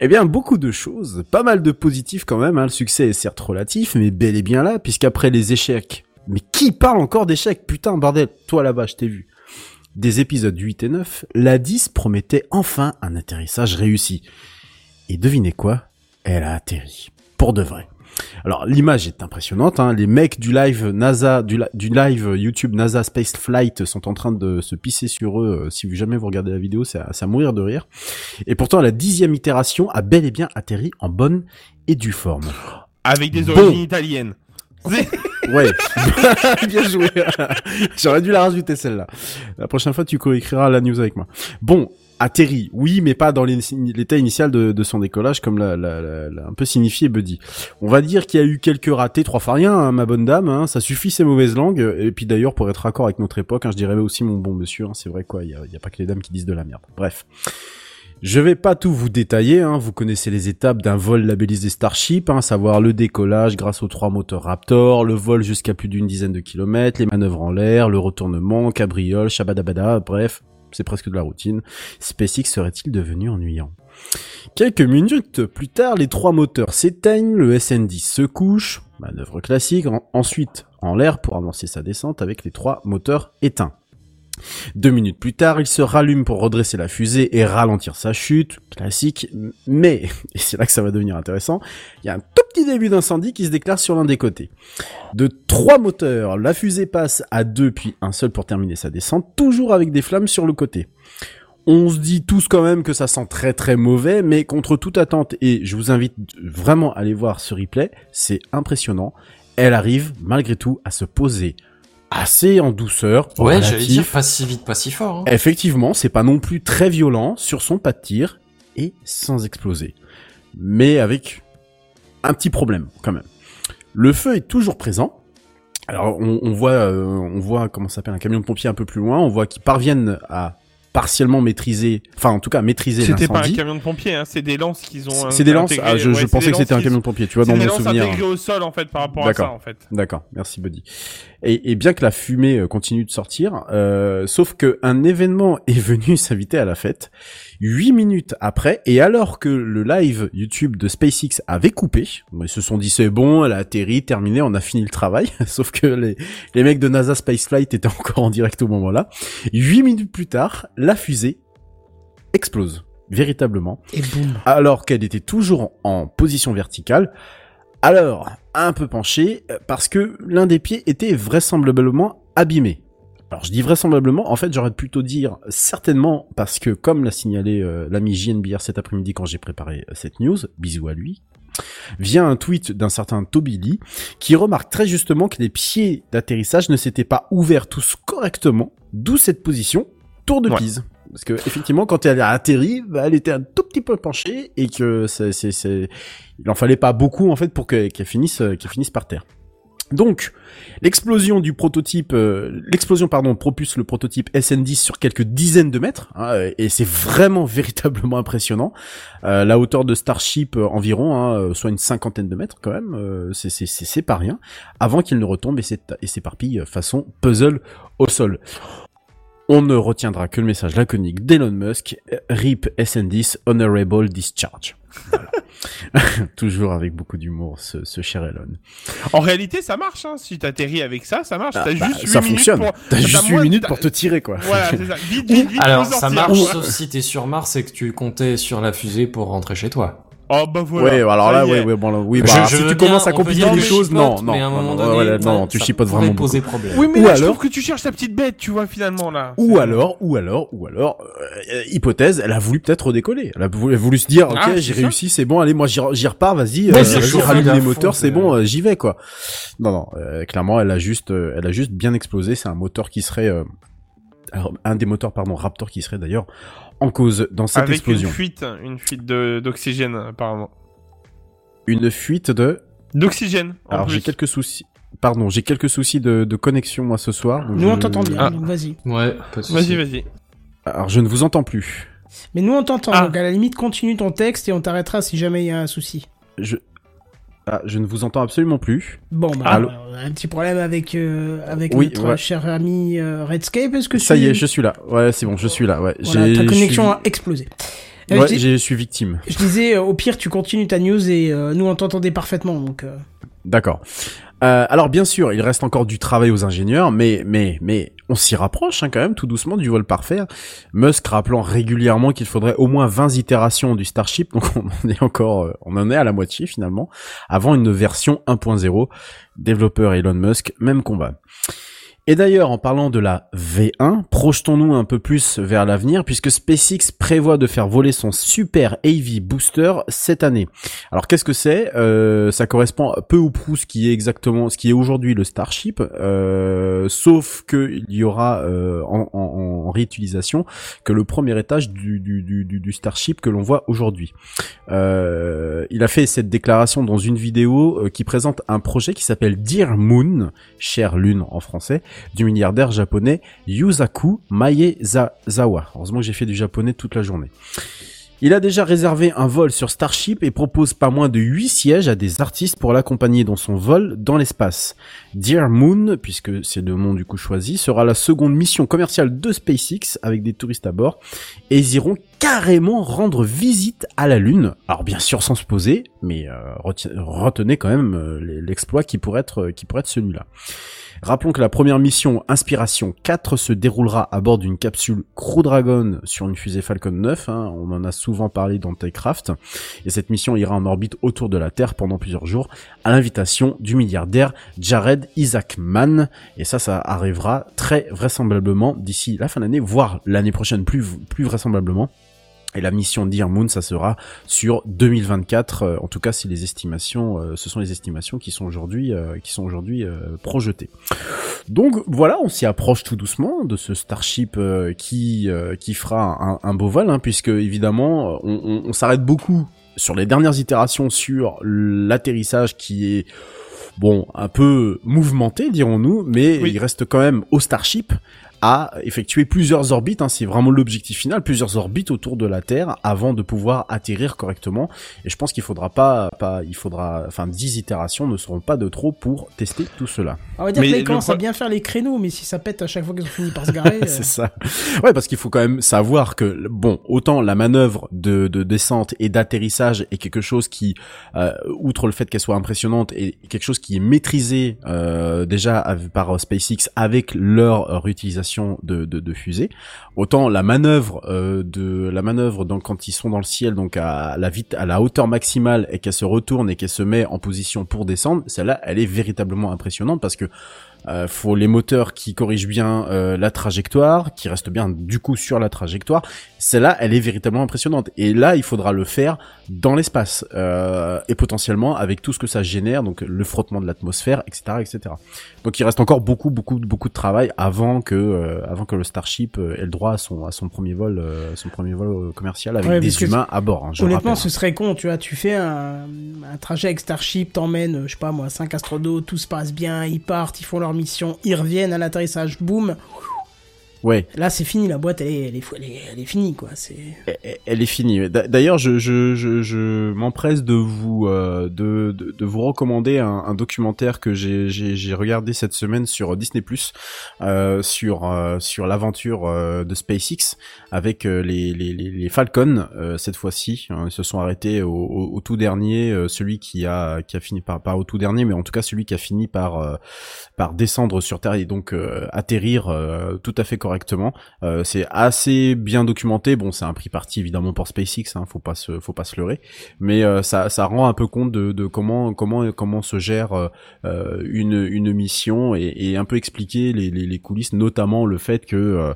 Eh bien, beaucoup de choses, pas mal de positifs quand même, hein. le succès est certes relatif, mais bel et bien là, puisqu'après les échecs... Mais qui parle encore d'échecs? Putain, bordel, toi là-bas, je t'ai vu. Des épisodes 8 et 9, la 10 promettait enfin un atterrissage réussi. Et devinez quoi? Elle a atterri. Pour de vrai. Alors l'image est impressionnante, hein. les mecs du live NASA, du, li- du live YouTube NASA Space Flight sont en train de se pisser sur eux. Euh, Si vous jamais vous regardez la vidéo, c'est à, mourir de rire. Et pourtant la dixième itération a bel et bien atterri en bonne et due forme. Avec des Bon. origines italiennes. (laughs) Ouais, (laughs) bien joué. J'aurais dû la rajouter celle-là. La prochaine fois, tu coécriras la news avec moi. Bon, atterri, oui, mais pas dans l'état initial de, son décollage, comme l'a, un peu signifié Buddy. On va dire qu'il y a eu quelques ratés, trois fois rien, hein, ma bonne dame. hein, ça suffit ces mauvaises langues. Et puis d'ailleurs, pour être raccord avec notre époque, hein, je dirais aussi mon bon monsieur. c'est vrai quoi, il y y a pas que les dames qui disent de la merde. Bref. Je vais pas tout vous détailler, hein, vous connaissez les étapes d'un vol labellisé Starship, hein, savoir le décollage grâce aux trois moteurs Raptor, le vol jusqu'à plus d'une dizaine de kilomètres, les manœuvres en l'air, le retournement, cabriole, shabadabada, bref, c'est presque de la routine. SpaceX serait-il devenu ennuyant? Quelques minutes plus tard, les trois moteurs s'éteignent, le SN10 se couche, manœuvre classique, en- ensuite en l'air pour avancer sa descente avec les trois moteurs éteints. Deux minutes plus tard, il se rallume pour redresser la fusée et ralentir sa chute, classique, mais, et c'est là que ça va devenir intéressant, il y a un tout petit début d'incendie qui se déclare sur l'un des côtés. De trois moteurs, la fusée passe à deux puis un seul pour terminer sa descente, toujours avec des flammes sur le côté. On se dit tous quand même que ça sent très très mauvais, mais contre toute attente, et je vous invite vraiment à aller voir ce replay, c'est impressionnant, elle arrive malgré tout à se poser assez en douceur, Ouais, j'allais dire pas si vite, pas si fort. hein. Effectivement, c'est pas non plus très violent sur son pas de tir et sans exploser. Mais avec un petit problème quand même. Le feu est toujours présent. Alors on, on voit, euh, on voit comment ça s'appelle un camion de pompiers un peu plus loin. On voit qu'ils parviennent à partiellement maîtriser, enfin en tout cas maîtriser C'était pas un l'incendie. camion de pompiers, hein, c'est des lances qu'ils ont. C'est des lances. intégrées. Ah, je, Ouais, je c'est pensais que c'était un lances camion de pompiers. Tu vois C'est dans des mon lances souvenir. intégrées au sol en fait par rapport à ça en fait. D'accord, merci Buddy. Et, et bien que la fumée euh, continue de sortir, euh, sauf que un événement (laughs) est venu s'inviter à la fête. Huit minutes après, et alors que le live YouTube de SpaceX avait coupé, ils se sont dit c'est bon, elle a atterri, terminé, on a fini le travail. (laughs) sauf que les, les mecs de NASA Spaceflight étaient (laughs) encore en direct au moment-là. Huit minutes plus tard, la fusée explose véritablement Et boum. alors qu'elle était toujours en position verticale. Alors, un peu penchée, euh, parce que l'un des pieds était vraisemblablement abîmé. Alors je dis vraisemblablement, en fait j'aurais plutôt dire certainement, parce que comme l'a signalé euh, l'ami JNBR cet après-midi quand j'ai préparé euh, cette news, bisous à lui, vient un tweet d'un certain Toby Lee, qui remarque très justement que les pieds d'atterrissage ne s'étaient pas ouverts tous correctement, d'où cette position tour de Ouais. Pise. Parce que effectivement, quand elle a atterri, bah, elle était un tout petit peu penchée et que c'est, c'est, il en fallait pas beaucoup en fait pour que- qu'elle finisse, qu'elle finisse par terre. Donc, l'explosion du prototype, euh, l'explosion pardon propulse le prototype SN10 sur quelques dizaines de mètres, hein, et c'est vraiment (laughs) véritablement impressionnant. Euh, la hauteur de Starship euh, environ, hein, euh, soit une cinquantaine de mètres quand même, c'est c'est c'est c'est pas rien. Avant qu'il ne retombe et s'éparpille façon puzzle au sol. On ne retiendra que le message laconique d'Elon Musk, RIP SN10 Honorable Discharge. Voilà. (laughs) Toujours avec beaucoup d'humour, ce, ce cher Elon. En réalité, ça marche. Hein. Si t'atterris avec ça, ça marche. Ah, T'as bah, juste ça fonctionne. pour- T'as juste t'as 8 moins- minutes pour te tirer, quoi. Voilà, c'est ça. Vite, vite, vite. (laughs) Alors ça marche sauf si t'es sur Mars et que tu comptais sur la fusée pour rentrer chez toi. Oh bah voilà. ouais, alors là, ouais, ouais, bon, là, oui, Je- bah, je si tu bien, commences à compliquer les je choses, non, non, non, donné, ouais, non, non, tu ça chipotes vraiment poser beaucoup. problème. Oui, mais Ou là, je alors- trouve que tu cherches ta petite bête, tu vois, finalement, là. Ou alors, ou alors, ou alors, euh, hypothèse, elle a voulu peut-être redécoller. Elle a voulu, elle a voulu se dire, ok, Ah, j'ai c'est réussi, c'est bon, allez, moi j'y repars, vas-y, euh, chaud, rallume les moteurs, c'est bon, euh, j'y vais quoi. Non, non, euh, clairement, elle a juste, euh, elle a juste bien explosé. C'est un moteur qui serait, euh, un des moteurs, pardon, Raptor qui serait d'ailleurs en cause dans cette Avec explosion. une fuite, une fuite de- d'oxygène, apparemment. Une fuite de. D'oxygène, Alors j'ai quelques soucis. Pardon, j'ai quelques soucis de, de connexion moi ce soir. Nous, on t'entend bien, Ah. donc vas-y. Ouais, Vas-y, vas-y. Alors je ne vous entends plus. Mais nous, on t'entend, Ah. donc à la limite, continue ton texte et on t'arrêtera si jamais il y a un souci. Je, ah, je ne vous entends absolument plus. Bon, bah, Allô on a un petit problème avec, euh, avec Oui, notre ouais. cher ami euh, Redscape. Est-ce que Ça tu- y est, je suis là. Ouais, c'est bon, je suis là. Ouais, Voilà, ta connexion suis- a explosé. Euh, Ouais, je, dis- je suis victime. je disais, euh, au pire, tu continues ta news et euh, nous, on t'entendait parfaitement, donc... euh, D'accord. Euh, alors bien sûr, il reste encore du travail aux ingénieurs, mais mais mais on s'y rapproche hein, quand même tout doucement du vol parfait. Musk rappelant régulièrement qu'il faudrait au moins 20 itérations du Starship, donc on est encore, euh, on en est à la moitié finalement, avant une version 1.0. Développeur Elon Musk, même combat. Et d'ailleurs, en parlant de la V1, projetons-nous un peu plus vers l'avenir puisque SpaceX prévoit de faire voler son Super Heavy Booster cette année. Alors qu'est-ce que c'est? Euh, Ça correspond peu ou prou ce qui est exactement ce qui est aujourd'hui le Starship, euh, sauf que il y aura euh, en, en- en réutilisation que le premier étage du, du, du, du- du Starship que l'on voit aujourd'hui. Euh, il a fait cette déclaration dans une vidéo euh, qui présente un projet qui s'appelle Dear Moon, chère lune en français, du milliardaire japonais Yusaku Maezawa. Heureusement que j'ai fait du japonais toute la journée. Il a déjà réservé un vol sur Starship et propose pas moins de 8 sièges à des artistes pour l'accompagner dans son vol dans l'espace. Dear Moon, puisque c'est le nom du coup choisi, sera la seconde mission commerciale de SpaceX avec des touristes à bord et ils iront carrément rendre visite à la Lune. Alors bien sûr sans se poser, mais euh, retenez quand même euh, l'exploit qui être qui pourrait être celui-là. Rappelons que la première mission Inspiration 4 se déroulera à bord d'une capsule Crew Dragon sur une fusée Falcon 9, hein, on en a souvent parlé dans Techcraft, et cette mission ira en orbite autour de la Terre pendant plusieurs jours, à l'invitation du milliardaire Jared Isaacman, et ça, ça arrivera très vraisemblablement d'ici la fin de l'année, voire l'année prochaine plus, plus vraisemblablement. Et la mission Dear Moon, ça sera sur 2024. euh, en tout cas, si les estimations, euh, ce sont les estimations qui sont aujourd'hui, euh, qui sont aujourd'hui euh, projetées. Donc voilà, on s'y approche tout doucement de ce Starship euh, qui euh, qui fera un, un beau vol, hein, puisque évidemment, on, on- on s'arrête beaucoup sur les dernières itérations sur l'atterrissage qui est bon un peu mouvementé, dirons-nous, mais Oui. il reste quand même au Starship à effectuer plusieurs orbites, hein, c'est vraiment l'objectif final, plusieurs orbites autour de la Terre avant de pouvoir atterrir correctement. Et je pense qu'il faudra pas, pas, il faudra, enfin, 10 itérations ne seront pas de trop pour tester tout cela. On va dire Mais que là, ils le commencent pro- à bien faire les créneaux, mais si ça pète à chaque fois qu'ils ont fini par se garer. (laughs) euh, c'est ça. Ouais, parce qu'il faut quand même savoir que bon, autant la manœuvre de, de descente et d'atterrissage est quelque chose qui, euh, outre le fait qu'elle soit impressionnante, est quelque chose qui est maîtrisé euh, déjà par SpaceX avec leur euh, de, de, fusées. Autant la manœuvre euh, de la manœuvre quand ils sont dans le ciel donc à la à la hauteur maximale et qu'elle se retourne et qu'elle se met en position pour descendre, celle-là elle est véritablement impressionnante parce que euh, faut les moteurs qui corrigent bien euh, la trajectoire, qui restent bien du coup sur la trajectoire. Celle-là, elle est véritablement impressionnante. Et là, il faudra le faire dans l'espace euh, et potentiellement avec tout ce que ça génère, donc le frottement de l'atmosphère, etc., etc. Donc il reste encore beaucoup, beaucoup, beaucoup de travail avant que, euh, avant que le Starship euh, ait le droit à son, à son premier vol, euh, son premier vol commercial avec Ouais, des humains à bord. hein, Honnêtement, rappelle. ce serait con, tu vois, tu fais un, un trajet avec Starship, t'emmènes, je sais pas moi, 5 astronautes, tout se passe bien, ils partent, ils font leur mission, ils reviennent à l'atterrissage, boum. Ouais. Là, c'est fini, la boîte, elle est, elle est, elle est, elle est finie, quoi. C'est... Elle- elle est finie. D'a- D'ailleurs, je, je, je, je m'empresse de vous euh, de, de, de vous recommander un, un documentaire que j'ai j'ai j'ai regardé cette semaine sur Disney euh, sur euh, sur l'aventure euh, de SpaceX avec euh, les, les, les, les Falcon euh, cette fois-ci. hein, Ils se sont arrêtés au, au, au tout dernier, euh, celui qui a qui a fini par pas au tout dernier, mais en tout cas celui qui a fini par euh, par descendre sur Terre et donc euh, atterrir euh, tout à fait correctement. Euh, c'est assez bien documenté. Bon, c'est un prix parti évidemment pour SpaceX, hein, faut pas se, faut pas se leurrer. Mais euh, ça, ça rend un peu compte de, comment, comment, comment se gère euh, une, une mission et, un peu expliquer les, les, coulisses, notamment le fait que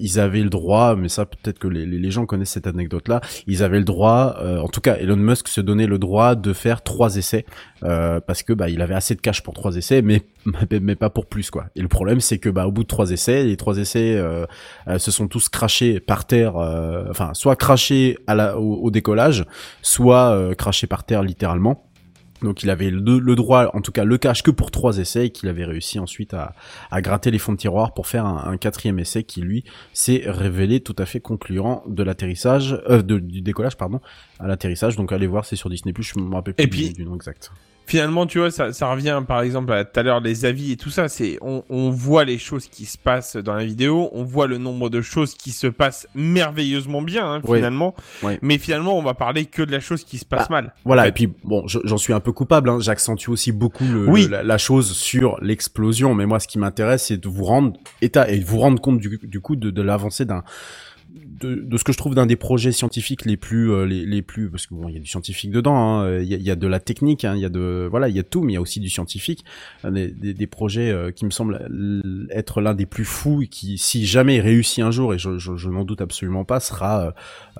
ils avaient le droit, mais ça peut-être que les, les gens connaissent cette anecdote-là, ils avaient le droit, en tout cas Elon Musk se donnait le droit de faire trois essais parce que bah il avait assez de cash pour trois essais, mais (laughs) mais pas pour plus quoi. Et le problème c'est que bah au bout de trois essais, les trois essais euh, euh, se sont tous crachés par terre, euh, enfin soit crachés à la, au, au décollage, soit crachés par terre littéralement. Donc il avait le, le droit, en tout cas le cash que pour trois essais, et qu'il avait réussi ensuite à, à gratter les fonds de tiroir pour faire un, un quatrième essai qui lui s'est révélé tout à fait concluant de l'atterrissage, euh, de- du décollage pardon, à l'atterrissage. Donc allez voir, c'est sur Disney+. Je me rappelle plus Et du- puis- du nom exact. Finalement, tu vois, ça, ça revient par exemple à tout à l'heure les avis et tout ça. C'est on, on voit les choses qui se passent dans la vidéo, on voit le nombre de choses qui se passent merveilleusement bien hein, finalement. Ouais. Mais finalement, on va parler que de la chose qui se passe mal. Voilà, en fait. et puis bon, je- j'en suis un peu coupable, hein, j'accentue aussi beaucoup le, Oui. le- la, la chose sur l'explosion, mais moi ce qui m'intéresse c'est de vous rendre état et de vous rendre compte du, du coup de, de l'avancée d'un de, de ce que je trouve d'un des projets scientifiques les plus euh, les, les plus parce que bon il y a du scientifique dedans hein, il y, a, y a de la technique hein, il y a de voilà il y a tout mais il y a aussi du scientifique. Des, des, des projets euh, qui me semblent l- être l'un des plus fous et qui si jamais réussit un jour et je, je, je n'en doute absolument pas sera euh,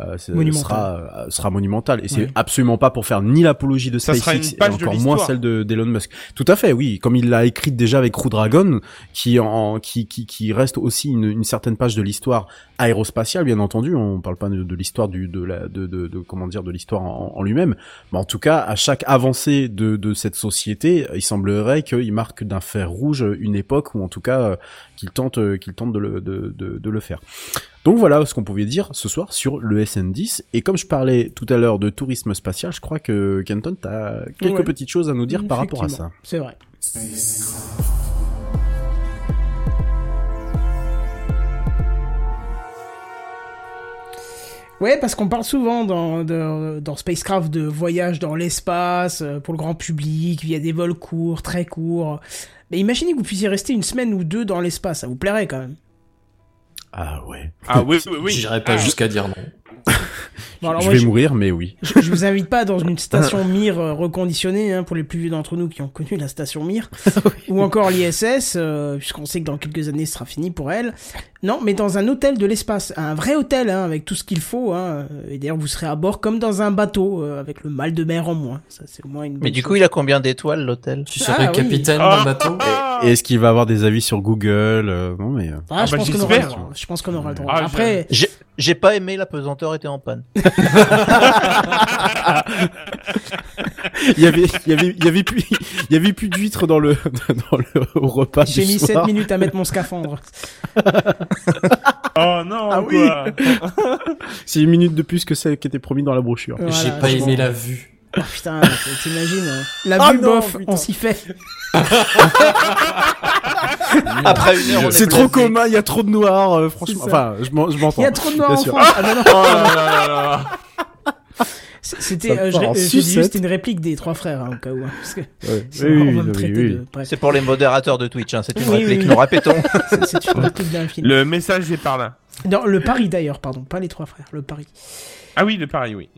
euh, Monumental. sera sera monumental. Et c'est absolument pas pour faire ni l'apologie de SpaceX et encore moins celle de d'Elon Musk. Tout à fait oui. Comme il l'a écrite déjà avec Crew Dragon qui en qui qui qui reste aussi une, une certaine page de l'histoire aérospatiale bien entendu on parle pas de, de l'histoire du de la de, de, de- comment dire de l'histoire en, en lui-même mais en tout cas à chaque avancée de de cette société il semblerait qu'il marque d'un fer rouge une époque ou en tout cas euh, qu'il tente euh, qu'il tente de le de, de, de le faire donc voilà ce qu'on pouvait dire ce soir sur le SN10 et comme je parlais tout à l'heure de tourisme spatial je crois que Kenton t'as quelques Ouais. petites choses à nous dire par rapport à ça C'est vrai. Ouais, parce qu'on parle souvent dans, dans Spacecraft de voyage dans l'espace euh, pour le grand public via des vols courts, très courts. Mais imaginez que vous puissiez rester une semaine ou deux dans l'espace, ça vous plairait quand même. ah ouais Ah oui, oui, oui. (laughs) J'irais pas Ah. jusqu'à dire non. (laughs) (laughs) Bon, alors je moi, vais je- mourir mais oui Je, je vous invite pas dans une station Mir euh, reconditionnée, hein, pour les plus vieux d'entre nous qui ont connu la station Mir, (laughs) ou encore l'ISS, euh, puisqu'on sait que dans quelques années ce sera fini pour elle. Non, mais dans un hôtel de l'espace, un vrai hôtel, hein, avec tout ce qu'il faut. Hein, et d'ailleurs, vous serez à bord comme dans un bateau, euh, avec le mal de mer en moins. Ça, c'est au moins une. Mais du chose. coup, il a combien d'étoiles l'hôtel? Tu Ah, serais oui. capitaine Ah. d'un bateau? Ah. Et est-ce qu'il va avoir des avis sur Google euh, Non mais Ah, Ah, je bah, pense qu'on aura le j'espère. droit. Je pense qu'on aura le droit. Ah, Après, J'ai j'ai pas aimé la pesanteur était en panne. (laughs) il y avait il y avait il y avait plus il y avait plus d'huîtres dans le (laughs) dans le au repas j'ai mis 7 soir. minutes à mettre mon scaphandre. (laughs) Oh non, Ah oui. C'est une minute de plus que celle qui était promis dans la brochure. Voilà, J'ai pas aimé la vue. Oh, putain, t'imagines euh, La non, bof, putain. on s'y fait. (laughs) Après une heure, C'est trop commun, il y a trop de noir, euh, franchement. C'est. Enfin, je m'en- je m'entends. Il y a trop de noirs Bien en sûr. France. Ah, non, non. Oh là là là là. (laughs) C- C'était, euh, euh, c'était une réplique des trois frères, hein, au cas où. hein, parce que Ouais. sinon, Oui, oui, oui, de. C'est pour les modérateurs de Twitch, hein, c'est une Oui, réplique, oui. nous répétons. (laughs) c'est, c'est une réplique d'un film. Le message est par là. Dans le Paris d'ailleurs, pardon, pas les trois frères, le Paris. Ah oui, le pareil, oui.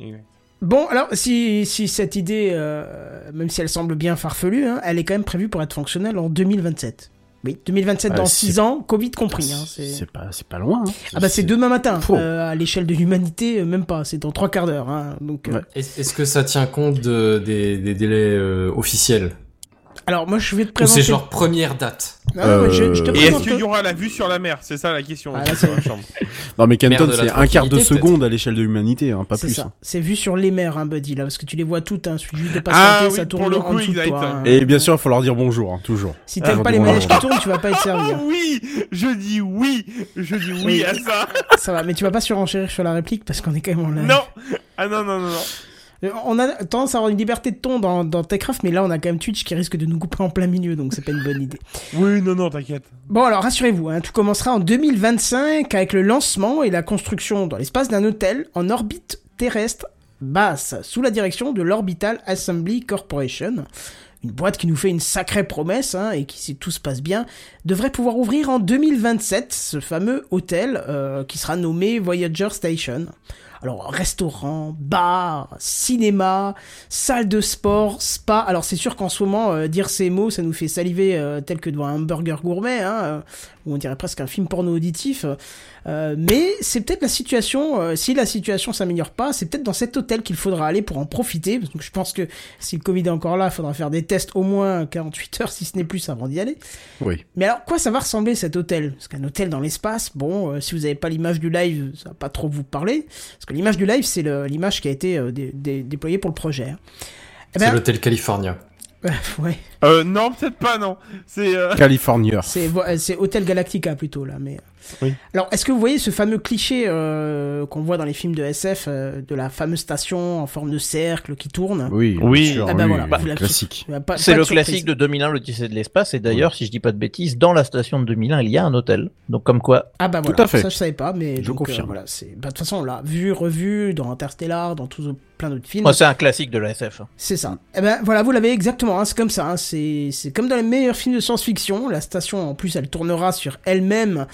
Bon, alors, si, si cette idée, euh, même si elle semble bien farfelue, hein, elle est quand même prévue pour être fonctionnelle en 2027. Oui, 2027 Ah, dans c'est- 6 ans, Covid compris. Hein, c'est... C'est pas, c'est pas loin. hein. Ah bah c'est demain matin, euh, à l'échelle de l'humanité, euh, même pas, c'est dans trois quarts d'heure. Hein, donc, euh, Ouais. Est- Est-ce que ça tient compte de, des, des délais euh, officiels? Alors moi je vais te présenter... c'est genre première date Non, non, mais je, je te Euh, Et est-ce qu'il y aura la vue sur la mer C'est ça la question. Ah, là. Non, mais la c'est un quart de seconde à l'échelle de l'humanité, hein, pas C'est plus. ça. hein. C'est vu sur les mers, hein, Buddy, là, parce que tu les vois toutes, hein. Suffit juste de Ah patienter, oui, ça tourne le en dessous de toi. hein. Et bien sûr, il faut leur dire bonjour, hein, toujours. Si t'aimes Ah, pas les manèges qui tournent, tu vas pas être servi. hein. Oui, je dis oui, je dis oui, Oui. à ça. Ça va, mais tu vas pas surenchérir sur la réplique parce qu'on est quand même en live. Non, ah non non non non. On a tendance à avoir une liberté de ton dans, dans Techcraft, mais là on a quand même Twitch qui risque de nous couper en plein milieu, donc c'est pas une bonne idée. (laughs) Oui, non non, t'inquiète. Bon alors rassurez-vous, hein, tout commencera en 2025 avec le lancement et la construction dans l'espace d'un hôtel en orbite terrestre basse, sous la direction de l'Orbital Assembly Corporation. Une boîte qui nous fait une sacrée promesse, hein, et qui, si tout se passe bien, devrait pouvoir ouvrir en 2027 ce fameux hôtel euh, qui sera nommé Voyager Station. Alors, restaurant, bar, cinéma, salle de sport, spa. Alors, c'est sûr qu'en ce moment, euh, dire ces mots, ça nous fait saliver euh, tel que devant un hamburger gourmet, hein, euh, ou on dirait presque un film porno auditif. Euh, mais c'est peut-être la situation, euh, si la situation s'améliore pas, c'est peut-être dans cet hôtel qu'il faudra aller pour en profiter. Parce que je pense que si le Covid est encore là, il faudra faire des tests au moins 48 heures, si ce n'est plus, avant d'y aller. Oui. Mais alors, quoi ça va ressembler cet hôtel? Parce qu'un hôtel dans l'espace, bon, euh, si vous n'avez pas l'image du live, ça va pas trop vous parler. Parce que l'image du live, c'est l'image qui a été dé- dé- déployée pour le projet. hein. Eh C'est ben, l'hôtel California. (laughs) ouais, Euh, non, peut-être pas, non. C'est. Euh... California. c'est vo- euh, c'est Hôtel Galactica plutôt là. Mais Oui. alors, est-ce que vous voyez ce fameux cliché euh, qu'on voit dans les films de SF euh, de la fameuse station en forme de cercle qui tourne? Oui, Oui. sûr, Ah bah oui, voilà, oui, bah, classique. C'est le classique de 2001, l'Odyssée de l'espace, et d'ailleurs, si je dis pas de bêtises, dans la station de 2001, il y a un hôtel. Donc comme quoi, Ah bah Tout à fait. ça je savais pas, mais Je donc, euh, confirme. voilà, c'est bah, de toute façon on l'a vu, revu dans Interstellar, dans tous plein d'autres films. moi c'est un classique de la SF. C'est ça. Eh ben voilà, vous l'avez exactement. hein, c'est comme ça. hein, c'est c'est comme dans les meilleurs films de science-fiction. La station, en plus, elle tournera sur elle-même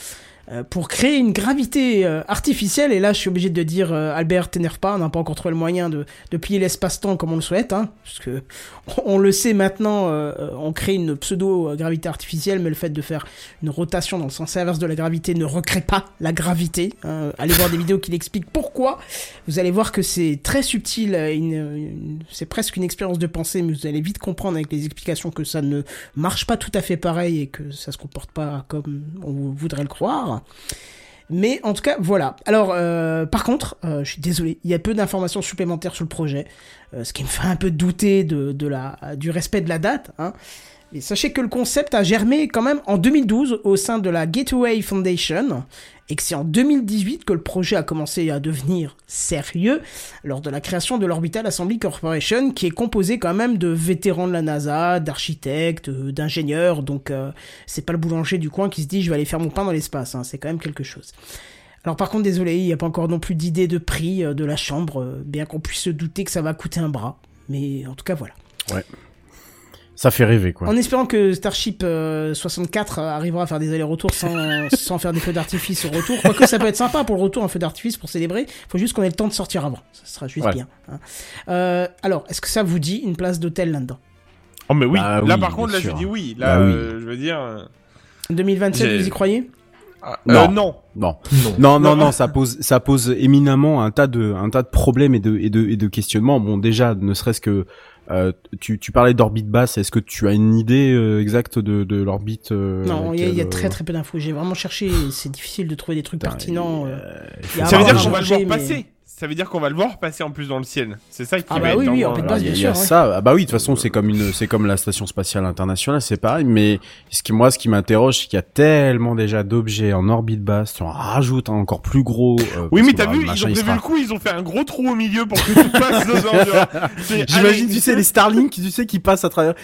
pour créer une gravité euh, artificielle. Et là, je suis obligé de dire, euh, Albert, t'énerve pas, on n'a pas encore trouvé le moyen de, de plier l'espace-temps comme on le souhaite, hein, parce que (laughs) on le sait maintenant, euh, on crée une pseudo-gravité artificielle, mais le fait de faire une rotation dans le sens inverse de la gravité ne recrée pas la gravité. hein. allez voir des vidéos qui l'expliquent pourquoi. Vous allez voir que c'est très subtil, euh, c'est presque une expérience de pensée, mais vous allez vite comprendre avec les explications que ça ne marche pas tout à fait pareil et que ça se comporte pas comme on voudrait le croire. Mais en tout cas, voilà. Alors, euh, par contre, euh, je suis désolé, il y a peu d'informations supplémentaires sur le projet, euh, ce qui me fait un peu douter du respect de la date. Hein. Et sachez que le concept a germé quand même en 2012 au sein de la Gateway Foundation, et que c'est en 2018 que le projet a commencé à devenir sérieux lors de la création de l'Orbital Assembly Corporation, qui est composé quand même de vétérans de la NASA, d'architectes, euh, d'ingénieurs, donc euh, c'est pas le boulanger du coin qui se dit je vais aller faire mon pain dans l'espace, hein, c'est quand même quelque chose. Alors par contre, désolé, il n'y a pas encore non plus d'idée de prix euh, de la chambre, bien qu'on puisse se douter que ça va coûter un bras. Mais en tout cas, voilà. Ça fait rêver, quoi. En espérant que Starship euh, 64 arrivera à faire des allers-retours sans, (laughs) sans faire des feux d'artifice au retour. Quoique ça peut être sympa pour le retour, un feu d'artifice pour célébrer. faut juste qu'on ait le temps de sortir avant. Ça sera juste Ouais. bien. hein. Euh, alors, est-ce que ça vous dit une place d'hôtel là-dedans? Oh mais oui. Bah là oui, par contre, là je dis oui. Là, Bah oui. euh, je veux dire. euh, 2027, J'ai- vous y croyez? Ah, Non. euh, non. Non. Non. Non, non, Non. ça pose, ça pose éminemment un tas de, un tas de problèmes et de, et de, et de questionnements. Bon, déjà, ne serait-ce que, euh, tu, tu parlais d'orbite basse. Est-ce que tu as une idée euh, exacte de, de l'orbite euh, Non, il y, a- il y a laquelle, très euh, très peu d'infos. J'ai vraiment cherché. C'est difficile de trouver des trucs putain, pertinents. euh. euh, Il y a Ça veut dire un qu'on va le voir mais- passer. Ça veut dire qu'on va le voir passer en plus dans le ciel. C'est ça qui Ah va bah être oui, oui, en fait, euh, pas- bien il y a sûr, ouais. ça. Ah bah oui, de toute façon, c'est comme une, c'est comme la station spatiale internationale, c'est pareil. Mais ce qui, moi, ce qui m'interroge, c'est qu'il y a tellement déjà d'objets en orbite basse. Tu en rajoutes un encore plus gros. euh, Oui, mais t'as bah, vu, ils machin, ont il prévu sera- le coup, ils ont fait un gros trou au milieu pour que tout passe dedans. (laughs) J'imagine, tu sais, les Starlink, tu sais, qui passent à travers.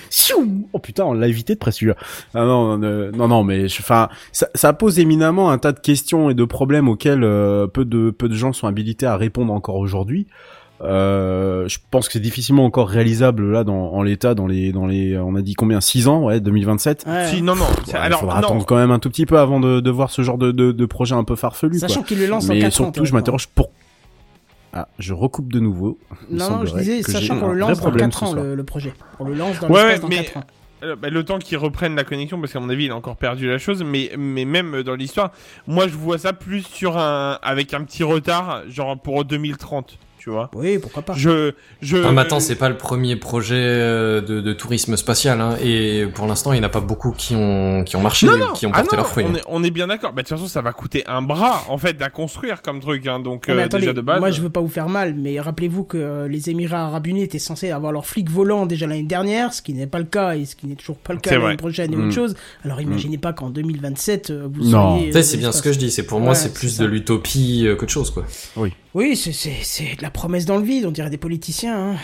Oh putain, on l'a évité de presque celui-là. Ah non, non, euh, non, non, mais enfin, ça, ça pose éminemment un tas de questions et de problèmes auxquels euh, peu de peu de gens sont habilités à répondre encore aujourd'hui. Euh, je pense que c'est difficilement encore réalisable là dans en l'état dans les dans les on a dit combien 6 ans ouais 2027 Ouais. Si, non, non. c'est- Ouais, il alors, faudra non. attendre quand même un tout petit peu avant de, de voir ce genre de, de, de projet un peu farfelu. Sachant qu'il le lance en mais 4 ans. surtout je m'interroge pour ah je recoupe de nouveau Il Non, non, je disais, sachant qu'on le lance dans problème 4 ce ans, le, le projet. On le lance dans Ouais, l'espace dans mais- 4 ans. Euh, bah, le temps qu'ils reprennent la connexion, parce qu'à mon avis, il a encore perdu la chose, mais, mais même dans l'histoire, moi je vois ça plus sur un, avec un petit retard, genre pour 2030, tu vois. Oui, pourquoi pas. Je, je. Ah, mais attends, c'est pas le premier projet euh, de, de tourisme spatial, hein, et pour l'instant, il n'y en a pas beaucoup qui ont, qui ont marché, Non, non, qui ont ah porté non, leurs fruits. On est, on est bien d'accord. Bah, de toute façon, ça va coûter un bras, en fait, à construire comme truc, hein, donc Non, mais euh, attendez, déjà de base. moi je veux pas vous faire mal, mais rappelez-vous que euh, les Émirats Arabes Unis étaient censés avoir leur flic volant déjà l'année dernière, ce qui n'est pas le cas et ce qui n'est toujours pas le cas l'année prochaine et Mm. autre chose. Alors imaginez pas qu'en 2027 euh, vous Non. soyez. Tu sais, euh, c'est bien ce que je dis, c'est pour moi, Ouais, c'est c'est plus ça. de l'utopie euh, qu'autre chose, quoi. Oui, c'est c'est c'est de la promesse dans le vide, on dirait des politiciens. Hein.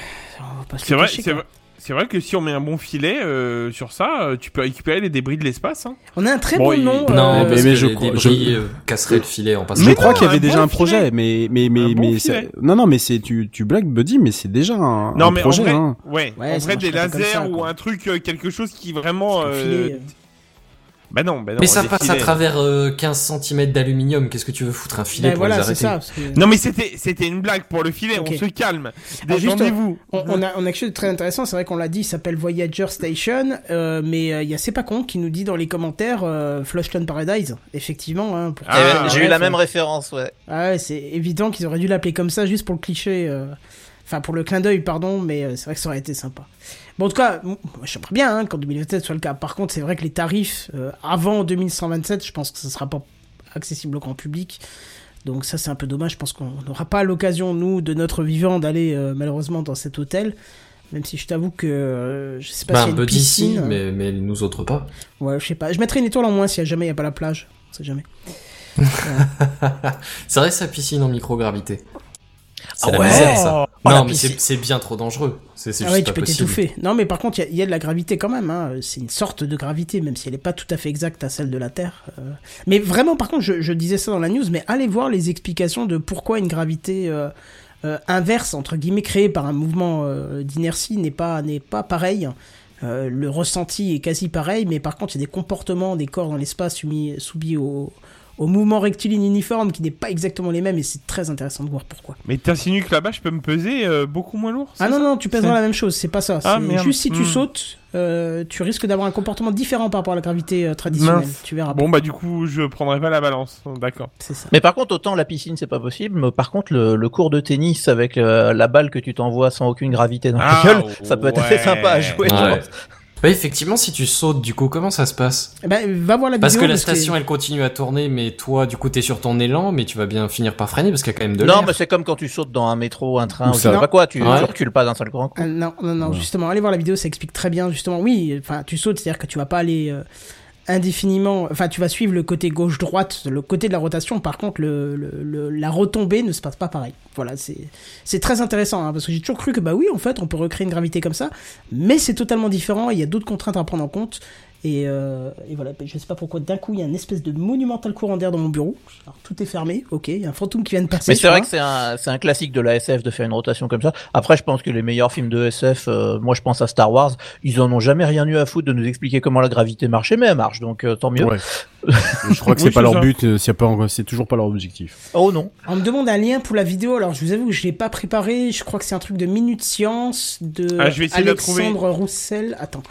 C'est vrai, cacher, c'est quoi. vrai. C'est vrai que si on met un bon filet euh, sur ça, euh, tu peux récupérer les débris de l'espace. Hein. On a un très Bon, bon il- nom. Non, euh, parce mais que je les crois- débris je- casseraient le filet en passant. Je Mais crois qu'il y avait un déjà bon un projet, filet. mais mais mais Un bon mais non non mais c'est tu tu blagues Buddy, mais c'est déjà un, Non, un mais projet. en vrai, hein. ouais, Ouais, en vrai des pas comme lasers ça, ou un truc, quelque chose qui vraiment. Bah non, bah non. Mais ça passe à travers euh, 15 cm d'aluminium, qu'est-ce que tu veux foutre un filet ben pour voilà, les c'est arrêter ça. parce que- Non mais c'était c'était une blague pour le filet. On se calme. Juste, Détendez-vous. On, on a, on a quelque chose de très intéressant, c'est vrai qu'on l'a dit, il s'appelle Voyager Station, euh, mais euh, il y a C'est pas con qui nous dit dans les commentaires euh, Flushton Paradise, effectivement. Hein, pour- Ah, Eh ben, J'ai eu la même référence, ouais. Ah ouais, c'est évident qu'ils auraient dû l'appeler comme ça juste pour le cliché. euh, Enfin, pour le clin d'œil, pardon, mais euh, c'est vrai que ça aurait été sympa. Bon, en tout cas, j'aimerais bien hein, qu'en 2027 soit le cas. Par contre, c'est vrai que les tarifs euh, avant 2127, je pense que ce sera pas accessible au grand public. Donc ça, c'est un peu dommage. Je pense qu'on n'aura pas l'occasion, nous, de notre vivant, d'aller euh, malheureusement dans cet hôtel. Même si je t'avoue que euh, je sais pas Bah, s'il y a un une piscine. mais, mais nous autres pas. Ouais, je sais pas. Je mettrai une étoile en moins si jamais il n'y a pas la plage. On sait jamais. (laughs) C'est vrai, sa piscine en microgravité. C'est Ah la ouais misère, ça. Oh, la non, mais c'est bien trop dangereux. C'est Ah juste ouais, tu peux t'étouffer. Non, mais par contre, il y a- il y, a de la gravité quand même. Hein. C'est une sorte de gravité, même si elle n'est pas tout à fait exacte à celle de la Terre. Euh, Mais vraiment, par contre, je, je disais ça dans la news, mais allez voir les explications de pourquoi une gravité euh, euh, inverse, entre guillemets, créée par un mouvement euh, d'inertie n'est pas, n'est pas pareil. Euh, le ressenti est quasi pareil, mais par contre, il y a des comportements des corps dans l'espace soumis, soumis au, au mouvement rectiligne uniforme qui n'est pas exactement les mêmes et c'est très intéressant de voir pourquoi. Mais t'insinues que là-bas, je peux me peser euh, beaucoup moins lourd Ah non, ça non, tu pèseras C'est- la même chose, c'est pas ça. Ah, merde. juste si tu Hmm. sautes, euh, tu risques d'avoir un comportement différent par rapport à la gravité euh, traditionnelle. Mince. Tu verras. Bon, bah, du coup, je prendrai pas la balance. D'accord. C'est ça. Mais par contre, autant la piscine, c'est pas possible, mais par contre, le, le cours de tennis avec euh, la balle que tu t'envoies sans aucune gravité dans Ah, la gueule, ça peut être assez sympa à jouer. je Ouais. pense. Ouais, effectivement, si tu sautes, du coup, comment ça se passe ben, va voir la Parce vidéo. que la station, elle continue à tourner, mais toi, du coup, t'es sur ton élan, mais tu vas bien finir par freiner parce qu'il y a quand même de Non, l'air. mais c'est comme quand tu sautes dans un métro, un train, Ou je ça. sais pas quoi, tu, Ouais. tu recules pas d'un seul grand coup. Ah, non, non, non, Ouais. justement, allez voir la vidéo, ça explique très bien, justement. Oui, enfin, tu sautes, c'est-à-dire que tu vas pas aller euh, indéfiniment. Enfin, tu vas suivre le côté gauche-droite, le côté de la rotation. Par contre, le, le- le- la retombée ne se passe pas pareil. Voilà, c'est très intéressant, hein, parce que j'ai toujours cru que, bah oui, en fait, on peut recréer une gravité comme ça, mais c'est totalement différent. Il y a d'autres contraintes à prendre en compte. Et, euh, et voilà, je sais pas pourquoi d'un coup il y a une espèce de monumental courant d'air dans mon bureau. Alors, tout est fermé, ok, il y a un fantôme qui vient de passer. Mais c'est vrai que c'est un, classique de la SF de faire une rotation comme ça. Après, je pense que les meilleurs films de SF, euh, moi je pense à Star Wars, ils en ont jamais rien eu à foutre de nous expliquer comment la gravité marchait, mais elle marche, donc euh, tant mieux. Ouais. (laughs) je crois que Oui, c'est pas c'est leur ça. but, c'est pas, c'est toujours pas leur objectif. Oh non. On me demande un lien pour la vidéo, alors je vous avoue que je l'ai pas préparé, je crois que c'est un truc de Minute Science de Ah, je vais essayer de la Alexandre Roussel. Attends.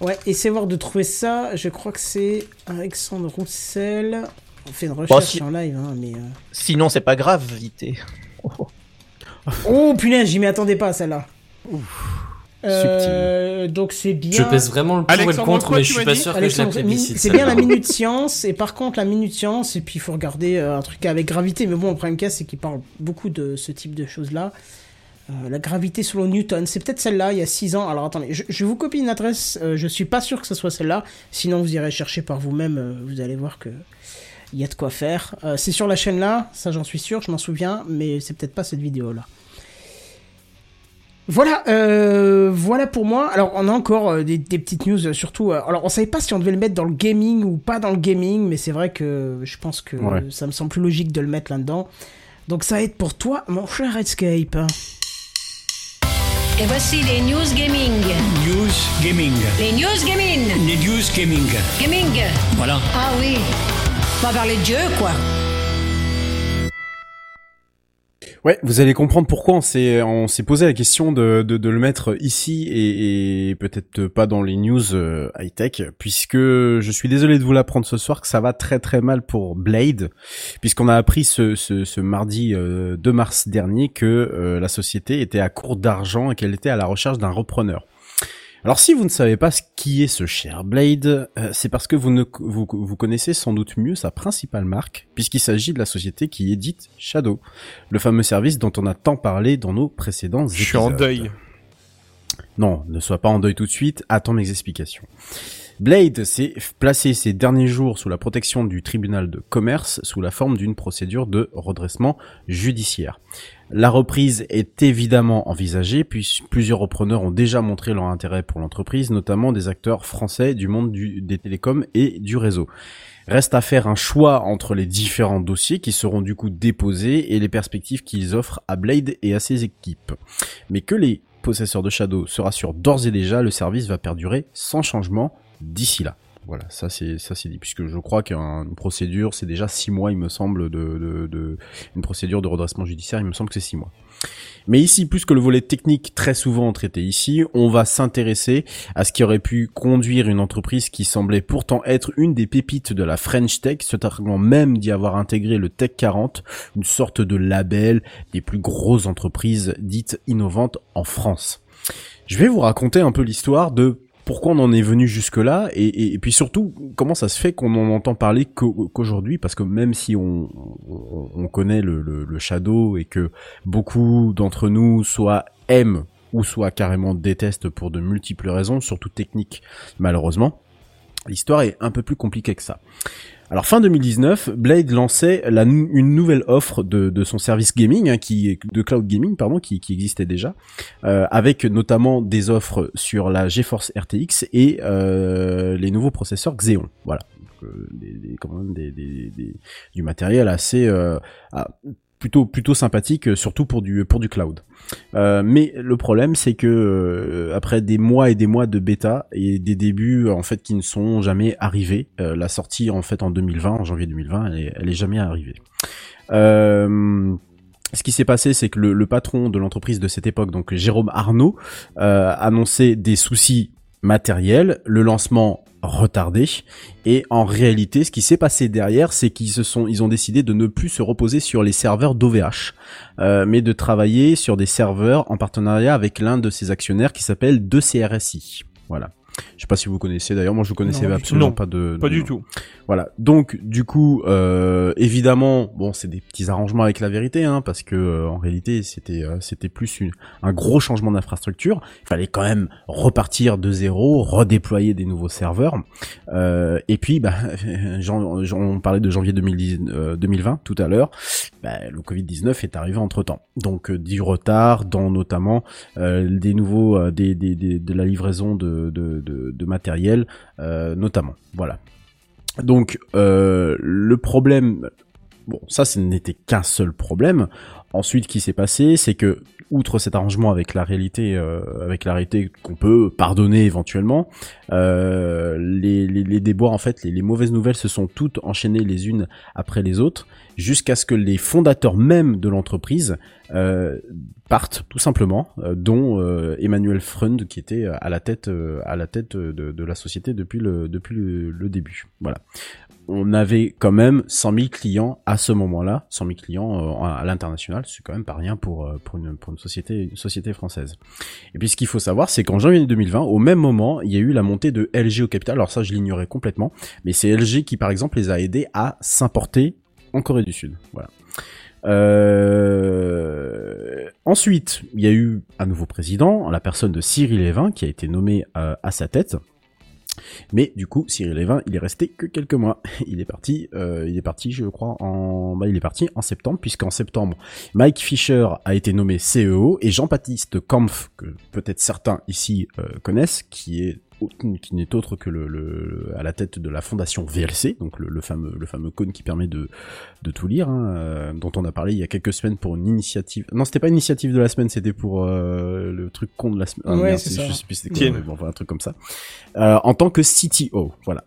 Ouais, essayez voir de trouver ça, je crois que c'est Alexandre Roussel. On fait une recherche si- en live, hein, mais... euh, Sinon, c'est pas grave, vité. (laughs) Oh punaise, j'y m'y attendais pas celle-là. Euh, donc c'est bien... Je pèse vraiment le pour et le contre, quoi, mais je suis pas dit sûr que je la plébiscite. c'est bien la minute science et par contre la minute science et puis il faut regarder euh, un truc avec gravité mais bon le problème a c'est qu'il parle beaucoup de ce type de choses là Euh, la gravité selon Newton c'est peut-être celle-là il y a 6 ans alors attendez je, je vous copie une adresse euh, je suis pas sûr que ce soit celle-là sinon vous irez chercher par vous-même euh, vous allez voir que il y a de quoi faire c'est sur la chaîne là ça j'en suis sûr je m'en souviens mais c'est peut-être pas cette vidéo là voilà, voilà pour moi. Alors, on a encore des, des petites news, surtout. alors, on savait pas si on devait le mettre dans le gaming ou pas dans le gaming, mais c'est vrai que je pense que Ouais. ça me semble plus logique de le mettre là-dedans. Donc, ça va être pour toi, mon cher Redscape. Et voici les news gaming. News Gaming. Les news gaming. Les News Gaming. Gaming. Voilà. Ah oui. On va parler de Dieu, quoi. Ouais, vous allez comprendre pourquoi on s'est posé la question de, le mettre ici et, peut-être pas dans les news euh, high tech, puisque je suis désolé de vous l'apprendre ce soir que ça va très très mal pour Blade, puisqu'on a appris ce, mardi euh, 2 mars dernier que euh, la société était à court d'argent et qu'elle était à la recherche d'un repreneur. Alors si vous ne savez pas ce qui est ce cher Blade, euh, c'est parce que vous, ne, vous, vous connaissez sans doute mieux sa principale marque, puisqu'il s'agit de la société qui édite Shadow, le fameux service dont on a tant parlé dans nos précédents Je épisodes. suis en deuil. Non, ne sois pas en deuil tout de suite, attends mes explications. Blade s'est placé ces derniers jours sous la protection du tribunal de commerce sous la forme d'une procédure de redressement judiciaire. La reprise est évidemment envisagée puisque plusieurs repreneurs ont déjà montré leur intérêt pour l'entreprise, notamment des acteurs français du monde des télécoms et du réseau. Reste à faire un choix entre les différents dossiers qui seront du coup déposés et les perspectives qu'ils offrent à Blade et à ses équipes. Mais que les possesseurs de Shadow se rassurent d'ores et déjà, le service va perdurer sans changement d'ici là. Voilà, ça c'est ça c'est dit puisque je crois qu'une procédure c'est déjà six mois il me semble de, de, de une procédure de redressement judiciaire il me semble que c'est six mois. Mais ici plus que le volet technique très souvent traité ici, on va s'intéresser à ce qui aurait pu conduire une entreprise qui semblait pourtant être une des pépites de la French Tech, se targuant même d'y avoir intégré le Tech 40, une sorte de label des plus grosses entreprises dites innovantes en France. Je vais vous raconter un peu l'histoire de pourquoi on en est venu jusque là et, puis surtout comment ça se fait qu'on en entend parler qu'au- qu'aujourd'hui? Parce que même si on, on, on connaît le Shadow et que beaucoup d'entre nous soit aiment ou soit carrément détestent pour de multiples raisons, surtout techniques malheureusement, l'histoire est un peu plus compliquée que ça. Alors fin 2019, Blade lançait une nouvelle offre de, son service gaming, hein, qui de cloud gaming pardon, qui, existait déjà, euh, avec notamment des offres sur la GeForce RTX et euh, les nouveaux processeurs Xeon. Voilà, euh, des, des- des, du matériel assez ah, plutôt plutôt sympathique, euh, surtout pour du pour du cloud. Euh, mais le problème, c'est que euh, après des mois et des mois de bêta et des débuts en fait qui ne sont jamais arrivés, la sortie en fait en 2020, en janvier 2020, elle est, jamais arrivée. Ce qui s'est passé, c'est que le, le patron de l'entreprise de cette époque, donc Jérôme Arnaud, annonçait des soucis matériels, le lancement retardé, et en réalité, ce qui s'est passé derrière, c'est qu'ils se sont, ils ont décidé de ne plus se reposer sur les serveurs d'OVH, euh, mais de travailler sur des serveurs en partenariat avec l'un de ses actionnaires qui s'appelle 2CRSI. Voilà. Je sais pas si vous connaissez d'ailleurs, moi je connaissais Non, du absolument pas de Pas du tout. Voilà. Donc du coup, euh, évidemment, bon, c'est des petits arrangements avec la vérité, hein, parce que euh, en réalité, c'était euh, c'était plus une- un gros changement d'infrastructure. Il fallait quand même repartir de zéro, redéployer des nouveaux serveurs. Euh, et puis, bah, (laughs) j'en- j'en- on parlait de janvier 2010, euh, 2020 tout à l'heure. Bah, le Covid 19 est arrivé entre temps. Donc euh, du retard dans notamment euh, des nouveaux, euh, des, des, des- de la livraison de de, de, matériel, euh, notamment. Voilà. Donc euh, le problème, bon ça ce n'était qu'un seul problème. Ensuite, qui s'est passé, c'est que outre cet arrangement avec la réalité, euh, avec la réalité qu'on peut pardonner éventuellement, euh, les, les, les déboires en fait, les, les mauvaises nouvelles se sont toutes enchaînées les unes après les autres, jusqu'à ce que les fondateurs même de l'entreprise euh, partent tout simplement, euh, dont euh, Emmanuel Freund qui était à la tête, euh, à la tête de, de la société depuis le depuis le début. Voilà on avait quand même 100 000 clients à ce moment-là, 100 000 clients euh, à l'international, c'est quand même pas rien pour euh, une société française. Et puis ce qu'il faut savoir, c'est qu'en janvier 2020, au même moment, il y a eu la montée de LG au capital. Alors ça, je l'ignorais complètement, mais c'est LG qui, par exemple, les a aidés à s'importer en Corée du Sud. Voilà. Euh... Ensuite, il y a eu un nouveau président, la personne de Cyril Evin, qui a été nommé à sa tête. Mais du coup, Cyril Evin, il est resté que quelques mois. (laughs) Il est parti, euh, il est parti, je crois, en, bah, il est parti en septembre, puisqu'en septembre, Mike Fisher a été nommé CEO et Jean-Baptiste Kampf, que peut-être certains ici euh, connaissent, qui est qui n'est autre que le, le- à la tête de la fondation VLC, donc le, le fameux le fameux cône qui permet de de tout lire, hein, euh, dont on a parlé il y a quelques semaines pour une initiative. Non, c'était pas une initiative de la semaine, c'était pour euh, le truc con de la semaine. Ah, Ouais, merde, c'est je sais plus c'était quoi, mais bon, enfin, un truc comme ça. Euh, en tant que CTO, voilà.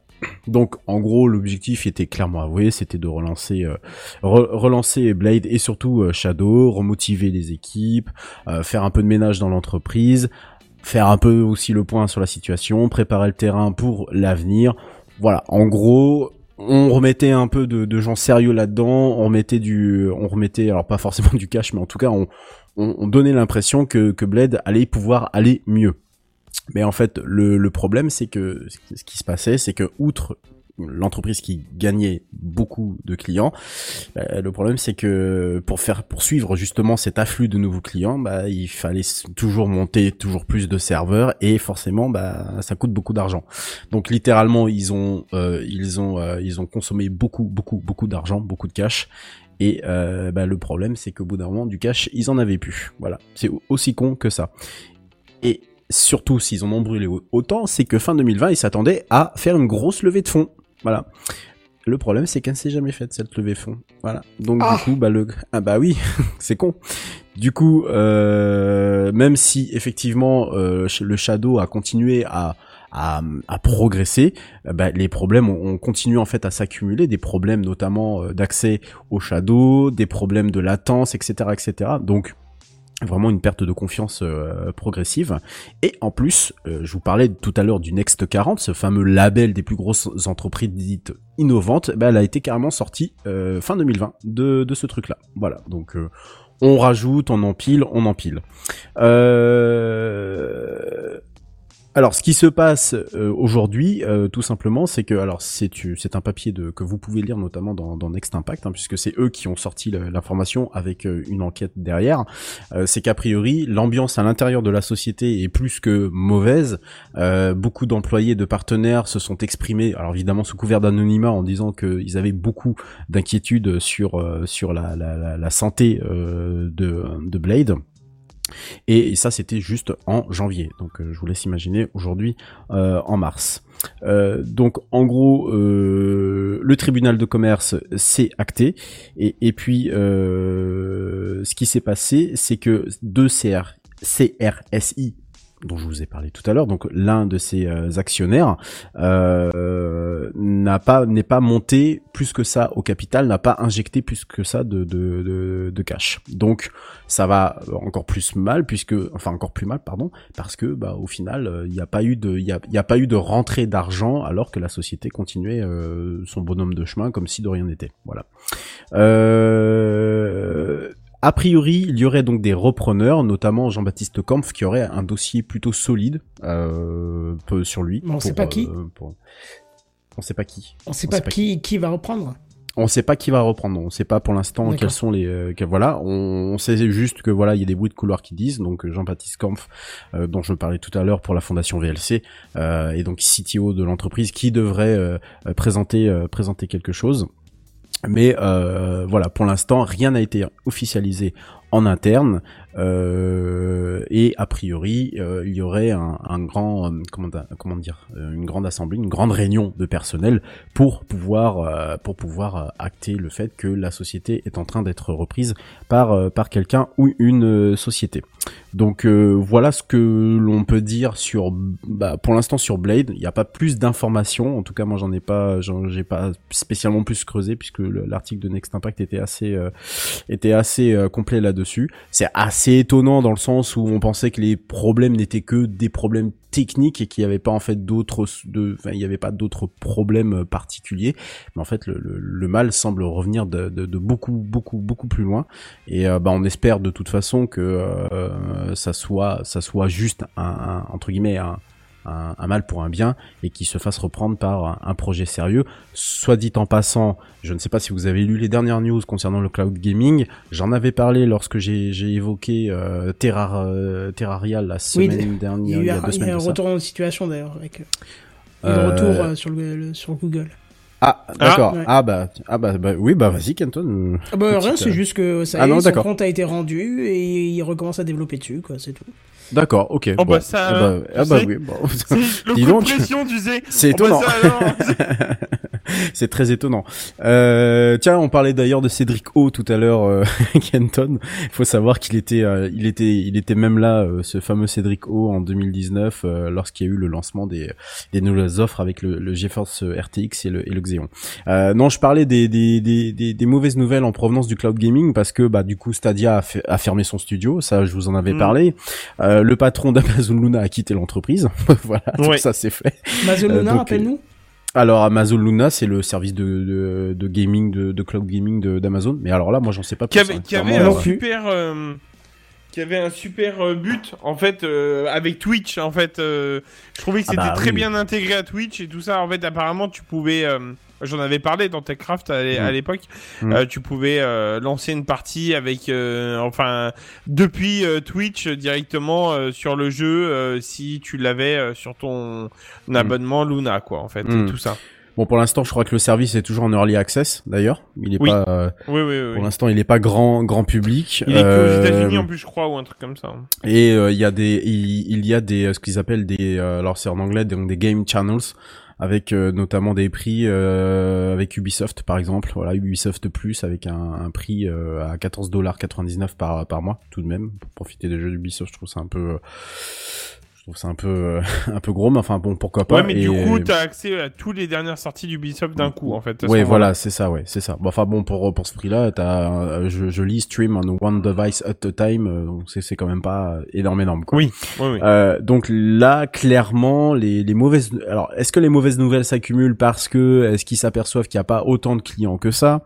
Donc en gros l'objectif était clairement avoué, c'était de relancer euh, re- relancer Blade et surtout euh, Shadow, remotiver les équipes, euh, faire un peu de ménage dans l'entreprise, faire un peu aussi le point sur la situation, préparer le terrain pour l'avenir. Voilà, en gros, on remettait un peu de, gens sérieux là-dedans, on remettait du, on remettait alors pas forcément du cash, mais en tout cas on, on, on donnait l'impression que, que Blade allait pouvoir aller mieux. Mais en fait, le problème, c'est que ce qui se passait, c'est que outre l'entreprise qui gagnait beaucoup de clients, bah, le problème c'est que pour faire poursuivre justement cet afflux de nouveaux clients, bah, il fallait toujours monter toujours plus de serveurs et forcément bah, ça coûte beaucoup d'argent. Donc littéralement ils ont euh, ils ont euh, ils ont consommé beaucoup beaucoup beaucoup d'argent, beaucoup de cash. Et euh, bah, le problème, c'est qu'au bout d'un moment, du cash, ils en avaient plus. Voilà, c'est au- aussi con que ça. Et surtout, s'ils en ont brûlé au- autant, c'est que fin 2020, ils s'attendaient à faire une grosse levée de fonds. Voilà. Le problème, c'est qu'elle ne s'est jamais faite cette levée de fonds. Voilà. Donc Ah. du coup, bah le, ah bah oui, (laughs) c'est con. Du coup, euh, même si effectivement euh, le Shadow a continué à à, à progresser, euh, bah, les problèmes ont, ont continué en fait à s'accumuler, des problèmes notamment d'accès au Shadow, des problèmes de latence, etc., etc. Donc vraiment une perte de confiance euh, progressive. Et en plus, euh, je vous parlais tout à l'heure du Next 40, ce fameux label des plus grosses entreprises dites innovantes, bah, elle a été carrément sortie euh, fin 2020 de, de ce truc-là. Voilà, donc euh, on rajoute, on empile, on empile. Euh... Alors, ce qui se passe euh, aujourd'hui, euh, tout simplement, c'est que, alors, c'est un papier que vous pouvez lire notamment dans, Next Impact, hein, puisque c'est eux qui ont sorti l'information avec euh, une enquête derrière. C'est qu'a priori, l'ambiance à l'intérieur de la société est plus que mauvaise. Beaucoup d'employés, de partenaires se sont exprimés, alors évidemment sous couvert d'anonymat, en disant qu'ils avaient beaucoup d'inquiétudes sur sur la, la, santé de Blade. Et, ça, c'était juste en janvier. Donc, euh, je vous laisse imaginer aujourd'hui euh, en mars. Euh, donc, en gros, le tribunal de commerce s'est acté. Et, puis, ce qui s'est passé, c'est que deux CR, CRSI dont je vous ai parlé tout à l'heure, donc l'un de ces euh, actionnaires euh, n'a pas n'est pas monté plus que ça au capital, n'a pas injecté plus que ça de, de, cash. Donc ça va encore plus mal puisque enfin encore plus mal pardon parce que bah au final il n'y a pas eu de il a, pas eu de rentrée d'argent alors que la société continuait euh, son bonhomme de chemin comme si de rien n'était. Voilà. A priori, il y aurait donc des repreneurs, notamment Jean-Baptiste Kampf, qui aurait un dossier plutôt solide euh, peu sur lui. Mais on sait pas qui euh, pour- On sait pas qui. On sait pas, sait pas qui, qui va reprendre. On sait pas qui va reprendre. On sait pas pour l'instant quels sont les. euh, que- voilà, on, on sait juste que voilà, il y a des bruits de couloir qui disent. Donc Jean-Baptiste Kampf, euh, dont je parlais tout à l'heure pour la fondation VLC, euh, et donc CTO de l'entreprise, qui devrait présenter euh, présenter quelque chose. Mais euh, voilà, pour l'instant, rien n'a été officialisé en interne euh, et a priori, euh, il y aurait un, un grand, euh, comment, dire, euh, une grande assemblée, une grande réunion de personnel pour pouvoir euh, pour pouvoir acter le fait que la société est en train d'être reprise par par quelqu'un ou une société. Donc voilà ce que l'on peut dire sur, bah, pour l'instant sur Blade. Il n'y a pas plus d'informations. En tout cas, moi j'en ai pas, j'ai pas spécialement plus creusé puisque le- l'article de Next Impact était assez, était assez complet là-dessus. C'est assez étonnant dans le sens où on pensait que les problèmes n'étaient que des problèmes techniques et qu'il n'y avait pas en fait d'autres, enfin il n'y avait pas d'autres problèmes euh, particuliers. Mais en fait, le, le, le mal semble revenir de, de, de beaucoup, beaucoup, beaucoup plus loin. Et euh, bah, on espère de toute façon que euh, ça soit ça soit juste un, un- entre guillemets un, un, un mal pour un bien et qui se fasse reprendre par un, un projet sérieux. Soit dit en passant, je ne sais pas si vous avez lu les dernières news concernant le cloud gaming. J'en avais parlé lorsque j'ai évoqué euh, Terrar, euh, Terraria la Oui, semaine Il y dernière. a eu il y a un, deux il y a semaines. un retour en situation d'ailleurs avec euh, le retour sur, le, le- sur Google. Ah d'accord. ouais. Ah, bah ah bah, bah oui bah vas-y Kenton. Ah bah, rien, c'est euh, juste que ça Ah y est, non, son d'accord. compte a été rendu et il recommence à développer dessus, quoi, c'est tout. D'accord, ok. Oh, bon. bah, ça, ah bah, ah bah sais. oui. Bon. C'est le (laughs) Dis coup donc. de pression, tu sais. C'est bah, étonnant. ça, alors. (laughs) (laughs) C'est très étonnant. Euh, tiens, on parlait d'ailleurs de Cédric O tout à l'heure, euh, (laughs) Kenton. Il faut savoir qu'il était, euh, il était, il était même là, euh, ce fameux Cédric O en 2019, euh, lorsqu'il y a eu le lancement des, des nouvelles offres avec le, le GeForce RTX et le, et le Xeon. Euh, non, je parlais des, des, des, des, des mauvaises nouvelles en provenance du cloud gaming parce que bah du coup Stadia a, fait- a fermé son studio, ça je vous en avais Mm. parlé. Euh, le patron d'Amazon Luna a quitté l'entreprise. (laughs) voilà, tout Ouais. ça c'est fait. Amazon Luna, rappelle-nous Alors Amazon Luna, c'est le service de, de, de gaming, de, de cloud gaming d'Amazon. Mais alors là, moi, j'en sais pas qui plus. avait, hein. qui avait un euh, super euh, qui avait un super euh, but en fait euh, avec Twitch en fait euh, je trouvais que Ah c'était bah très oui. bien intégré à Twitch et tout ça en fait apparemment tu pouvais euh, j'en avais parlé dans TechCraft à, Mm. l'époque Mm. euh, tu pouvais euh, lancer une partie avec euh, enfin depuis euh, Twitch directement euh, sur le jeu euh, si tu l'avais euh, sur ton abonnement Luna quoi en fait Mm. tout ça Bon, pour l'instant, je crois que le service est toujours en early access. D'ailleurs, il est Oui. pas. euh, oui oui oui Pour l'instant, il est pas grand grand public. il est Euh, qu'aux États-Unis en plus je crois ou un truc comme ça Et euh, il y a des, il, il y a des, ce qu'ils appellent des, euh, alors c'est en anglais, donc des game channels, avec euh, notamment des prix euh, avec Ubisoft par exemple. Voilà, Ubisoft Plus avec un, prix euh, à 14,99$ par par mois, tout de même. Pour profiter des jeux d'Ubisoft, je trouve ça un peu, trouve ça un peu, euh, (laughs) un peu gros, mais enfin bon, pourquoi pas. Ouais, mais Et- du coup, t'as accès à tous les dernières sorties d'Ubisoft d'un coup, en fait. Ouais, voilà, c'est ça, ouais, c'est ça. Bon, enfin bon, pour pour ce prix-là, t'as, euh, je, je lis stream on one device at a time, euh, donc c'est c'est quand même pas énorme, énorme, quoi. Oui, oui, oui. Euh, donc là, clairement, les, les mauvaises. Alors, est-ce que les mauvaises nouvelles s'accumulent parce que est-ce qu'ils s'aperçoivent qu'il n'y a pas autant de clients que ça,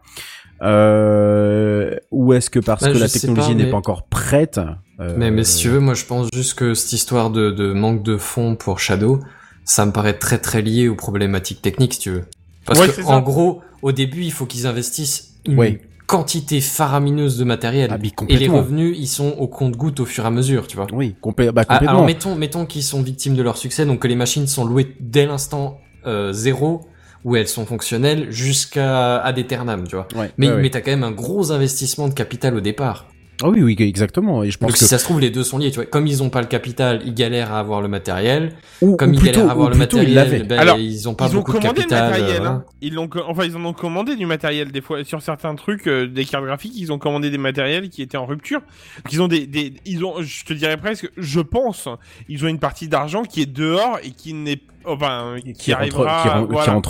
euh, ou est-ce que parce Bah, que la technologie pas, n'est mais- pas encore prête euh, Mais, mais si tu veux, moi je pense juste que cette histoire de, de manque de fonds pour Shadow, ça me paraît très très lié aux problématiques techniques, si tu veux. Parce Ouais, que en ça. gros, au début, il faut qu'ils investissent une Ouais. quantité faramineuse de matériel. Ah, mais et les revenus, ils sont au compte-goutte au fur et à mesure, tu vois. Oui, bah, Ah, complètement. alors mettons, mettons qu'ils sont victimes de leur succès, donc que les machines sont louées dès l'instant euh, zéro, où elles sont fonctionnelles, jusqu'à ad aeternam, tu vois. Ouais, Mais, ouais, mais t'as quand même un gros investissement de capital au départ. Ah oui, oui, exactement. Et je pense Donc que si ça se trouve, les deux sont liés. Tu vois, comme ils ont pas le capital, ils galèrent à avoir le matériel. ou, Comme ou ils plutôt, galèrent à avoir le ils matériel, l'avaient. ben, Alors, ils ont pas ils ont beaucoup de commandé capital. le matériel. euh, hein. Ils l'ont, enfin, ils en ont commandé du matériel des fois sur certains trucs, euh, des cartes graphiques. Ils ont commandé des matériels qui étaient en rupture. Donc, ils ont des, des, ils ont, je te dirais presque, je pense, ils ont une partie d'argent qui est dehors et qui n'est, qui, qui, rentre, qui,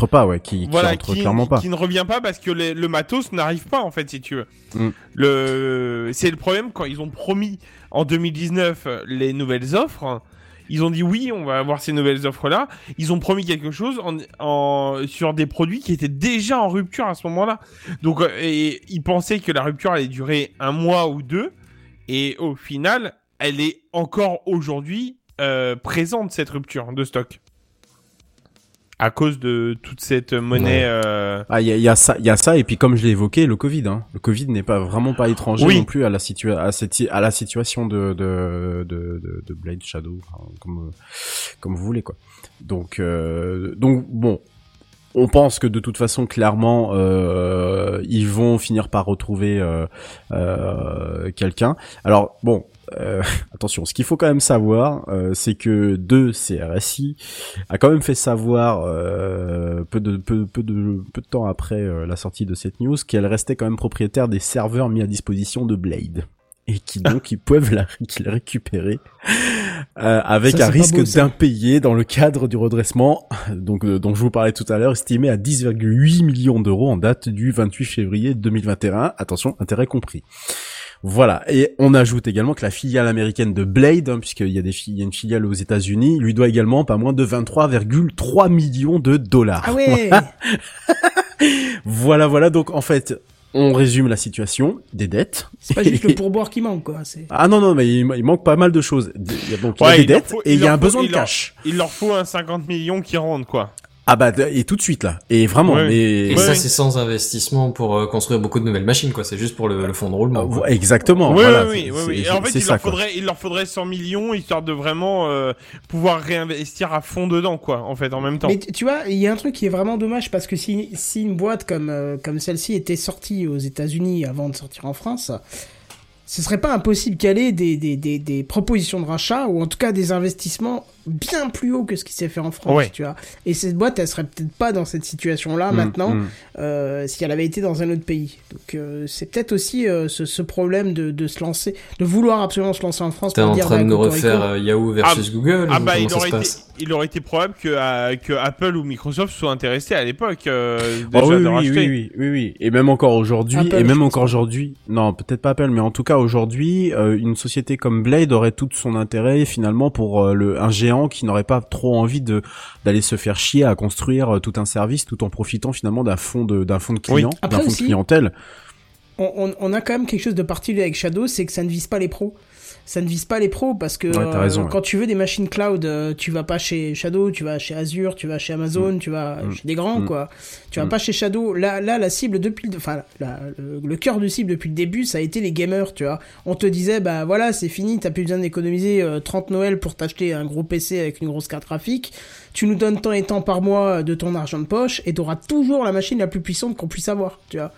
qui pas, ouais, qui, voilà, qui rentre clairement pas. qui ne revient pas parce que les- le matos n'arrive pas en fait si tu veux. Mm. Le c'est le problème quand ils ont promis en 2019 euh, les nouvelles offres. Ils ont dit oui, on va avoir ces nouvelles offres là. Ils ont promis quelque chose en, en sur des produits qui étaient déjà en rupture à ce moment-là. Donc euh, et ils pensaient que la rupture allait durer un mois ou deux et au final, elle est encore aujourd'hui euh, présente cette rupture de stock. À cause de toute cette monnaie. euh, Ah, il y y a ça, il y a ça, et puis comme je l'ai évoqué, le Covid. Hein. Le Covid n'est pas vraiment pas étranger Oui. non plus à la situa à cette à la situation de de de, de, de Blade Shadow, enfin, comme comme vous voulez quoi. Donc euh, donc bon. On pense que de toute façon, clairement, euh, ils vont finir par retrouver euh, euh, quelqu'un. Alors bon, euh, (laughs) attention, ce qu'il faut quand même savoir, euh, c'est que deux CRSI a quand même fait savoir euh, peu de peu, peu de peu de temps après euh, la sortie de cette news qu'elle restait quand même propriétaire des serveurs mis à disposition de Blade. Et qui (laughs) donc ils peuvent la qu'ils récupérer euh, avec Ça, un risque d'impayé dans le cadre du redressement (laughs) donc euh, dont je vous parlais tout à l'heure estimé à 10,8 millions d'euros en date du 28 février 2021 attention intérêt compris voilà, et on ajoute également que la filiale américaine de Blade, hein, puisqu'il y a des fi- il y a une filiale aux États-Unis, lui doit également pas moins de 23,3 millions de dollars. Ah ouais (laughs) Voilà, voilà. Donc en fait, on résume la situation des dettes. C'est pas juste le (laughs) pourboire qui manque, quoi. C'est... Ah non non, mais il, il manque pas mal de choses. Il y a donc il y a des dettes faut- et il y a un faut- besoin de leur- cash. Il leur faut un 50 millions qui rentrent, quoi. Ah bah et tout de suite là. Et vraiment, Ouais. mais Et Ouais, ça, c'est sans investissement pour euh, construire beaucoup de nouvelles machines, quoi. C'est juste pour le, le fonds de roulement. Ah, quoi. ouais, exactement. oui, voilà, oui, oui, Et en fait, il ça leur quoi. faudrait, il leur faudrait 100 millions histoire de vraiment euh, pouvoir réinvestir à fond dedans, quoi. En fait, en même temps. Mais tu tu vois, il y a un truc qui est vraiment dommage parce que si, si une boîte comme, euh, comme celle-ci était sortie aux États-Unis avant de sortir en France, ce serait pas impossible qu'elle ait des, des, des, des propositions de rachat ou en tout cas des investissements bien plus hauts que ce qui s'est fait en France, Ouais. tu vois. Et cette boîte, elle serait peut-être pas dans cette situation-là Mm, maintenant mm. euh, si elle avait été dans un autre pays. Donc euh, c'est peut-être aussi euh, ce, ce problème de, de se lancer, de vouloir absolument se lancer en France T'es en dire train de bah, nous Cocorico, refaire euh, Yahoo versus Google Ah bah, il aurait, été, passe? il aurait été probable que, euh, que Apple ou Microsoft soient intéressés à l'époque euh, Ah déjà oui, de oui, oui, oui, oui, oui. Et même encore aujourd'hui, Apple, et même encore aujourd'hui, non, peut-être pas Apple, mais en tout cas aujourd'hui, euh, une société comme Blade aurait tout son intérêt finalement pour euh, le un géant qui n'aurait pas trop envie de d'aller se faire chier à construire euh, tout un service tout en profitant finalement d'un fond de d'un fond de Oui. clients, d'un fond de clientèle. on, on- on a quand même quelque chose de particulier avec Shadow, c'est que ça ne vise pas les pros. Ça ne vise pas les pros parce que Ouais, euh, ouais. quand tu veux des machines cloud, euh, tu vas pas chez Shadow, tu vas chez Azure, tu vas chez Amazon, tu vas Mm. chez des grands Mm. quoi. Tu vas Mm. pas chez Shadow. Là, là, la cible depuis, le, enfin, la- le, le cœur du cible depuis le début, ça a été les gamers, tu vois. On te disait, bah voilà, c'est fini, t'as plus besoin d'économiser euh, 30 Noël pour t'acheter un gros PC avec une grosse carte graphique. Tu nous donnes tant et tant par mois de ton argent de poche et t'auras toujours la machine la plus puissante qu'on puisse avoir, tu vois.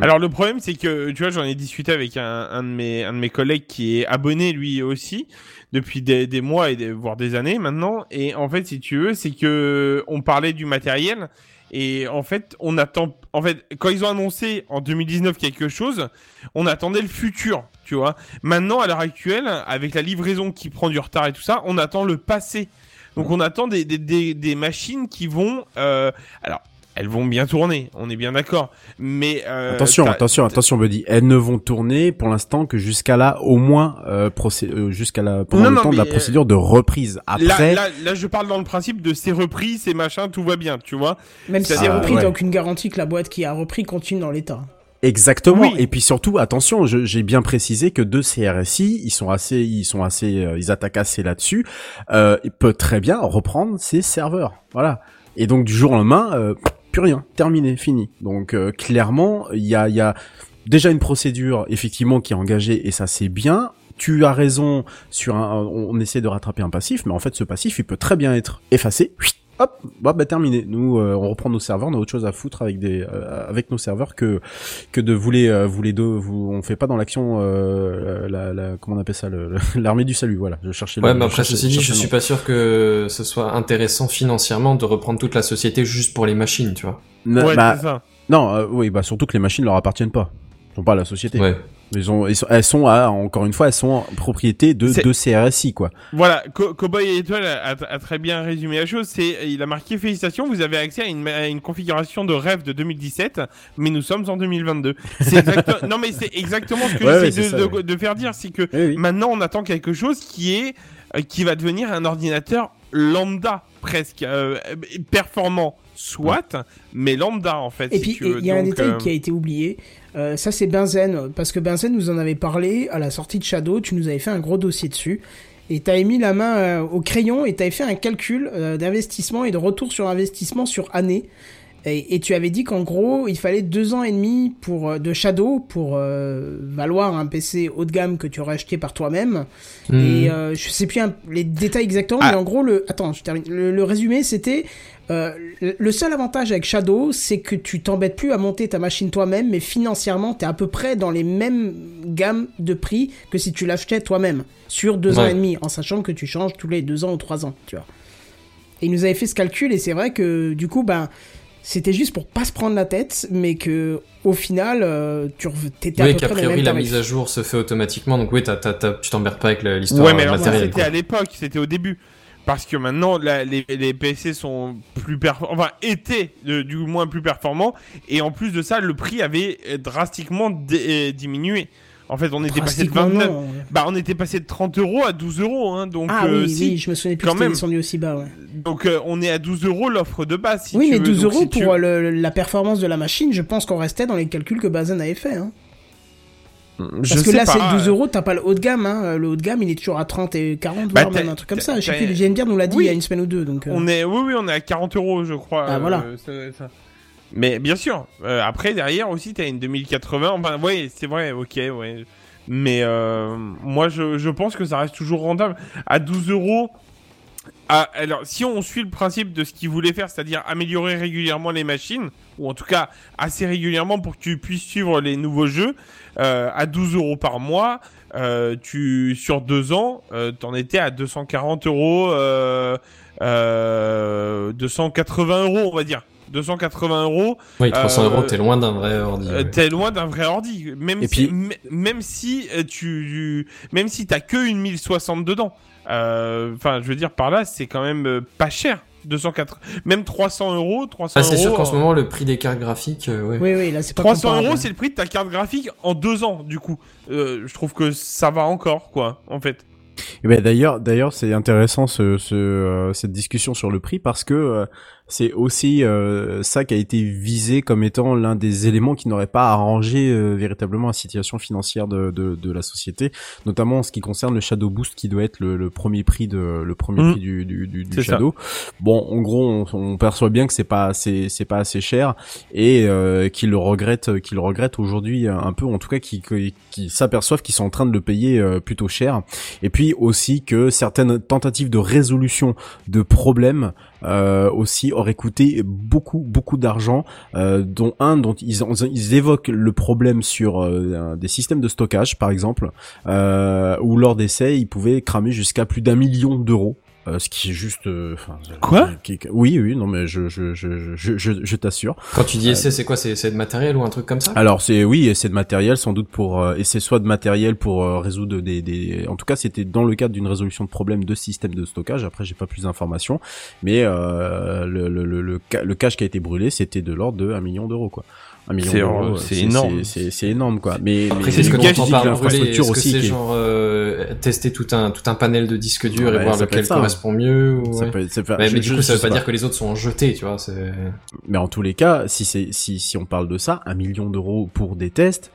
Alors le problème c'est que tu vois j'en ai discuté avec un, un de mes un de mes collègues qui est abonné lui aussi depuis des, des mois et des, voire des années maintenant. Et en fait si tu veux c'est que on parlait du matériel et en fait on attend en fait quand ils ont annoncé en 2019 quelque chose on attendait le futur tu vois. Maintenant à l'heure actuelle avec la livraison qui prend du retard et tout ça on attend le passé. Donc on attend des des, des, des machines qui vont euh, alors elles vont bien tourner, on est bien d'accord. Mais euh, attention, attention, attention, Buddy. Elles ne vont tourner pour l'instant que jusqu'à là, au moins euh, procé- euh, jusqu'à la pendant Non, le non, temps de la mais, procédure de reprise. Après, Là, là, là, je parle dans le principe de ces reprises, ces machins, tout va bien, tu vois. Même si C'est- repris, ouais. t'as aucune garantie que la boîte qui a repris continue dans l'état. Exactement. Oui. Et puis surtout, attention, je- j'ai bien précisé que deux CRSI, ils sont assez, ils sont assez, euh, ils attaquent assez là-dessus. Euh, ils peuvent très bien reprendre ces serveurs. Voilà. Et donc du jour au lendemain, euh, rien, terminé, fini. Donc euh, clairement, il y a, y a déjà une procédure effectivement qui est engagée et ça c'est bien. Tu as raison sur un, on essaie de rattraper un passif, mais en fait ce passif il peut très bien être effacé. Hop, bah, bah terminé. Nous, euh, on reprend nos serveurs, on a autre chose à foutre avec des, euh, avec nos serveurs que que de vous les, euh, vous les deux, vous, on fait pas dans l'action, euh, la, la, comment on appelle ça, (laughs) l'armée du salut. Voilà, je cherchais. Ouais, le, mais après, cherchais- ceci dit, je suis pas sûr que ce soit intéressant financièrement de reprendre toute la société juste pour les machines, tu vois. Non, ouais, bah, c'est ça. non, euh, oui, bah surtout que les machines leur appartiennent pas. Ils sont pas à la société. Ouais. Ils ont, ils sont- elles sont à, encore une fois, elles sont en propriété de, CRSI, quoi. Voilà, Co- Cowboy Étoile a, très bien résumé la chose. C'est, il a marqué félicitations, vous avez accès à une, à une configuration de rêve de 2017, mais nous sommes en 2022. C'est (laughs) exact- non mais c'est exactement ce que Ouais, j'essaie de, ça, de- ouais. de faire dire, c'est que Oui, oui. maintenant on attend quelque chose qui est, euh, qui va devenir un ordinateur lambda presque euh, performant, soit, mais lambda en fait. Et si puis, il y a un détail euh, qui a été oublié. Euh, ça, c'est Benzen. Parce que Benzen nous en avait parlé à la sortie de Shadow. Tu nous avais fait un gros dossier dessus. Et t'avais mis la main euh, au crayon et t'avais fait un calcul euh, d'investissement et de retour sur investissement sur année. Et, et tu avais dit qu'en gros, il fallait deux ans et demi pour, euh, de Shadow pour euh, valoir un PC haut de gamme que tu aurais acheté par toi-même. Hmm. Et euh, je sais plus un- les détails exactement, Ah. mais en gros, le, attends, je termine. Le, le résumé, c'était euh, le seul avantage avec Shadow, c'est que tu t'embêtes plus à monter ta machine toi-même, mais financièrement, t'es à peu près dans les mêmes gammes de prix que si tu l'achetais toi-même sur deux ans et demi, en sachant que tu changes tous les deux ans ou trois ans, tu vois. Et il nous avait fait ce calcul, et c'est vrai que du coup, ben. C'était juste pour pas se prendre la tête, mais que au final, euh, tu t'étais à Oui, peu qu'a près dans les priori mêmes la tarifs. mise à jour se fait automatiquement, donc oui, t'as, t'as, t'as- tu t'emmerdes pas avec la- l'histoire Ouais, mais matérielle. c'était quoi. à l'époque, c'était au début. Parce que maintenant, la- les, les PC sont plus performants, enfin, étaient du moins plus performants. Et en plus de ça, le prix avait euh, drastiquement euh, diminué. En fait, on était passé de Drastiquement, 29, non. bah, on était passé de 30 euros à 12 euros, hein. Donc, Ah euh, oui, si. oui, je me souvenais plus quand même. descendu aussi bas, ouais. Donc, euh, on est à 12 euros l'offre de base, si oui, tu mais veux. 12 Donc, euros si pour le- la performance de la machine, je pense qu'on restait dans les calculs que Bazen avait fait. Hein. Je Parce que là, c'est 12 euh, euros, t'as pas le haut de gamme. Hein. Le haut de gamme, il est toujours à 30 et 40, Bah, voire même un truc comme ça. Je sais plus, nous l'a dit Oui. il y a une semaine ou deux. Donc, euh, On est, oui, oui, on est à 40 euros, je crois. Ah, voilà. ça être ça. Mais bien sûr, euh, après derrière aussi t'as une 2080. Enfin, ouais, c'est vrai, ok, ouais. Mais euh, moi, je, je pense que ça reste toujours rentable à 12 euros. Ah, alors, si on suit le principe de ce qu'ils voulaient faire, c'est-à-dire améliorer régulièrement les machines, ou en tout cas assez régulièrement pour que tu puisses suivre les nouveaux jeux, euh, à 12 euros par mois, euh, tu sur deux ans, euh, t'en étais à 240 euros, euh, euh, 280 euros, on va dire. 280 euros, Oui, 300 euh, euros, t'es loin d'un vrai ordi. euh, ouais. t'es loin d'un vrai ordi. Même Et si, puis- même si euh, tu, même si t'as que une 1060 dedans. Euh, Enfin, je veux dire par là, c'est quand même euh, pas cher. 204, même 300 euros, 300 Ah, c'est sûr qu'en ce euh, moment, le prix des cartes graphiques, euh, ouais. Oui, oui, là, c'est pas 300 comparable. euros, c'est le prix de ta carte graphique en deux ans, du coup. Euh, je trouve que ça va encore, quoi, en fait. Eh ben d'ailleurs, d'ailleurs, c'est intéressant ce, ce, euh, cette discussion sur le prix parce que euh, c'est aussi euh, ça qui a été visé comme étant l'un des éléments qui n'aurait pas arrangé euh, véritablement la situation financière de, de, de la société, notamment en ce qui concerne le Shadow Boost qui doit être le, le premier prix de le premier Mhm. prix du, du, du, du C'est ça. Shadow. Bon, en gros, on, on perçoit bien que c'est pas assez c'est pas assez cher et euh, qu'ils le regrettent qu'ils le regrettent aujourd'hui un peu, en tout cas qui qui, qui s'aperçoivent qu'ils sont en train de le payer euh, plutôt cher. Et puis aussi que certaines tentatives de résolution de problèmes euh, aussi auraient coûté beaucoup beaucoup d'argent, euh, dont un dont ils, évoquent le problème sur euh, des systèmes de stockage par exemple, où lors d'essais ils pouvaient cramer jusqu'à plus d'un million d'euros. Euh, ce qui est juste, euh, enfin, Quoi qui- qui- Oui, oui, non, mais je, je, je, je, je, je t'assure. Quand tu dis essai, c'est quoi? C'est c'est de matériel ou un truc comme ça? Alors c'est oui, c'est de matériel sans doute pour euh, et c'est soit de matériel pour euh, résoudre des, des en tout cas c'était dans le cadre d'une résolution de problème de système de stockage. Après j'ai pas plus d'informations, mais euh, le, le, le, le, le cash qui a été brûlé c'était de l'ordre de 1 million d'euros quoi. Un million C'est- d'euros, c'est énorme. C'est c'est- c'est énorme quoi. Mais Après, mais c'est ce que brûlé, est-ce l'infrastructure aussi c'est qui est- genre euh, tester tout un tout un panel de disques durs Ouais, et voir lequel ça, correspond mieux ou... ça ouais. peut être- c'est pas- Mais, je- mais du je- coup, je ça veut pas dire que les autres sont jetés, tu vois. C'est Mais en tous les cas, si c'est si si on parle de ça, un million d'euros pour des tests,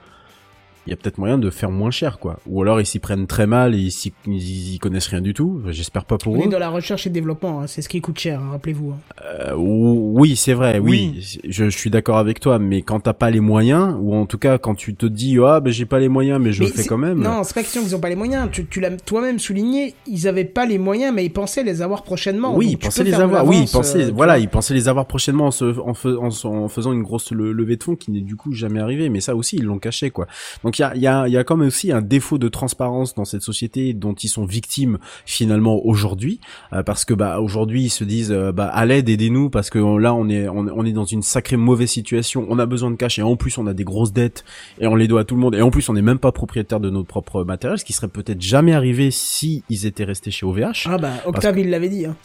il y a peut-être moyen de faire moins cher, quoi. Ou alors ils s'y prennent très mal et ils, s'y- ils y connaissent rien du tout. J'espère pas pour On est eux. dans la recherche et développement, hein, c'est ce qui coûte cher, hein, rappelez-vous. hein. Euh, ou- oui, c'est vrai, oui, Je, je suis d'accord avec toi, mais quand t'as pas les moyens, ou en tout cas quand tu te dis ah ben j'ai pas les moyens, mais je Mais le fais quand même. Non, c'est pas question qu'ils ont pas les moyens. Tu, tu l'as toi-même souligné, ils avaient pas les moyens, mais ils pensaient les avoir prochainement. Oui, ils pensaient les avoir. Oui, ils pensaient, euh, voilà, ils pensaient les avoir prochainement en, se- en, faisant une grosse le- levée de fonds qui n'est du coup jamais arrivée. Mais ça aussi, ils l'ont caché, quoi. Donc il y a, il y a, y a quand même aussi un défaut de transparence dans cette société dont ils sont victimes finalement aujourd'hui, euh, parce que bah aujourd'hui ils se disent euh, bah à l'aide, aidez-nous parce que là on est on, on est dans une sacrée mauvaise situation. On a besoin de cash et en plus on a des grosses dettes et on les doit à tout le monde et en plus on n'est même pas propriétaire de notre propre matériel, ce qui serait peut-être jamais arrivé si ils étaient restés chez OVH. Ah bah, Octave, il l'avait dit. Hein.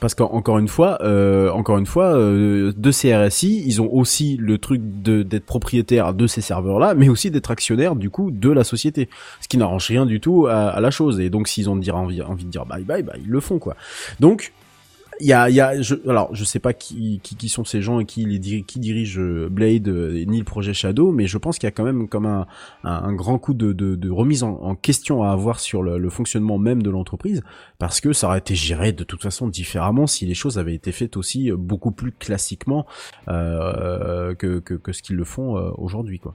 Parce qu'encore une fois, euh, encore une fois, euh, de ces RSI, ils ont aussi le truc d'être propriétaire de ces serveurs-là, mais aussi d'être actionnaire du coup de la société, ce qui n'arrange rien du tout à, la chose. Et donc, s'ils ont envie, envie de dire bye bye, bah ils le font quoi. Donc il y a, y a, je, alors je sais pas qui, qui, qui sont ces gens et qui les diri- qui dirigent euh, Blade euh, ni le projet Shadow, mais je pense qu'il y a quand même comme un, un, grand coup de, de, de remise en, question à avoir sur le, le fonctionnement même de l'entreprise, parce que ça aurait été géré de toute façon différemment si les choses avaient été faites aussi euh, beaucoup plus classiquement euh, que, que, que ce qu'ils le font aujourd'hui, quoi.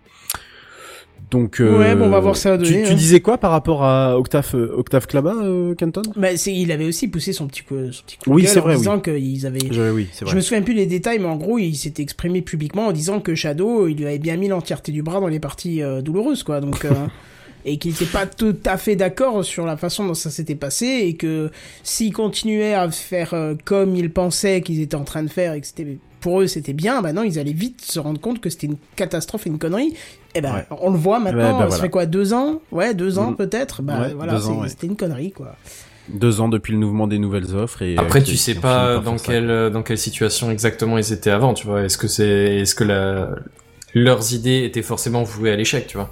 Donc, euh, Ouais, bon, on va voir ça à donner, tu hein. disais quoi par rapport à Octave, euh, Octave Klaba, euh, Canton Bah, c'est, il avait aussi poussé son petit coup, son petit coup de Oui, gueule c'est en vrai, disant qu'ils avaient. Je- Oui, c'est Je vrai. me souviens plus des détails, mais en gros, il s'était exprimé publiquement en disant que Shadow, il lui avait bien mis l'entièreté du bras dans les parties euh, douloureuses, quoi. Donc, euh, (laughs) et qu'il n'était pas tout à fait d'accord sur la façon dont ça s'était passé, et que s'ils continuaient à faire euh, comme ils pensaient qu'ils étaient en train de faire, et que c'était pour eux c'était bien, bah non, ils allaient vite se rendre compte que c'était une catastrophe et une connerie. Et ben, Ouais. on le voit maintenant. Ouais, bah ça voilà. fait quoi, deux ans? Ouais, deux ans Mm. peut-être? Bah Ouais, voilà, c'était une connerie, quoi. Deux ans depuis le mouvement des nouvelles offres et Après, euh, tu qui- sais pas dans ça. quelle euh, dans quelle situation exactement ils étaient avant, tu vois. Est-ce que c'est est-ce que la leurs idées étaient forcément vouées à l'échec, tu vois?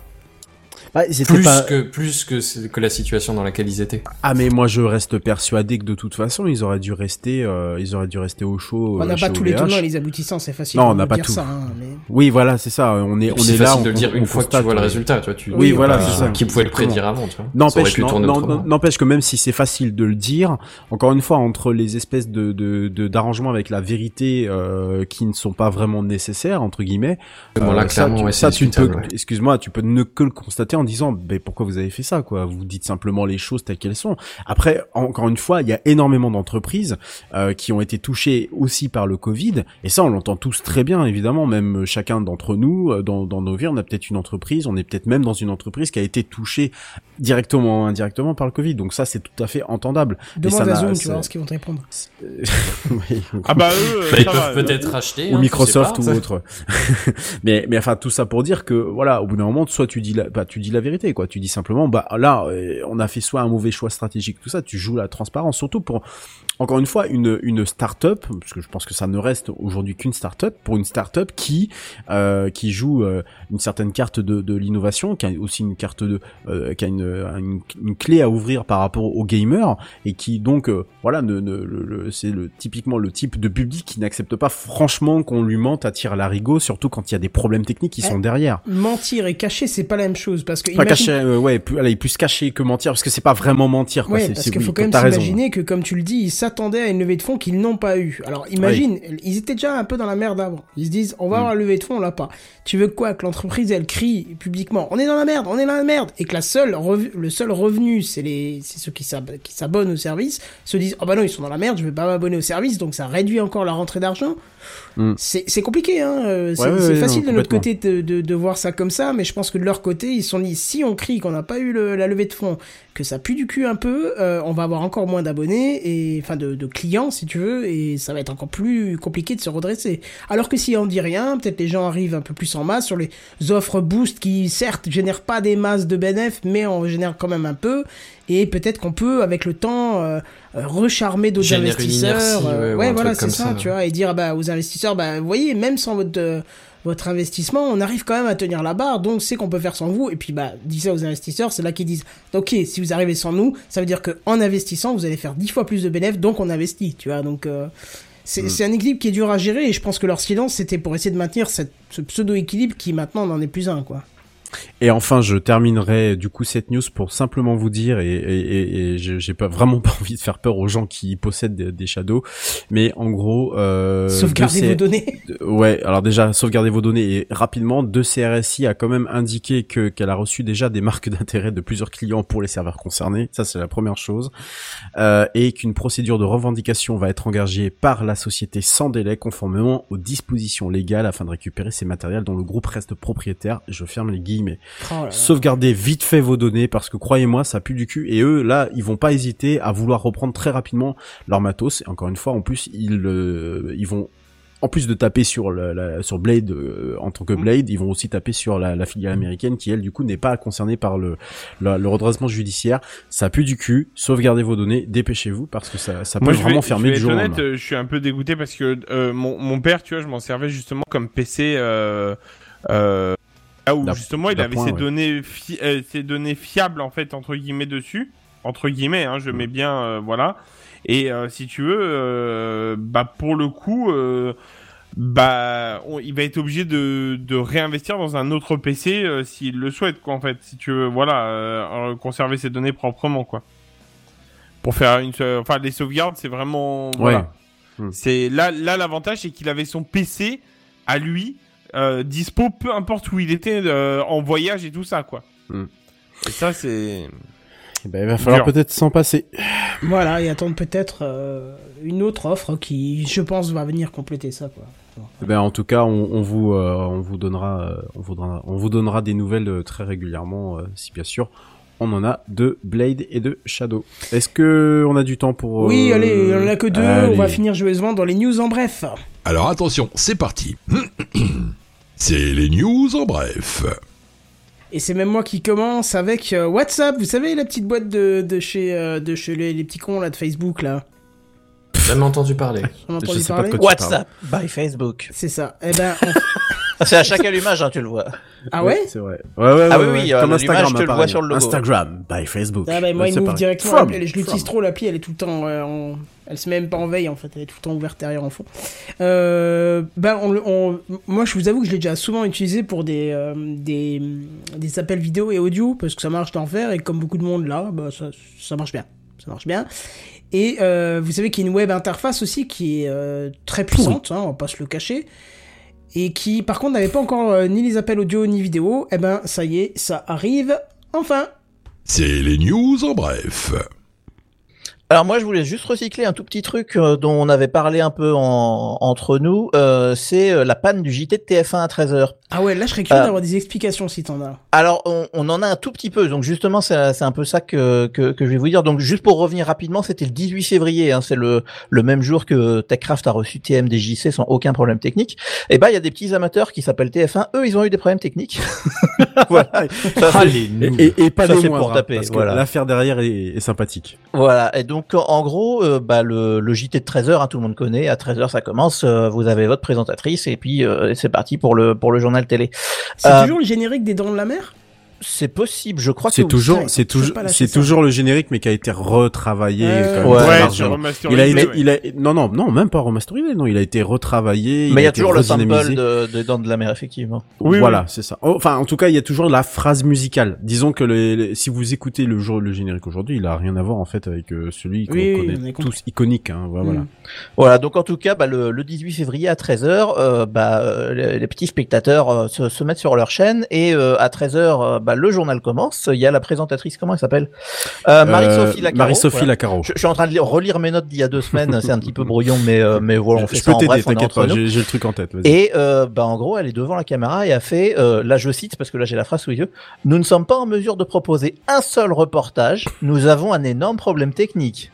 Bah, Plus pas- que plus que c'est- que la situation dans laquelle ils étaient. Ah mais moi je reste persuadé que de toute façon ils auraient dû rester euh, ils auraient dû rester au chaud. On euh, n'a pas chez tous les tenants et les aboutissants, c'est facile. Non, on n'a pas dire tout. ça, hein, mais... Oui voilà c'est ça on est on est c'est là facile on- de le dire on une fois que tu vois le ouais. résultat, tu vois. Tu, Oui, voilà, c'est ça. Qui pouvait le prédire avant, tu vois. N'empêche, n'empêche que même si c'est facile de le dire, encore une fois, entre les espèces de d'arrangements avec la vérité euh, qui ne sont pas vraiment nécessaires entre guillemets, Bon, là, euh, clairement, ça, tu, c'est peux, excuse-moi, tu peux ne que le constater en disant, ben pourquoi vous avez fait ça, quoi? Vous dites simplement les choses telles qu'elles sont. Après, encore une fois, il y a énormément d'entreprises euh, qui ont été touchées aussi par le Covid, et ça, on l'entend tous très bien, évidemment. Même chacun d'entre nous, euh, dans, dans nos vies, on a peut-être une entreprise, on est peut-être même dans une entreprise qui a été touchée directement ou indirectement par le Covid. Donc ça, c'est tout à fait entendable. Demande ça à Zoom, tu voir ce qu'ils vont te répondre. (laughs) Oui. Ah bah eux, (laughs) euh, Bah, ils ça peuvent peut-être racheter. ou hein, Microsoft ou pas, ça. autre. (laughs) mais mais enfin tout ça pour dire que voilà, au bout d'un moment, soit tu dis la, bah, tu dis la vérité quoi. Tu dis simplement bah là euh, on a fait soit un mauvais choix stratégique tout ça. Tu joues la transparence surtout pour encore une fois une une start-up parce que je pense que ça ne reste aujourd'hui qu'une start-up pour une start-up qui euh, qui joue euh, une certaine carte de, de l'innovation, qui a aussi une carte de euh, qui a une, une, une clé à ouvrir par rapport aux gamers et qui donc voilà ne, ne- le- le- c'est le typiquement le type de public qui n'accepte pas franchement qu'on lui mente à tir larigot surtout quand il y a des problèmes techniques qui Eh, sont derrière. Mentir et cacher, c'est pas la même chose parce que Pas imagine- cacher, euh, ouais, plus, allez, plus cacher que mentir parce que c'est pas vraiment mentir quoi. Ouais, parce qu'il oui, faut quand même s'imaginer que, comme tu le dis, ils s'attendaient à une levée de fonds qu'ils n'ont pas eu. Alors, imagine, ils étaient déjà un peu dans la merde avant. Ils se disent, on va Mm. avoir la levée de fonds, on l'a pas. Tu veux quoi Que l'entreprise, elle crie publiquement, on est dans la merde, on est dans la merde, et que la seule rev- le seul revenu, c'est les, c'est ceux qui s'ab- qui s'abonnent au service, se disent, oh bah non, ils sont dans la merde, je vais pas m'abonner au service, donc ça réduit encore la rentrée d'argent. Mm. C'est compliqué, hein. euh, C'est Ouais, ouais, facile non, de notre côté de, de, de voir ça comme ça, mais je pense que de leur côté, ils sont si on crie qu'on n'a pas eu le- la levée de fonds, que ça pue du cul un peu, euh, on va avoir encore moins d'abonnés et enfin de, de clients si tu veux, et ça va être encore plus compliqué de se redresser. Alors que si on dit rien, peut-être les gens arrivent un peu plus en masse sur les offres boost qui certes génèrent pas des masses de bénéfices, mais en génèrent quand même un peu. Et peut-être qu'on peut, avec le temps, euh, recharmer d'autres investisseurs. inertie, euh, ouais, voilà, c'est ça. tu vois, et dire bah, aux investisseurs, bah, vous voyez, même sans votre euh, votre investissement, on arrive quand même à tenir la barre, donc c'est qu'on peut faire sans vous. Et puis, bah, dis ça aux investisseurs, c'est là qu'ils disent, ok, si vous arrivez sans nous, ça veut dire que en investissant, vous allez faire dix fois plus de bénéfices, donc on investit, tu vois. Donc, euh, c'est c'est un équilibre qui est dur à gérer, et je pense que leur silence, c'était pour essayer de maintenir cette, ce pseudo-équilibre qui maintenant n'en est plus un, quoi. Et enfin, je terminerai du coup cette news pour simplement vous dire, et, et, et, et j'ai pas vraiment (laughs) pas envie de faire peur aux gens qui possèdent des, des shadows, mais en gros, euh, Sauvegardez de vos données. (laughs) de- Ouais, alors déjà sauvegardez vos données et rapidement, de CRSI a quand même indiqué que qu'elle a reçu déjà des marques (laughs) d'intérêt de plusieurs clients pour les serveurs concernés. Ça c'est la première chose, euh, et qu'une procédure de revendication va être engagée par la société sans délai, conformément aux dispositions légales afin de récupérer ces matériels dont le groupe reste propriétaire. Je ferme les guillemets. Oh là là. Sauvegardez vite fait vos données parce que croyez-moi, ça pue du cul. Et eux, là, ils vont pas hésiter à vouloir reprendre très rapidement leur matos. Et encore une fois, en plus, ils, euh, ils vont, en plus de taper sur la, la- sur Blade euh, en tant que Blade, ils vont aussi taper sur la, la filiale américaine qui elle, du coup, n'est pas concernée par le, redressement judiciaire. Ça pue du cul. Sauvegardez vos données, dépêchez-vous parce que ça, ça peut Moi, je vais, vraiment fermer du jour au honnête, lendemain. euh, je suis un peu dégoûté parce que euh, mon, mon père, tu vois, je m'en servais justement comme PC. Euh, là où justement il avait d'appoint, ses ouais. données, fi- euh, ses données fiables en fait entre guillemets dessus, entre guillemets, hein, Mm. je mets bien, euh, voilà. Et euh, si tu veux, euh, bah pour le coup, euh, bah on- il va être obligé de, de réinvestir dans un autre PC s'il le souhaite, quoi en fait. Si tu veux, voilà, conserver ses données proprement, quoi. Pour faire une, enfin les sauvegardes, c'est vraiment, voilà. Hmm. C'est là, là l'avantage, c'est qu'il avait son PC à lui euh, dispo, peu importe où il était euh, en voyage et tout ça, quoi. Hmm. Et ça, c'est. Eh ben, il va falloir peut-être s'en passer. Voilà, et attendre peut-être euh, une autre offre qui, je pense, va venir compléter ça, quoi. Eh Ben en tout cas, on, on vous euh, on vous donnera on vous donnera on vous donnera des nouvelles euh, très régulièrement euh, si bien sûr on en a de Blade et de Shadow. Est-ce que on a du temps pour Oui, euh, allez, on en a que deux, allez. on va finir joyeusement dans les news en bref. Alors attention, c'est parti. (clears throat) C'est les news en bref. Et c'est même moi qui commence avec euh, WhatsApp, vous savez, la petite boîte de, de chez, euh, de chez les, les petits cons là de Facebook là. Jamais entendu parler. (laughs) On entendu sais pas de parler quoi tu WhatsApp by Facebook. C'est ça. Eh ben, on- (laughs) C'est à chaque allumage, hein, tu le vois. ah ouais C'est vrai. Ouais ouais ouais. Ah oui, oui, ouais. Comme Instagram tu le vois sur le logo. Instagram by Facebook. Ah bah moi il m'ouvre directement From, je l'utilise trop l'appli, elle est tout le temps euh, en... elle se met même pas en veille en fait, elle est tout le temps ouverte derrière en fond. Euh, ben on, le- on- moi je vous avoue que je l'ai déjà souvent utilisé pour des, euh, des des appels vidéo et audio parce que ça marche d'enfer et comme beaucoup de monde là, bah ça, ça marche bien, ça marche bien. Et euh, vous savez qu'il y a une web interface aussi qui est euh, très puissante, hein, on va pas se le cacher. Et qui, par contre, n'avait pas encore euh, ni les appels audio ni vidéo. Eh ben, ça y est, ça arrive. Enfin. C'est les news en bref. Alors moi je voulais juste recycler un tout petit truc euh, dont on avait parlé un peu en, entre nous, euh, c'est euh, la panne du JT de TF1 à 13h. Ah ouais, là je serais curieux Euh. d'avoir des explications si t'en as. Alors on, on en a un tout petit peu, donc justement c'est c'est un peu ça que, que, que je vais vous dire. Donc juste pour revenir rapidement, c'était le 18 février, hein, c'est le, le même jour que TechCraft a reçu TMDJC sans aucun problème technique. Et ben il y a des petits amateurs qui s'appellent TF1, eux ils ont eu des problèmes techniques. (laughs) voilà. Ça, Allez, nous. Et, et, pas Ça, des c'est moindres, pour hein, taper, parce que voilà. l'affaire derrière est, est sympathique. Voilà, et donc en- en gros, euh, bah, le, le JT de 13h, hein, tout le monde connaît, à 13h ça commence, euh, vous avez votre présentatrice et puis euh, c'est parti pour le, pour le journal télé. C'est toujours le générique des Dents de la Mer? C'est possible, je crois que C'est toujours, c'est toujours, c'est toujours le générique, mais qui a été retravaillé. Euh, quand même Ouais, Il a été, ouais. il a, non, non, non, même pas remasterisé, non, il a été retravaillé. Mais il y a été toujours le sample de, de Dents de la mer, effectivement. Oui, voilà, c'est ça. Oh, Enfin, en tout cas, il y a toujours la phrase musicale. Disons que les- les- si vous écoutez le jour, le générique aujourd'hui, il a rien à voir en fait avec euh, celui qu'on Oui, oui, on connaît tous iconique. Hein, voilà. Mm. Voilà, donc en tout cas, bah, le, le 18 février à 13h, euh, bah, euh, les, les petits spectateurs euh, se, se mettent sur leur chaîne et euh, à 13h, euh, bah, le journal commence. Il y a la présentatrice, comment elle s'appelle? Euh, Marie-Sophie Euh, Lacaro. Marie-Sophie voilà. Lacaro. Je, je suis en train de lire- relire mes notes d'il y a deux semaines, c'est un petit peu brouillon, mais, euh, mais voilà, on fait je ça peux en t'aider, t'inquiète pas, j'ai le truc en tête. Et bah en gros, elle est devant la caméra et a fait, là je cite parce que là j'ai la phrase sous les yeux, nous ne sommes pas en mesure de proposer un seul reportage, nous avons un énorme problème technique.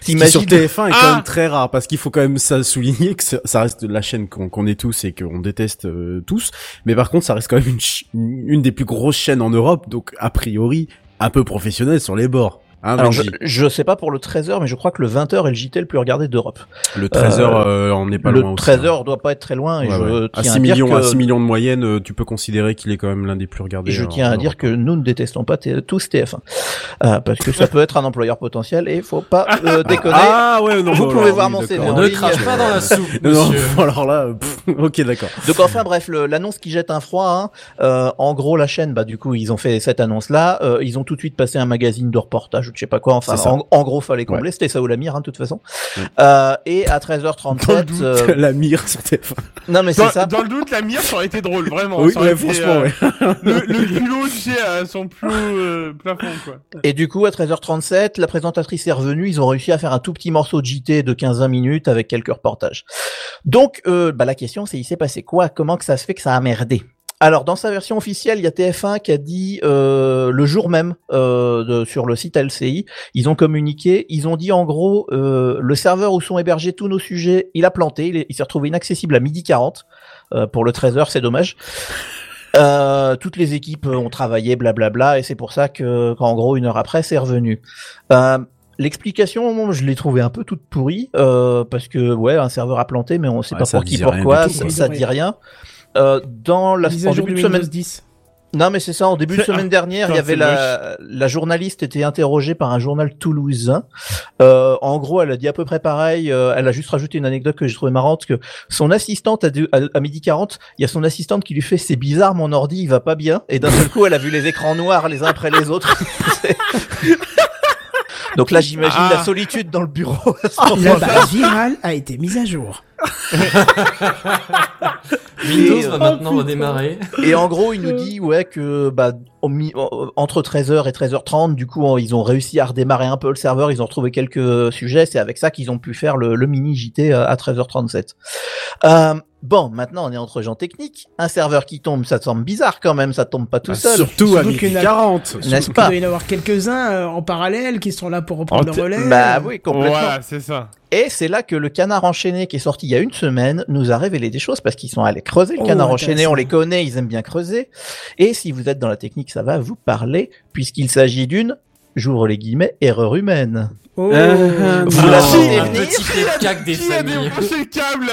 Qui sur T'imagines TF1 est quand Ah même très rare parce qu'il faut quand même ça souligner que ça reste la chaîne qu'on est tous et qu'on déteste euh, tous. Mais par contre, ça reste quand même une, une des plus grosses chaînes en Europe, donc a priori un peu professionnelle sur les bords. Hein, Alors, je, je sais pas pour le 13h, mais je crois que le 20h est le JT le plus regardé d'Europe. Le 13h, euh, on n'est pas le loin aussi. 13h doit pas être très loin et Ouais, je ouais. À tiens 6 à dire millions, que... à 6 millions de moyenne, euh, tu peux considérer qu'il est quand même l'un des plus regardés. Et je en- tiens à dire Europe. que nous ne détestons pas tous TF1 Euh, parce que ça peut être un employeur potentiel et faut pas euh, déconner. Ah ouais, non, Vous bon, pouvez alors, voir oui, mon. CV en Ne crache pas dans la (laughs) soupe, Non, (laughs) alors là, pff, ok, d'accord. Donc enfin bref, le- l'annonce qui jette un froid. hein, euh, en gros, la chaîne, bah du coup, ils ont fait cette annonce-là. euh, ils ont tout de suite passé un magazine de reportage je sais pas quoi. Enfin, en, en gros, fallait combler. C'était ça ou la mire, hein, de toute façon. Euh, et à 13h37, euh, La mire sur TF1. non mais c'est ça. dans le doute, la mire, ça aurait été drôle, vraiment. Oui, ouais, été, franchement, euh, ouais. Le, le culot, tu sais, à son plus haut euh, plafond, quoi. Et du coup, à 13h37, la présentatrice est revenue. Ils ont réussi à faire un tout petit morceau de JT de 15-20 minutes avec quelques reportages. Donc, euh, bah, la question, c'est il s'est passé quoi? Comment que ça se fait que ça a merdé? Alors, dans sa version officielle, il y a TF1 qui a dit euh, le jour même euh, de- sur le site LCI, ils ont communiqué, ils ont dit en gros euh, le serveur où sont hébergés tous nos sujets, il a planté, il, est- il s'est retrouvé inaccessible à midi 40 euh, pour le 13h, c'est dommage. Euh, toutes les équipes ont travaillé, blablabla, et c'est pour ça que, qu'en gros, une heure après, c'est revenu. Euh, L'explication, je l'ai trouvée un peu toute pourrie, euh, parce que, ouais, un serveur a planté, mais on sait Ouais, pas pour qui, pourquoi, ça, ça dit rien. Euh, dans la, Mise en à jour début de de semaine, Windows 10. non, mais c'est ça. En début de semaine dernière, il y avait la, la journaliste était interrogée par un journal toulousain. Euh, en gros, elle a dit à peu près pareil. euh, elle a juste rajouté une anecdote que j'ai trouvé marrante que son assistante à, deux- à, à midi 40, il y a son assistante qui lui fait c'est bizarre, mon ordi il va pas bien. Et d'un seul coup, elle a vu les écrans noirs les uns après les autres. (laughs) Donc là, j'imagine Ah. la solitude dans le bureau. (laughs) ce La base virale a été mise à jour. (laughs) Windows Et, va euh, maintenant oh, redémarrer. Et en gros, il nous dit ouais que bah entre 13h et 13h30, du coup, ils ont réussi à redémarrer un peu le serveur, ils ont retrouvé quelques sujets, c'est avec ça qu'ils ont pu faire le, le mini JT à à 13h37. Euh, bon, maintenant on est entre gens techniques. Un serveur qui tombe, ça te semble bizarre quand même, ça tombe pas tout Ah, seul. Surtout à Surtout midi qu'il y en a- 40. N'est-ce Il pas doit y en avoir quelques-uns euh, en parallèle qui sont là pour reprendre En le relais. Bah oui, complètement. Voilà, c'est ça. Et c'est là que le canard enchaîné qui est sorti il y a une semaine nous a révélé des choses parce qu'ils sont allés creuser le Oh, canard enchaîné, on les connaît, ils aiment bien creuser. Et si vous êtes dans la technique, ça va vous parler puisqu'il s'agit d'une, j'ouvre les guillemets, erreur humaine. Oh. Euh, Vous non. la sentez venir petit cac des Qui a familles. débranché le câble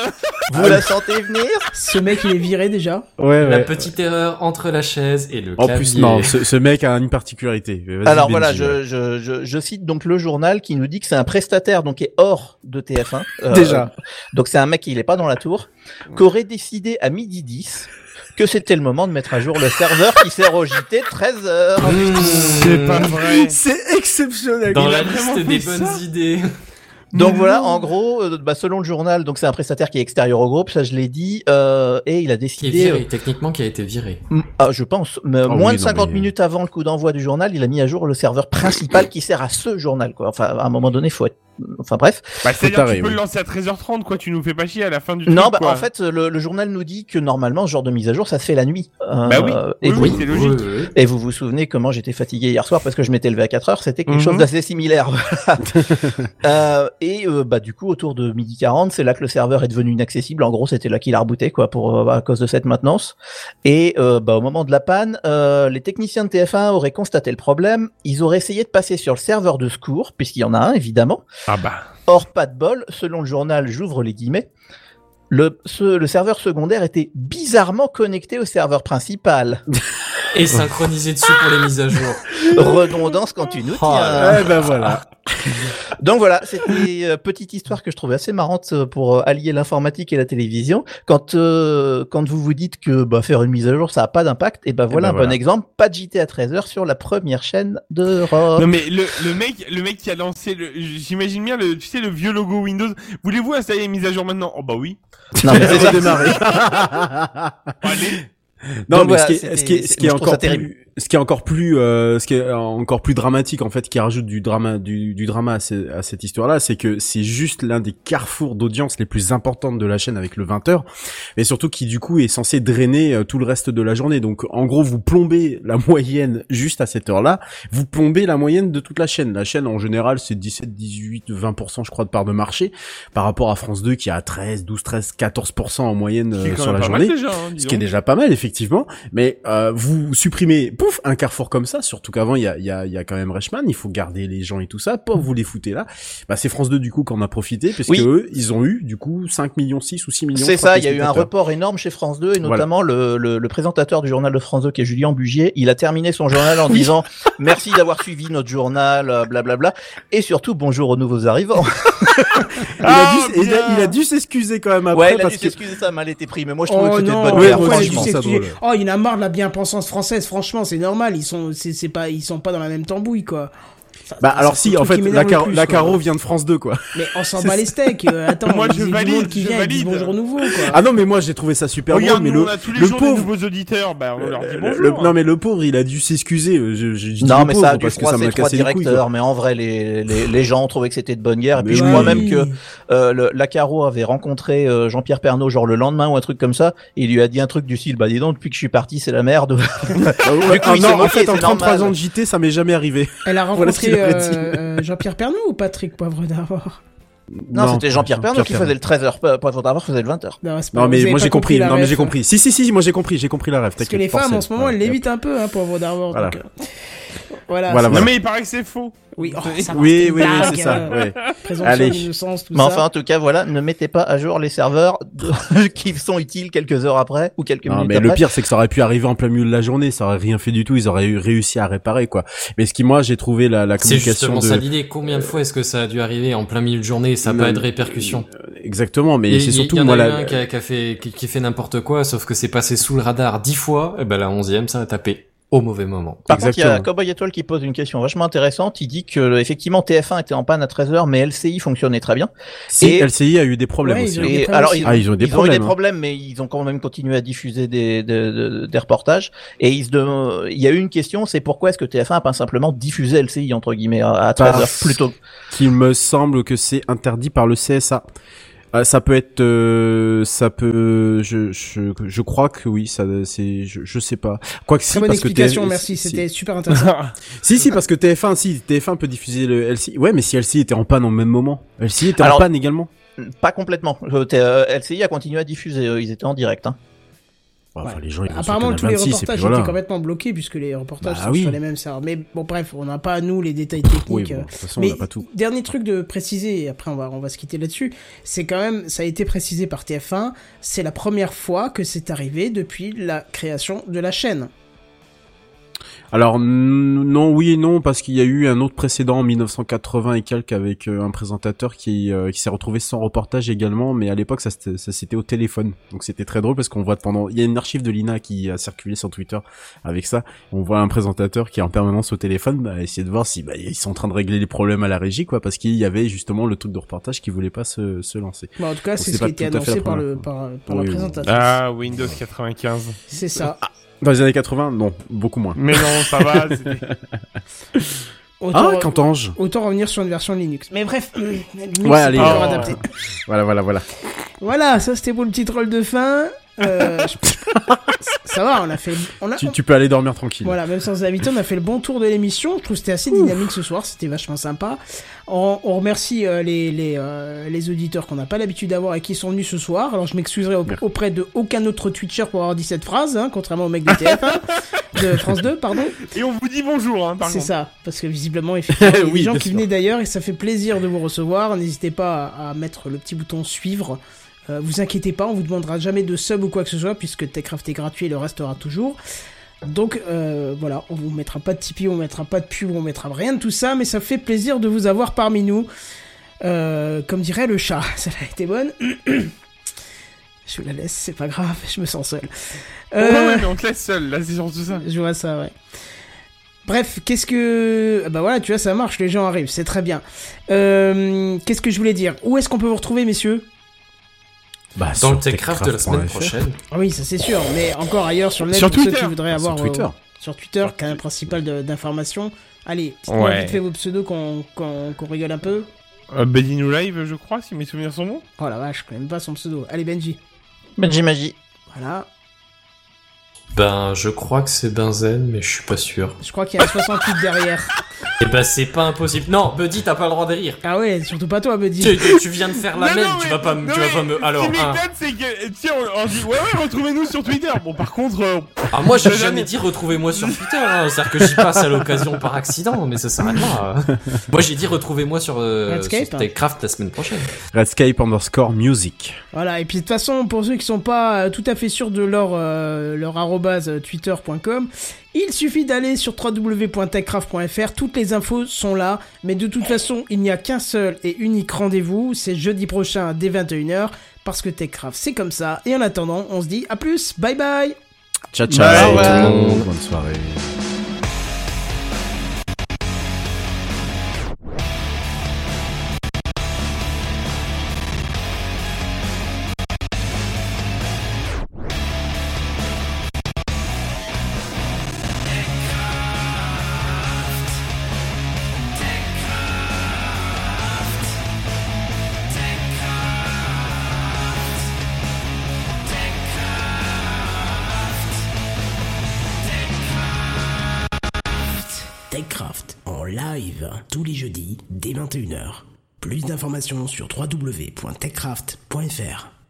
Vous la sentez venir Ce mec, il est viré déjà. Ouais, La ouais. petite erreur entre la chaise et le En clavier. plus, non, ce, ce mec a une particularité. Alors Benji, voilà, je, je, je, je cite donc le journal qui nous dit que c'est un prestataire donc qui est hors de TF1. Euh, Déjà. Donc c'est un mec qui n'est pas dans la tour, qu'aurait décidé à midi 10 que c'était le moment de mettre à jour le serveur qui au JT 13 heures. C'est pas vrai. C'est exceptionnel. Dans Il la liste des bonnes idées. Donc voilà, en gros, euh, bah, selon le journal, donc c'est un prestataire qui est extérieur au groupe, ça je l'ai dit, euh, et il a Qui est décidé, viré, techniquement qui a été viré. euh, ah, je pense, mais Ah moins oui, de non, 50 mais- minutes avant le coup d'envoi du journal, il a mis à jour le serveur principal qui sert à ce journal, quoi. Enfin, à un moment donné, faut être, enfin bref. Bah, c'est-à-dire que taré, tu peux oui. le lancer à 13h30, quoi. Tu nous fais pas chier à la fin du Non, truc, bah, quoi. en fait, le, le journal nous dit que normalement, ce genre de mise à jour, ça se fait la nuit. Euh, Bah oui. Et, Oui, vous, oui, c'est logique. Oui, oui. et vous vous souvenez comment j'étais fatigué hier soir parce que je m'étais levé à 4 heures, c'était quelque Mhm. chose d'assez similaire. (laughs) voilà. (laughs) euh, et euh, bah du coup, autour de midi 40, c'est là que le serveur est devenu inaccessible. En gros, c'était là qu'il a rebooté quoi, pour euh, à cause de cette maintenance. Et euh, bah, au moment de la panne, euh, les techniciens de TF1 auraient constaté le problème. Ils auraient essayé de passer sur le serveur de secours, puisqu'il y en a un évidemment. Ah bah. Or, pas de bol, selon le journal, j'ouvre les guillemets, le, ce- le serveur secondaire était bizarrement connecté au serveur principal. (laughs) Et synchronisé dessus pour les mises à jour. Redondance quand tu nous Oh tiens. Eh ben voilà. (laughs) Donc voilà, c'était euh, petite histoire que je trouvais assez marrante euh, pour euh, allier l'informatique et la télévision. Quand euh, quand vous vous dites que bah, faire une mise à jour ça a pas d'impact, et ben voilà ben un voilà. bon exemple, pas de JT à 13h sur la première chaîne d'Europe. Non mais le, le mec le mec qui a lancé le j'imagine bien le tu sais le vieux logo Windows. Voulez-vous installer une mise à jour maintenant? Oh bah oui. Non, mais (laughs) c'est ça. Redémarrer. (laughs) Allez. Non, Donc mais voilà, ce, qui est, ce qui est, ce qui est encore plus, ce qui est encore plus, euh, ce qui est encore plus dramatique en fait, qui rajoute du drama, du, du drama à, ce- à cette histoire-là, c'est que c'est juste l'un des carrefours d'audience les plus importantes de la chaîne avec le 20h, mais surtout qui du coup est censé drainer euh, tout le reste de la journée. Donc en gros, vous plombez la (laughs) moyenne juste à cette heure-là, vous plombez la moyenne de toute la chaîne. La chaîne en général c'est 17, 18, 20% je crois de part de marché par rapport à France 2 qui a 13, 12, 13, 14% en moyenne euh, sur la journée déjà, hein, ce qui est donc. déjà pas mal effectivement, mais euh, vous supprimez pouf, un carrefour comme ça, surtout qu'avant il y a, il y, a, il y a quand même Reichmann, il faut garder les gens et tout ça, pas vous les foutez là. Bah c'est France 2 du coup qu'on a profité, parce Oui. que eux, ils ont eu du coup 5 millions 6 ou 6 millions. C'est ça, il y a eu un report énorme chez France 2 et notamment le, le, le présentateur du journal de France 2 qui est Julien Bugier. Il a terminé son journal en disant merci d'avoir suivi notre journal, euh, blablabla, et surtout bonjour aux nouveaux arrivants. Il a Ah, dû, il a, bien. il a dû s'excuser quand même après ouais, il a parce dû que s'excuser, ça a mal été pris, mais moi je trouvais Oh que c'était de bonne ouais, il s'excuser drôle. Oh, il en a marre de la bien-pensance française, franchement, c'est normal, ils sont, c'est, pas, ils sont pas dans la même tambouille, quoi. Bah alors si, en fait, la, plus, la quoi. Caro vient de France 2 quoi. Mais on s'en (laughs) bat les steaks, euh, attends, Moi, il je y a du valide, monde qui je vient, valide. bonjour nouveau, quoi. Ah non mais moi j'ai trouvé ça super drôle, mais le, on a tous les le jours pauvre, des nouveaux auditeurs, bah, on leur dit le- bonjour. le- hein. non mais le pauvre, il a dû s'excuser. euh, Je, je, je dis Non, mais ça parce que ça m'a cassé les couilles. quoi. directeurs, mais en vrai, les, les, les gens ont trouvé que c'était de bonne guerre. Et puis je crois même que euh, la Caro avait rencontré euh, Jean-Pierre Pernaud genre le lendemain ou un truc comme ça. Et il lui a dit un truc du style, bah dis donc, depuis que je suis parti, c'est la merde. Ah ouais, (laughs) Du coup, ah en fait, en c'est 33 normal. ans de JT, ça m'est jamais arrivé. Elle a rencontré. Euh, euh, Jean-Pierre Pernaud ou Patrick Poivre d'Arvor non, c'était Jean-Pierre Pernaud qui faisait le 13h, Poivre d'Arvor faisait le 20h. Non, mais moi j'ai compris. Non mais j'ai compris. Si si si, moi j'ai compris. J'ai compris la ref. Parce que les femmes, en ce moment, elles l'évitent un peu, hein, Poivre d'Arvor. Voilà. euh, Voilà. Non, mais il paraît que c'est faux. Oui, oh, ça Oui oui oui, c'est ça. euh. Présomption Allez. tout Mais enfin, en tout cas, voilà, ne mettez pas à jour les serveurs de- (laughs) qui sont utiles quelques heures après ou quelques Non, minutes mais après. le pire, c'est que ça aurait pu arriver en plein milieu de la journée, ça aurait rien fait du tout, ils auraient eu réussi à réparer, quoi. Mais ce qui, moi, j'ai trouvé la, la C'est communication justement de... ça l'idée. Combien de fois est-ce que ça a dû arriver en plein milieu de journée et ça n'a pas de répercussions Exactement, mais c'est y- surtout, il y en moi, a eu la... un qui a, qui a fait qui, qui fait n'importe quoi, sauf que c'est passé sous le radar dix fois. Et ben la onzième, ça a tapé au mauvais moment. Par contre, il y a Exactement. Cowboy Étoile qui pose une question vachement intéressante. Il dit que effectivement TF1 était en panne à 13h, mais LCI fonctionnait très bien. Si, Et- LCI a eu des problèmes Ouais, aussi. ils ont eu des Et problèmes alors, aussi. ils, Ah, ils ont eu des ils ont eu problèmes, des hein. problèmes, mais ils ont quand même continué à diffuser des, des, des- des reportages. Et ils se dem- il y a eu une question, c'est pourquoi est-ce que TF1 a pas simplement diffusé LCI entre guillemets à à 13h Parce plutôt qu'il me semble que c'est interdit par le CSA. Euh, ça peut être, euh, ça peut, je, je, je crois que oui, ça, c'est, je, je sais pas. Quoi que si, Très bonne parce que explication, TF merci, si- c'était super intéressant. (laughs) Si, si, parce que TF1, si, TF1 peut diffuser le LCI. Ouais, mais si LCI était en panne en même moment. LCI était Alors- en panne également. Pas complètement. Euh, euh, LCI a continué à diffuser, eux, ils étaient en direct. Hein. Enfin, Ouais. les gens, ils Apparemment, tous les Canal 26, et reportages voilà. étaient complètement bloqués puisque les reportages Bah sont oui. sur les mêmes serveurs. Mais bon, bref, on n'a pas à nous les détails techniques. Oui, bon, euh. de toute façon, on Mais n'a pas tout. dernier truc de préciser, et après on va, on va se quitter là-dessus, c'est quand même, ça a été précisé par TF1, c'est la première fois que c'est arrivé depuis la création de la chaîne. Alors non, oui et non, parce qu'il y a eu un autre précédent en 1980 et quelques avec euh, un présentateur qui, euh, qui s'est retrouvé sans reportage également, mais à l'époque ça c'était ça, c'était au téléphone, donc c'était très drôle parce qu'on voit pendant, il y a une archive de Lina qui a circulé sur Twitter avec ça, on voit un présentateur qui est en permanence au téléphone, bah, essayer de voir si bah, ils sont en train de régler les problèmes à la régie quoi, parce qu'il y avait justement le truc de reportage qui voulait pas se, se lancer. Bon, en tout cas, c'est ce qui pas a été tout à fait annoncé par, le, par, par la Oui, présentatrice. Ah, Windows 95. C'est ça. Dans les années 80, non, beaucoup moins. Mais non, ça va. (laughs) Autant, Ah, Cantange autant revenir sur une version Linux. Mais bref, (clears throat) Linux, Ouais, c'est euh, adapté. Voilà, voilà, voilà. Voilà, ça c'était pour le petit troll de fin. Euh, je- (laughs) ça va, on a fait, on a, Tu, tu peux aller dormir tranquille. Voilà, même sans invité, on a fait le bon tour de l'émission. Je trouve que c'était assez dynamique ce soir, c'était vachement sympa. On, on remercie euh, les, les, euh, les auditeurs qu'on n'a pas l'habitude d'avoir et qui sont venus ce soir. Alors je m'excuserai auprès de aucun autre Twitcher pour avoir dit cette phrase, hein, contrairement au mec de TF1, de France 2, pardon. Et on vous dit bonjour, hein, C'est ça, parce que visiblement, effectivement, il y a (laughs) Oui, des gens qui sûr. venaient d'ailleurs et ça fait plaisir de vous recevoir. N'hésitez pas à, à mettre le petit bouton suivre. Euh, vous inquiétez pas, on vous demandera jamais de sub ou quoi que ce soit puisque Techcraft est gratuit et le restera toujours. Donc euh, voilà, on vous mettra pas de Tipeee, on mettra pas de pub, on mettra rien de tout ça, mais ça fait plaisir de vous avoir parmi nous. Euh, comme dirait le chat, celle a été bonne. (coughs) je vous la laisse, c'est pas grave, je me sens seul. (laughs) Ouais, ouais, mais on te laisse seul, là, c'est surtout ça. je vois ça, ouais. Bref, qu'est-ce que... Bah voilà, tu vois, ça marche, les gens arrivent, c'est très bien. Qu'est-ce que je voulais dire? Où est-ce qu'on peut vous retrouver, messieurs? Bah, Dans le Techcraft de la semaine prochaine. Ah Oui, ça c'est sûr, mais encore ailleurs sur le net, Sur ceux Twitter. qui voudraient Sur avoir... Twitter. euh, sur Twitter, canal principal de- d'information. Allez, dites-moi Ouais. vite fait vos pseudos qu'on rigole un peu. Euh, Benny New Live, je crois, si mes souvenirs sont bons. Oh la vache, je connais même pas son pseudo. Allez, Benji. Benji Magie. Voilà. Ben, je crois que c'est Benzen, mais je suis pas sûr. Je crois qu'il y a un 68 derrière. Eh ben, c'est pas impossible. Non, Buddy, t'as pas le droit de rire. Ah ouais, surtout pas toi, Buddy. Tu, tu- tu viens de faire la Non, même, non, tu mais- vas pas, non, tu vas pas me. Alors, Ce qui hein. c'est que, tu sais, on, on dit, ouais, ouais, retrouvez-nous sur Twitter. Bon, par contre, euh, Ah, moi, j'ai Mais jamais jamais. dit retrouvez-moi sur Twitter. Hein. C'est-à-dire que j'y passe à l'occasion par accident, mais ça s'arrête là. (laughs) moi, j'ai dit retrouvez-moi sur, euh, Redscape, sur Techcraft la semaine prochaine. Redscape underscore music. Voilà, et puis de toute façon, pour ceux qui sont pas euh, tout à fait sûrs de leur, euh, leur arrobase euh, twitter.com, il suffit d'aller sur www.techcraft.fr, toutes les infos sont là, mais de toute façon, il n'y a qu'un seul et unique rendez-vous, c'est jeudi prochain dès 21h, parce que Techcraft c'est comme ça, et en attendant, on se dit à plus, bye bye Ciao, Bye, ciao. bye. tout le monde. Bonne soirée. Tous les jeudis dès 21h. Plus d'informations sur www.techcraft.fr.